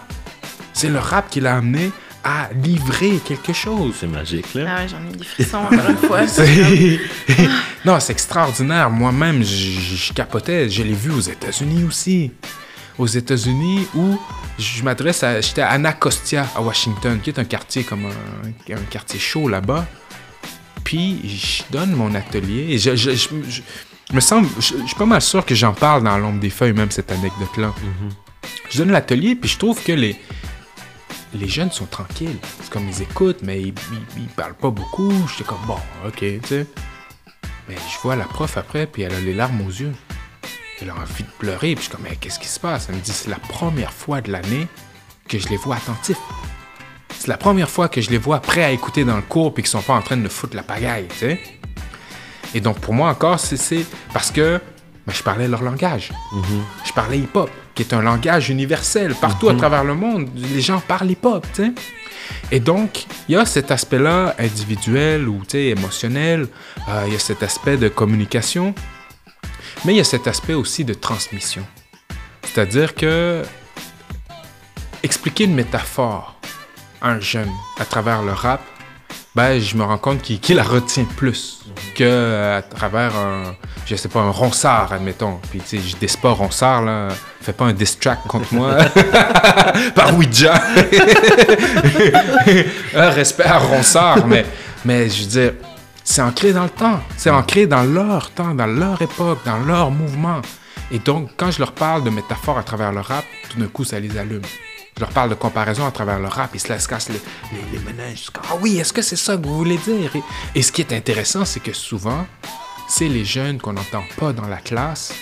C'est le rap qui l'a amené à livrer quelque chose. C'est magique, là. Ah ouais, j'en ai des frissons encore une fois. C'est- non, c'est extraordinaire. Moi-même, je, capotais. Je l'ai vu aux États-Unis aussi. Aux États-Unis où je m'adresse à. J'étais à Anacostia, à Washington, qui est un quartier comme un, un quartier chaud là-bas. Puis je donne mon atelier. Et je, je- je- je- je me semble. Je, je suis pas mal sûr que j'en parle dans l'ombre des feuilles, même cette anecdote-là. Je donne l'atelier, puis je trouve que les, les jeunes sont tranquilles. C'est comme ils écoutent, mais ils, ils, ils parlent pas beaucoup. J'étais comme, bon, ok, tu sais. Mais je vois la prof après, puis elle a les larmes aux yeux. Elle a envie de pleurer, puis je suis comme, mais qu'est-ce qui se passe? Elle me dit, c'est la première fois de l'année que je les vois attentifs. C'est la première fois que je les vois prêts à écouter dans le cours, puis qu'ils sont pas en train de me foutre la pagaille, tu sais. Et donc, pour moi encore, c'est- parce que ben, je parlais leur langage. Je parlais hip-hop, qui est un langage universel. Partout à travers le monde, les gens parlent hip-hop. Et donc, il y a cet aspect-là individuel ou émotionnel, euh, il y a cet aspect de communication, mais il y a cet aspect aussi de transmission. C'est-à-dire que expliquer une métaphore à un jeune à travers le rap, ben, je me rends compte qu'il qu'il la retient plus que à travers un, je sais pas, un ronsard, admettons. Puis, tu sais, je dis pas ronsard, là. Fais pas un diss track contre moi. Par Ouija. un respect à ronsard, mais, mais je veux dire, c'est ancré dans le temps. C'est ancré dans leur temps, dans leur époque, dans leur mouvement. Et donc, quand je leur parle de métaphores à travers le rap, tout d'un coup, ça les allume. Je leur parle de comparaison à travers le rap, ils se laissent casser les, les, les Ah oui, est-ce que c'est ça que vous voulez dire? Et, et ce qui est intéressant, c'est que souvent, c'est les jeunes qu'on n'entend pas dans la classe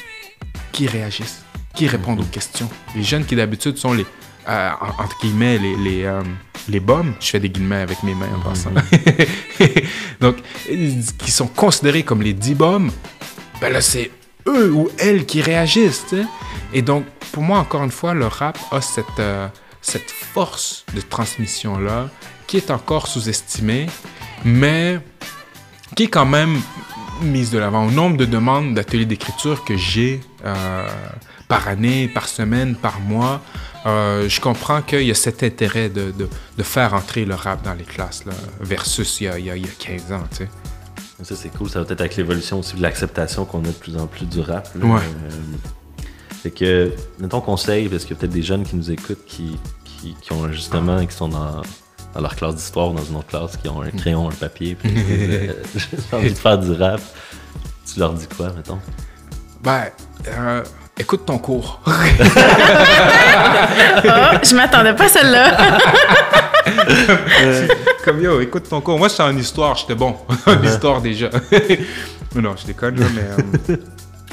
qui réagissent, qui répondent aux questions. Les jeunes qui d'habitude sont les, euh, en- entre guillemets, les, les, euh, les bombes. Je fais des guillemets avec mes mains en passant. Donc, euh, qui sont considérés comme les dix bombes, ben là, c'est eux ou elles qui réagissent. Et donc, pour moi, encore une fois, le rap a cette, euh, cette force de transmission-là qui est encore sous-estimée, mais qui est quand même mise de l'avant. Au nombre de demandes d'ateliers d'écriture que j'ai euh, par année, par semaine, par mois, euh, je comprends qu'il y a cet intérêt de, de, de faire entrer le rap dans les classes, là, versus il y, a, il y a- il y a 15 ans. tu sais. Ça, c'est cool. Ça va peut-être avec l'évolution aussi de l'acceptation qu'on a de plus en plus du rap. là. Ouais. Euh, fait que, mettons conseil, parce qu'il y a peut-être des jeunes qui nous écoutent qui, qui, qui ont justement, qui sont dans, dans leur classe d'histoire ou dans une autre classe, qui ont un crayon, un papier, puis euh, j'ai envie de faire du rap. Tu leur dis quoi, mettons? Ben, euh, écoute ton cours. Oh, je m'attendais pas à celle-là. Comme yo, écoute ton cours. Moi, j'étais en histoire, j'étais bon. en histoire déjà. Mais non, je déconne, là, mais.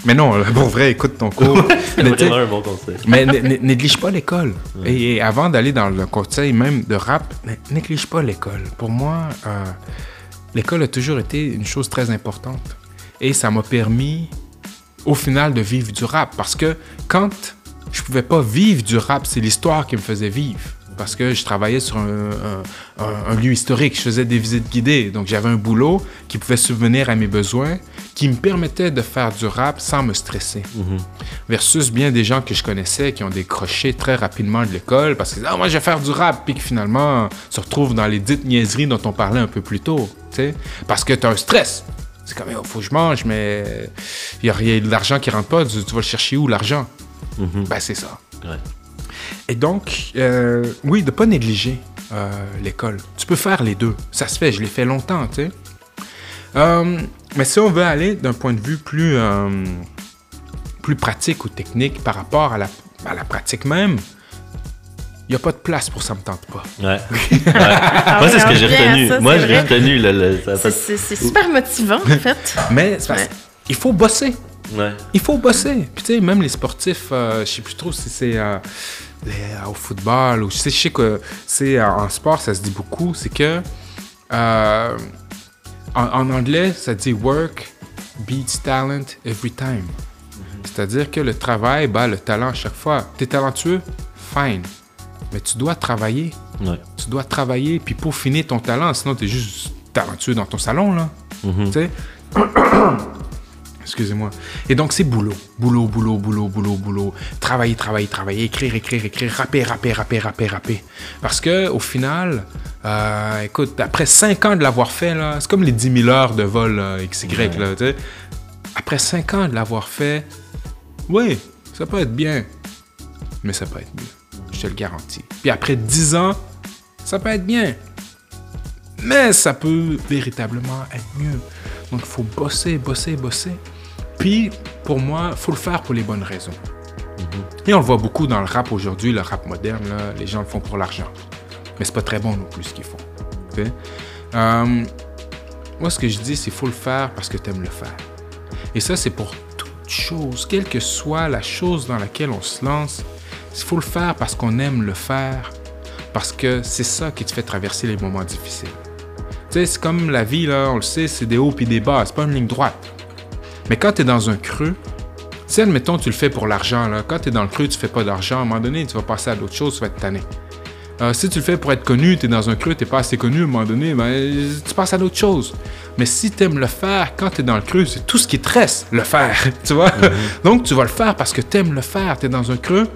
Euh, Mais non, là, pour vrai, écoute ton cours. Mais tu sais, vraiment un bon conseil. Mais né- né- néglige pas l'école. Et, et avant d'aller dans le conseil même de rap, né- néglige pas l'école. Pour moi, euh, l'école a toujours été une chose très importante. Et ça m'a permis, au final, de vivre du rap. Parce que quand je pouvais pas vivre du rap, c'est l'histoire qui me faisait vivre. Parce que je travaillais sur un, un- un- un lieu historique, je faisais des visites guidées. Donc j'avais un boulot qui pouvait subvenir à mes besoins, qui me permettait de faire du rap sans me stresser. Versus bien des gens que je connaissais qui ont décroché très rapidement de l'école parce qu'ils disent ah moi je vais faire du rap. Puis que finalement se retrouvent dans les dites niaiseries dont on parlait un peu plus tôt tu sais. Parce que tu as un stress. C'est comme il faut que je mange mais il y a rien l'argent qui rentre pas. Tu, vas le chercher où l'argent? Mhm. ben c'est ça. Ouais. Et donc euh, oui de pas négliger euh, l'école tu peux faire les deux ça se fait je l'ai fait longtemps tu sais Euh, mais si on veut aller d'un point de vue plus euh, plus pratique ou technique par rapport à la, à la pratique même, il n'y a pas de place pour ça me tente pas. Ouais. Ouais. Moi, c'est ce que j'ai retenu. ça, Moi, c'est j'ai retenu. Le, le- ça C'est- super motivant, en fait. Mais c'est parce- Ouais. il faut bosser. Ouais. Il faut bosser. Puis tu sais, même les sportifs, euh, je sais plus trop si c'est euh, au football ou je sais, je sais que c'est en sport, ça se dit beaucoup, c'est que euh, en, en anglais, ça dit work beats talent every time. C'est-à-dire que le travail bat le talent à chaque fois. T'es talentueux, fine. Mais tu dois travailler. Ouais. Tu dois travailler puis peaufiner ton talent, sinon tu es juste talentueux dans ton salon, là. Mhm. Tu sais? Excusez-moi. Et donc, c'est boulot. Boulot, boulot, boulot, boulot, boulot. Travailler, travailler, travailler. Écrire, écrire, écrire. Rapper, rapper, rapper, rapper, rapper. Parce que, au final, euh, écoute, après 5 ans de l'avoir fait, là, c'est comme les 10 000 heures de vol euh, XY, là, tu sais. Après 5 ans de l'avoir fait, oui, ça peut être bien. Mais ça peut être mieux. Je te le garantis. Puis après 10 ans, ça peut être bien. Mais ça peut véritablement être mieux. Donc, il faut bosser, bosser, bosser. Puis, pour moi, il faut le faire pour les bonnes raisons. Et on le voit beaucoup dans le rap aujourd'hui, le rap moderne, là, les gens le font pour l'argent. Mais c'est pas très bon non plus ce qu'ils font. Euh, moi, ce que je dis, c'est faut le faire parce que tu aimes le faire. Et ça, c'est pour toute chose, quelle que soit la chose dans laquelle on se lance, il faut le faire parce qu'on aime le faire, parce que c'est ça qui te fait traverser les moments difficiles. Tu sais, c'est comme la vie, là, on le sait, c'est des hauts puis des bas, c'est pas une ligne droite. Mais quand tu es dans un creux, si admettons tu le fais pour l'argent, là, quand tu es dans le creux, tu fais pas d'argent, à un moment donné, tu vas passer à d'autres choses, tu vas être tanné. Euh, si tu le fais pour être connu, tu es dans un creux, tu pas assez connu, à un moment donné, ben, tu passes à d'autres choses. Mais si tu aimes le faire, quand tu es dans le creux, c'est tout ce qui te reste, le faire. Tu vois? Donc, tu vas le faire parce que tu aimes le faire. Tu es dans un creux,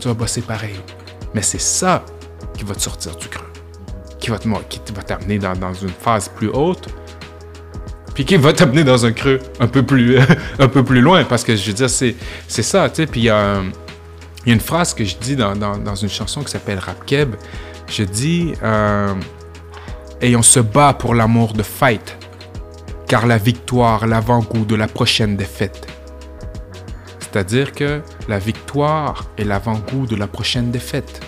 tu vas bosser pareil. Mais c'est ça qui va te sortir du creux, qui va t'amener dans, dans une phase plus haute, puis qui va t'amener dans un creux un peu plus, un peu plus loin. Parce que je veux dire, c'est, ça, tu sais. Puis il y a une phrase que je dis dans, dans- une chanson qui s'appelle Rap Keb. Je dis euh, Et on se bat pour l'amour de fight, car la victoire, l'avant-goût de la prochaine défaite. C'est-à-dire que la victoire est l'avant-goût de la prochaine défaite.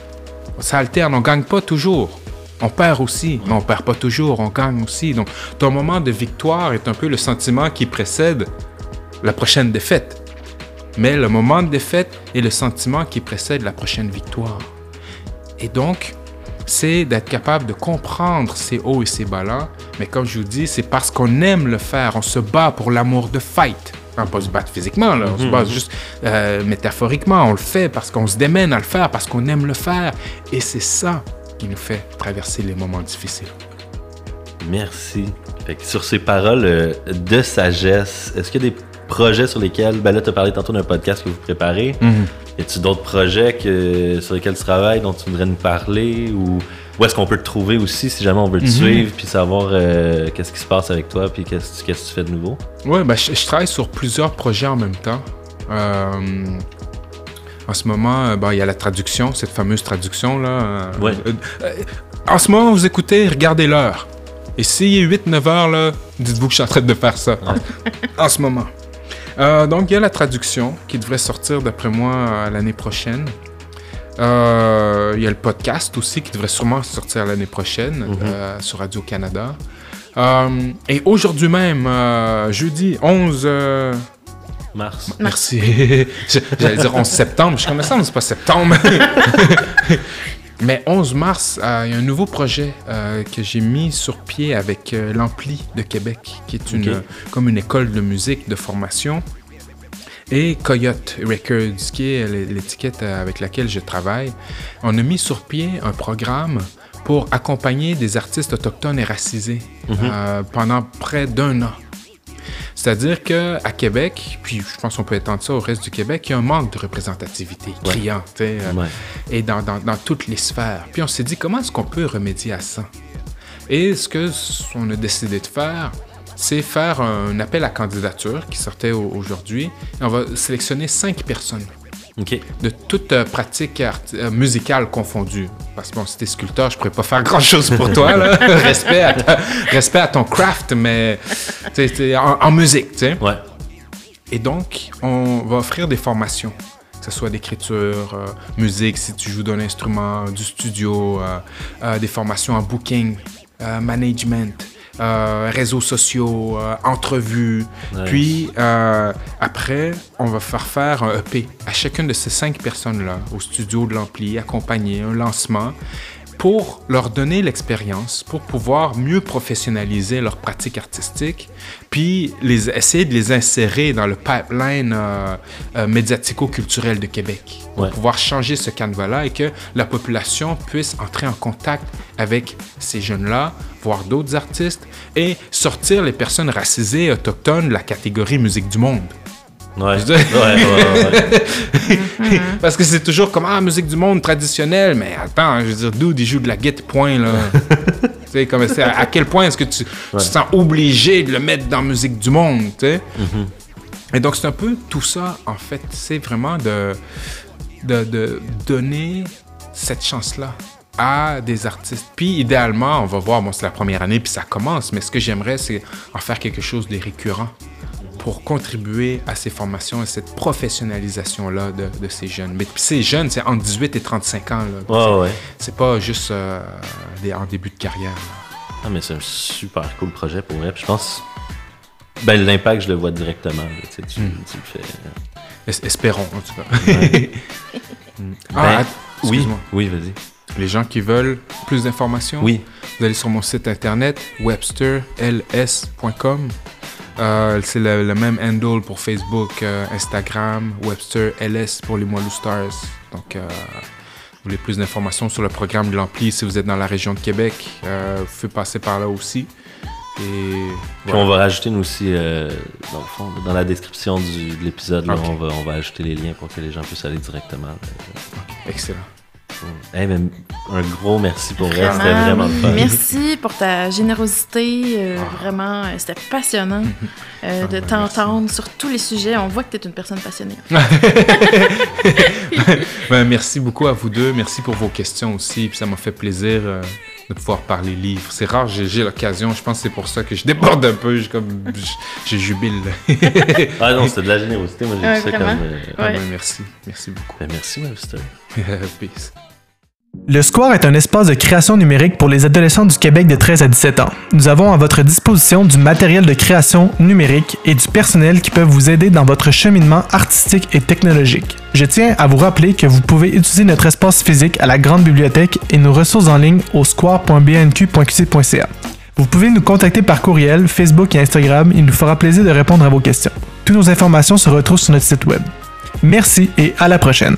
Ça alterne, on gagne pas toujours. On perd aussi, mais on perd pas toujours, on gagne aussi. Donc, ton moment de victoire est un peu le sentiment qui précède la prochaine défaite. Mais le moment de défaite est le sentiment qui précède la prochaine victoire. Et donc, c'est d'être capable de comprendre ces hauts et ces bas-là. Mais comme je vous dis, c'est parce qu'on aime le faire. On se bat pour l'amour de fight. On ne pas se battre physiquement, là. on se bat juste euh, métaphoriquement. On le fait parce qu'on se démène à le faire, parce qu'on aime le faire. Et c'est ça qui nous fait traverser les moments difficiles. Merci. Fait que sur ces paroles euh, de sagesse, est-ce qu'il y a des projets sur lesquels, ben là, tu as parlé tantôt d'un podcast que vous préparez. Y a-tu d'autres projets que, sur lesquels tu travailles, dont tu voudrais nous parler ou où est-ce qu'on peut te trouver aussi si jamais on veut te suivre puis savoir euh, qu'est-ce qui se passe avec toi puis qu'est-ce que tu fais de nouveau? Ouais, ben, je, je travaille sur plusieurs projets en même temps. Euh, en ce moment, euh, ben, il y a la traduction, cette fameuse traduction là. euh, Ouais. euh, en ce moment, vous écoutez, regardez l'heure. Et s'il est 8-9 heures, là, dites-vous que je suis en train de faire ça. en ce moment. Euh, donc, il y a la traduction qui devrait sortir, d'après moi, euh, l'année prochaine. Euh, Il y a le podcast aussi qui devrait sûrement sortir l'année prochaine euh, sur Radio-Canada. Et aujourd'hui même, jeudi 11... Mars. Merci. J'allais dire 11 septembre. Je suis comme ça, mais c'est pas septembre. Mais 11 mars, euh, il y a un nouveau projet euh, que j'ai mis sur pied avec euh, l'Ampli de Québec, qui est une, comme une école de musique de formation, et Coyote Records, qui est l'étiquette avec laquelle je travaille. On a mis sur pied un programme pour accompagner des artistes autochtones et racisés euh, pendant près d'un an. C'est-à-dire qu'à Québec, puis je pense qu'on peut étendre ça au reste du Québec, il y a un manque de représentativité criant, sais, euh, Ouais. et dans, dans- dans toutes les sphères. Puis on s'est dit, comment est-ce qu'on peut remédier à ça? Et ce que s- on a décidé de faire, c'est faire un appel à candidature qui sortait au- aujourd'hui. Et On va sélectionner cinq personnes De toute euh, pratique euh, musicale confondue. Parce que bon, si t'es sculpteur, je pourrais pas faire grand-chose pour toi. Là. respect, à ta- respect à ton craft, mais t'sais, t'sais, en, en musique, tu sais. Ouais. Et donc, on va offrir des formations, que ce soit d'écriture, euh, musique, si tu joues d'un instrument, du studio, des formations en booking, management, euh, réseaux sociaux, euh, entrevues. Puis euh, après, on va faire faire un EP à chacune de ces cinq personnes-là au studio de l'ampli, accompagner un lancement pour leur donner l'expérience, pour pouvoir mieux professionnaliser leur pratique artistique, puis les, essayer de les insérer dans le pipeline euh, euh, médiatico-culturel de Québec, pour Ouais. pouvoir changer ce canevas-là et que la population puisse entrer en contact avec ces jeunes-là, voir d'autres artistes et sortir les personnes racisées autochtones de la catégorie musique du monde. Ouais. Dis- ouais, ouais, ouais. Parce que c'est toujours comme ah musique du monde traditionnelle, mais attends, je veux dire, dude, il joue de la guitare point là. tu sais comme c'est à, à quel point est-ce que tu, tu te sens obligé de le mettre dans musique du monde, tu sais? Et donc c'est un peu tout ça en fait, c'est vraiment de, de de donner cette chance là à des artistes. Puis idéalement, on va voir, bon c'est la première année puis ça commence, mais ce que j'aimerais c'est en faire quelque chose de récurrent pour contribuer à ces formations et cette professionnalisation-là de, de ces jeunes. Mais ces jeunes, c'est entre 18 et 35 ans. Ouais, ouais. C'est- pas juste euh, des, en début de carrière. là. Ah, mais c'est un super cool projet pour vrai. Je pense. Ben, l'impact, je le vois directement. là, tu, sais, tu, Mm. tu le fais. Es- espérons, en tout cas. Mm. Ah, Ben, oui, oui, vas-y. Les gens qui veulent plus d'informations, Oui. vous allez sur mon site internet websterls.com. Euh, c'est le, le même handle pour Facebook, euh, Instagram, Webster LS pour les Moilou Stars. Donc, euh, vous voulez plus d'informations sur le programme de l'Ampli si vous êtes dans la région de Québec, vous pouvez passer par là aussi. Et Puis on va rajouter nous aussi, dans le fond, dans la description du, de l'épisode, on, va, on va ajouter les liens pour que les gens puissent aller directement. Excellent. Hey, mais un gros merci pour vrai, Vraiment. c'était vraiment le fun. Merci pour ta générosité. euh, Vraiment, euh, c'était passionnant euh, de ben, t'entendre sur tous les sujets. On voit que tu es une personne passionnée. Ben, merci beaucoup à vous deux. Merci pour vos questions aussi. Puis ça m'a fait plaisir euh, de pouvoir parler livres. C'est rare, j'ai j'ai l'occasion. Je pense que c'est pour ça que je déborde un peu. Je, comme, je, je jubile. Ah non, c'était de la générosité. Moi, j'ai Ouais, vu ça comme. euh, Ah, Ouais. ben, merci. Merci beaucoup. ben, merci, Webster. Peace. Le Square est un espace de création numérique pour les adolescents du Québec de 13 à 17 ans. Nous avons à votre disposition du matériel de création numérique et du personnel qui peuvent vous aider dans votre cheminement artistique et technologique. Je tiens à vous rappeler que vous pouvez utiliser notre espace physique à la grande bibliothèque et nos ressources en ligne au square.bnq.qc.ca. Vous pouvez nous contacter par courriel, Facebook et Instagram. Il nous fera plaisir de répondre à vos questions. Toutes nos informations se retrouvent sur notre site web. Merci et à la prochaine.